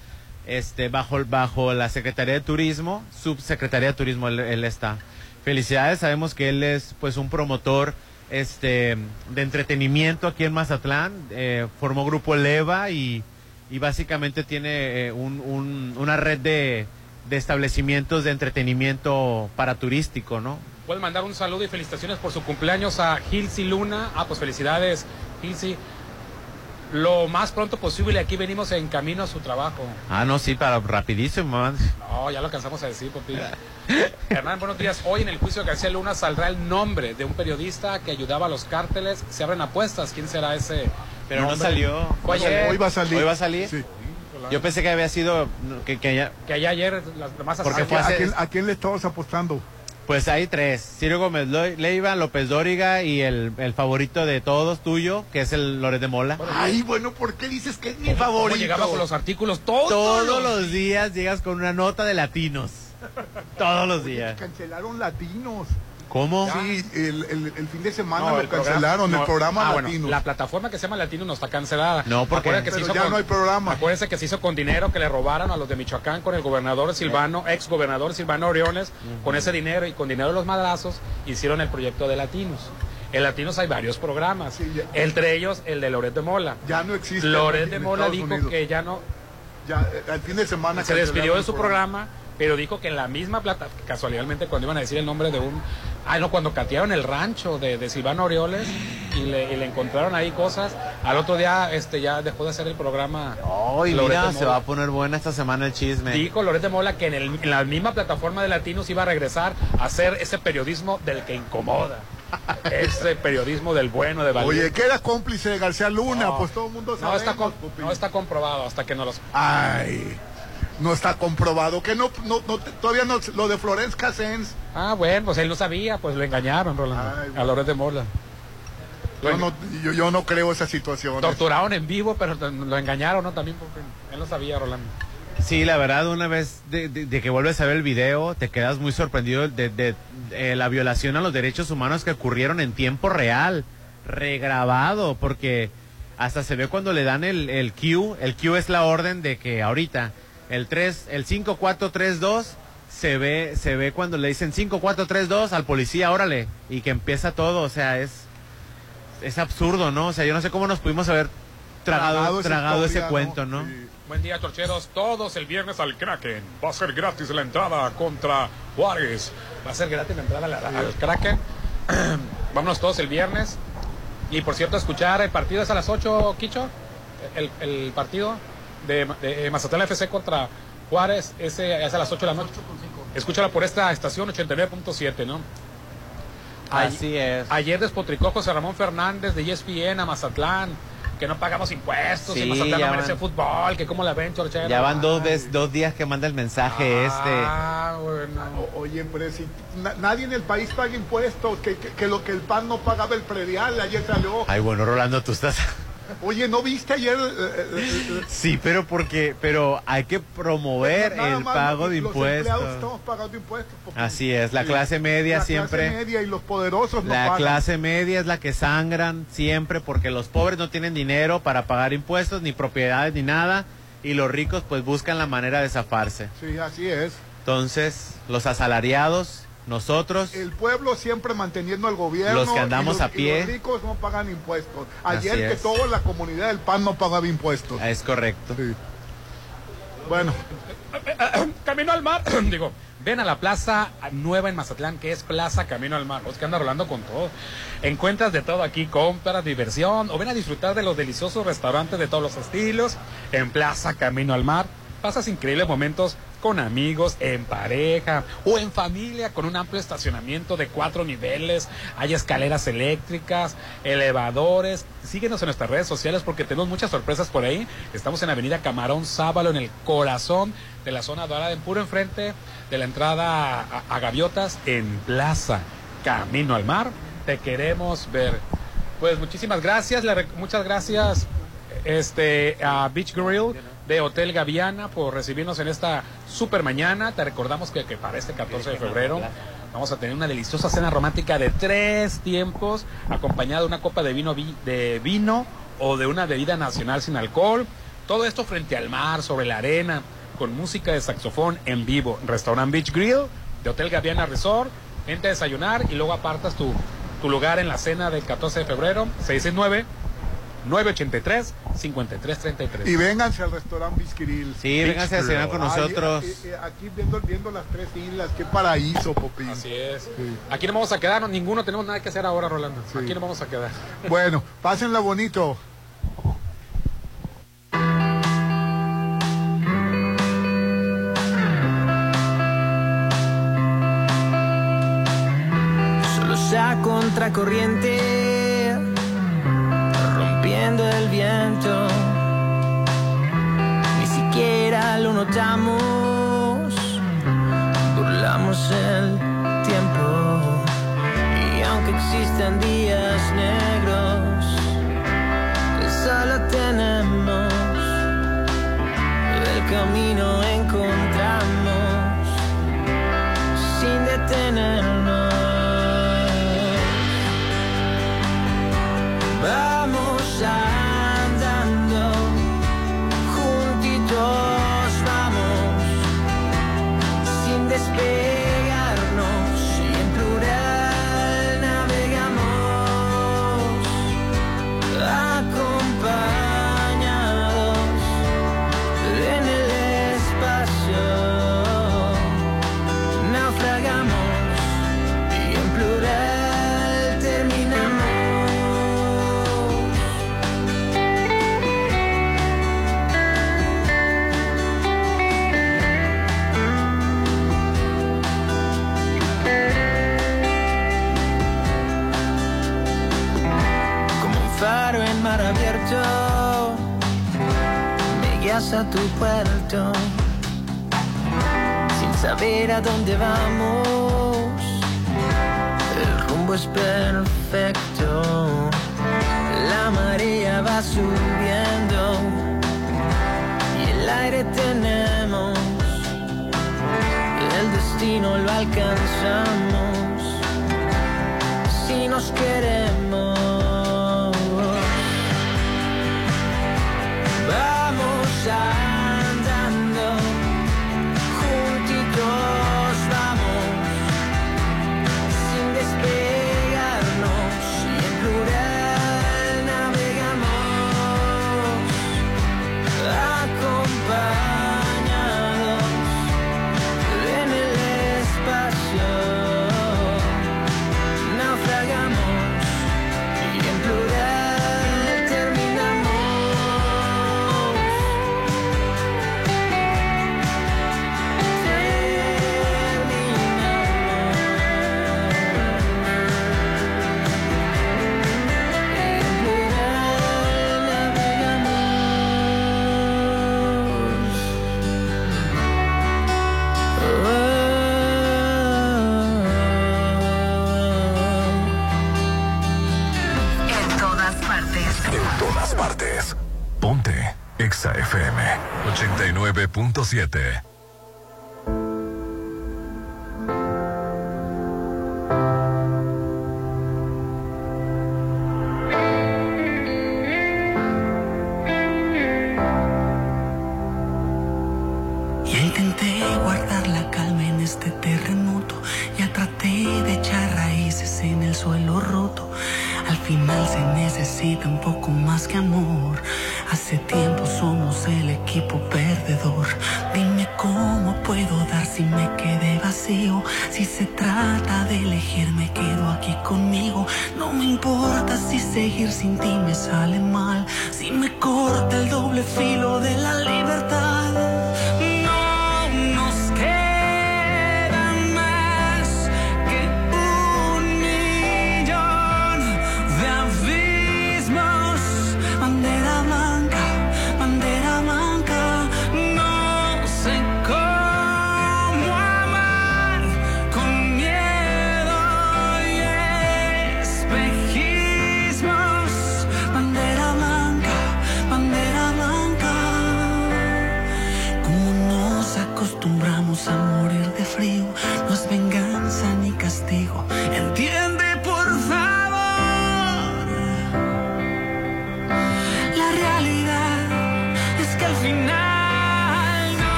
este, bajo, bajo la Secretaría de Turismo, Subsecretaría de Turismo él, él está. Felicidades, sabemos que él es pues un promotor este de entretenimiento aquí en Mazatlán, eh, formó grupo Leva y, y básicamente tiene eh, un- un- una red de, de establecimientos de entretenimiento para turístico, ¿no? Pueden mandar un saludo y felicitaciones por su cumpleaños a Gilsi Luna. Ah, pues felicidades, Gilsi. Lo más pronto posible, aquí venimos en camino a su trabajo. Ah, no, sí, para rapidísimo. man. No, ya lo alcanzamos a decir, papi. Hernán, buenos días. Hoy en el juicio de García Luna saldrá el nombre de un periodista que ayudaba a los cárteles. Se abren apuestas. ¿Quién será ese? Pero no salió. Hoy va a salir. ¿Hoy va a salir? Sí. Yo pensé que había sido que, que ya- Que allá ayer las demás Porque ¿A, fue hace- a quién, a quién le estabas apostando? Pues hay tres. Ciro Gómez Leiva, López Dóriga y el, el favorito de todos tuyo, que es el Loret de Mola. Ay, bueno, ¿por qué dices que es mi ¿Cómo favorito? llegaba con los artículos todos, Todos los días llegas con una nota de latinos. [LAUGHS] Todos los días. Cancelaron latinos. ¿Cómo? Sí, el, el- el fin de semana No, lo el programa- cancelaron, no, el programa ah, bueno, Latinos. la plataforma que se llama Latino no está cancelada. No, porque- se hizo ya con- no hay programa. Acuérdense que se hizo con dinero que le robaron a los de Michoacán con el gobernador Silvano, ex gobernador Silvano Oriones, con ese dinero y con dinero de los madrazos hicieron el proyecto de Latinos. En Latinos hay varios programas, Sí, ya. entre ellos el de Loret de Mola. Ya no existe. Loret de Mola Estados dijo Unidos. que ya no Ya, eh, al fin de semana se despidió de el su programa, pero dijo que en la misma plata, casualmente cuando iban a decir el nombre de un, ah no, cuando catearon el rancho de, de Silvano Orioles y le, y le encontraron ahí cosas, al otro día este ya dejó de hacer el programa. Ay, Loret mira, de se Mola. va a poner buena esta semana el chisme. Dijo Loret de Mola que en, el- en la misma plataforma de Latinos iba a regresar a hacer ese periodismo del que incomoda. [LAUGHS] Ese periodismo del bueno de Valdés. Oye, que era cómplice de García Luna, pues todo el mundo sabe. No está, no está comprobado hasta que no los. Ay no está comprobado, que no, no, todavía no, lo de Florence Cassens. Ah, bueno, pues él no sabía, pues lo engañaron, Rolando, a Loret de Mola. Yo no, yo, no creo esa situación. Torturaron en vivo, pero lo engañaron, ¿no? También porque él no sabía, Rolando. Sí, la verdad, una vez de, que vuelves a ver el video, te quedas muy sorprendido de, eh, la violación a los derechos humanos que ocurrieron en tiempo real, regrabado, porque hasta se ve cuando le dan el, el Q, el Q es la orden de que ahorita el 3, el 5432 se ve, se ve cuando le dicen 5432 al policía, órale, y que empieza todo, o sea, es, es absurdo, ¿no? O sea, yo no sé cómo nos pudimos haber tragado, tragado, ese, cuento, ¿no? Buen día, torcheros. Todos el viernes al Kraken. Va a ser gratis la entrada contra Juárez. Va a ser gratis la entrada al Kraken. [CLEARS THROAT] Vámonos todos el viernes. Y por cierto, escuchar el partido es a las 8, Quicho. El, el partido de, de Mazatlán FC contra Juárez, ese es a las 8 de la noche. Escúchala por esta estación 89.7, ¿no? Así es. Ayer despotricó José Ramón Fernández de ESPN a Mazatlán que no pagamos impuestos, y Mazatlán no merece fútbol, que como la ven, Chorchero. Ya van dos, dos días que manda el mensaje ah, este. Bueno. oye, pero si nadie en el país paga impuestos, que, que, que, lo que el PAN no pagaba el predial, ayer salió. Ay, bueno, Rolando, tú estás... Oye, ¿no viste ayer? Eh, eh, eh, sí, pero porque, pero hay que promover el pago de impuestos. Los estamos pagando impuestos. Así es, la clase media siempre. La clase media y los poderosos no La clase media es la que sangran siempre porque los pobres no tienen dinero para pagar impuestos, ni propiedades, ni nada. Y los ricos pues buscan la manera de zafarse. Sí, así es. Entonces, los asalariados nosotros. El pueblo siempre manteniendo al gobierno. Los que andamos a pie. los ricos no pagan impuestos. Ayer que toda la comunidad del PAN no pagaba impuestos. Es correcto. Bueno. Camino al mar. [CLEARS THROAT] Digo, ven a la plaza nueva en Mazatlán, que es Plaza Camino al Mar. Los que andan rolando con todo. Encuentras de todo aquí, compras, diversión, o ven a disfrutar de los deliciosos restaurantes de todos los estilos en Plaza Camino al Mar. Pasas increíbles momentos con amigos, en pareja o en familia con un amplio estacionamiento de cuatro niveles. Hay escaleras eléctricas, elevadores. Síguenos en nuestras redes sociales porque tenemos muchas sorpresas por ahí. Estamos en Avenida Camarón Sábalo, en el corazón de la zona dorada, en puro enfrente de la entrada a, Gaviotas, en Plaza Camino al Mar. Te queremos ver. Pues muchísimas gracias, muchas gracias este, a Beach Grill de Hotel Gaviana por recibirnos en esta super mañana. Te recordamos que, que para este 14 de febrero vamos a tener una deliciosa cena romántica de tres tiempos, acompañada de una copa de vino, de vino o de una bebida nacional sin alcohol. Todo esto frente al mar, sobre la arena, con música de saxofón en vivo. Restaurant Beach Grill de Hotel Gaviana Resort. Vente a desayunar y luego apartas tu, tu lugar en la cena del 14 de febrero, 669 983-5333. Y vénganse al restaurante Bisquiril. Sí, vénganse a cenar con nosotros. Eh, eh, aquí viendo, viendo, las tres islas, qué paraíso, Popín. Así es. Aquí no vamos a quedar, ninguno tenemos nada que hacer ahora, Rolando. Aquí no vamos a quedar. [LAUGHS] Bueno, pásenla bonito. Solo sea contracorriente el viento. Ni siquiera lo notamos, burlamos el tiempo. Y aunque existen días negros, que solo tenemos el camino encontramos sin detenernos. Andando, abierto, me guías a tu puerto, sin saber a dónde vamos, el rumbo es perfecto, la marea va subiendo. Y el aire tenemos, el destino lo alcanzamos. Si nos queremos. FM 89.7.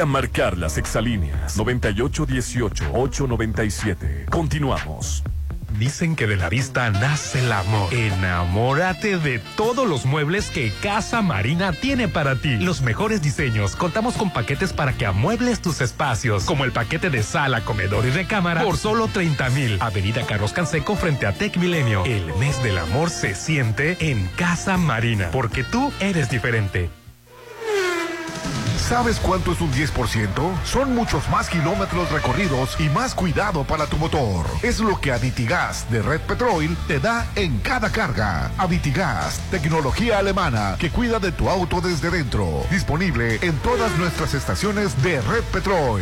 A marcar las exalíneas 9818-897. Continuamos. Dicen que de la vista nace el amor. Enamórate de todos los muebles que Casa Marina tiene para ti. Los mejores diseños. Contamos con paquetes para que amuebles tus espacios, como el paquete de sala, comedor y recámara por solo 30 mil. Avenida Carlos Canseco frente a Tech Milenio. El mes del amor se siente en Casa Marina, porque tú eres diferente. ¿Sabes cuánto es un 10%? Son muchos más kilómetros recorridos y más cuidado para tu motor. Es lo que Aditigas de Red Petrol te da en cada carga. Aditigas, tecnología alemana que cuida de tu auto desde dentro. Disponible en todas nuestras estaciones de Red Petrol.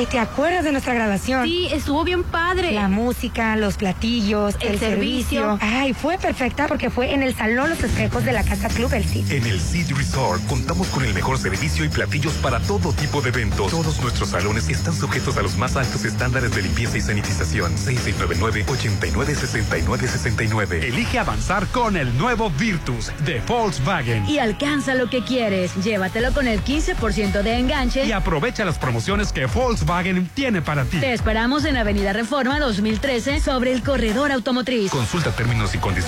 Ay, ¿te acuerdas de nuestra grabación? Sí, estuvo bien padre. La música, los platillos, el, servicio. Ay, fue perfecta porque fue en el Salón Los Espejos de la Casa Club El Cid. En el Cid Resort contamos con el mejor servicio y platillos para todo tipo de eventos. Todos nuestros salones están sujetos a los más altos estándares de limpieza y sanitización. 6699-896969. Elige avanzar con el nuevo Virtus de Volkswagen. Y alcanza lo que quieres. Llévatelo con el 15% de enganche. Y aprovecha las promociones que Volkswagen tiene para ti. Te esperamos en Avenida Reforma 2013 sobre el corredor automotriz. Consulta términos y condiciones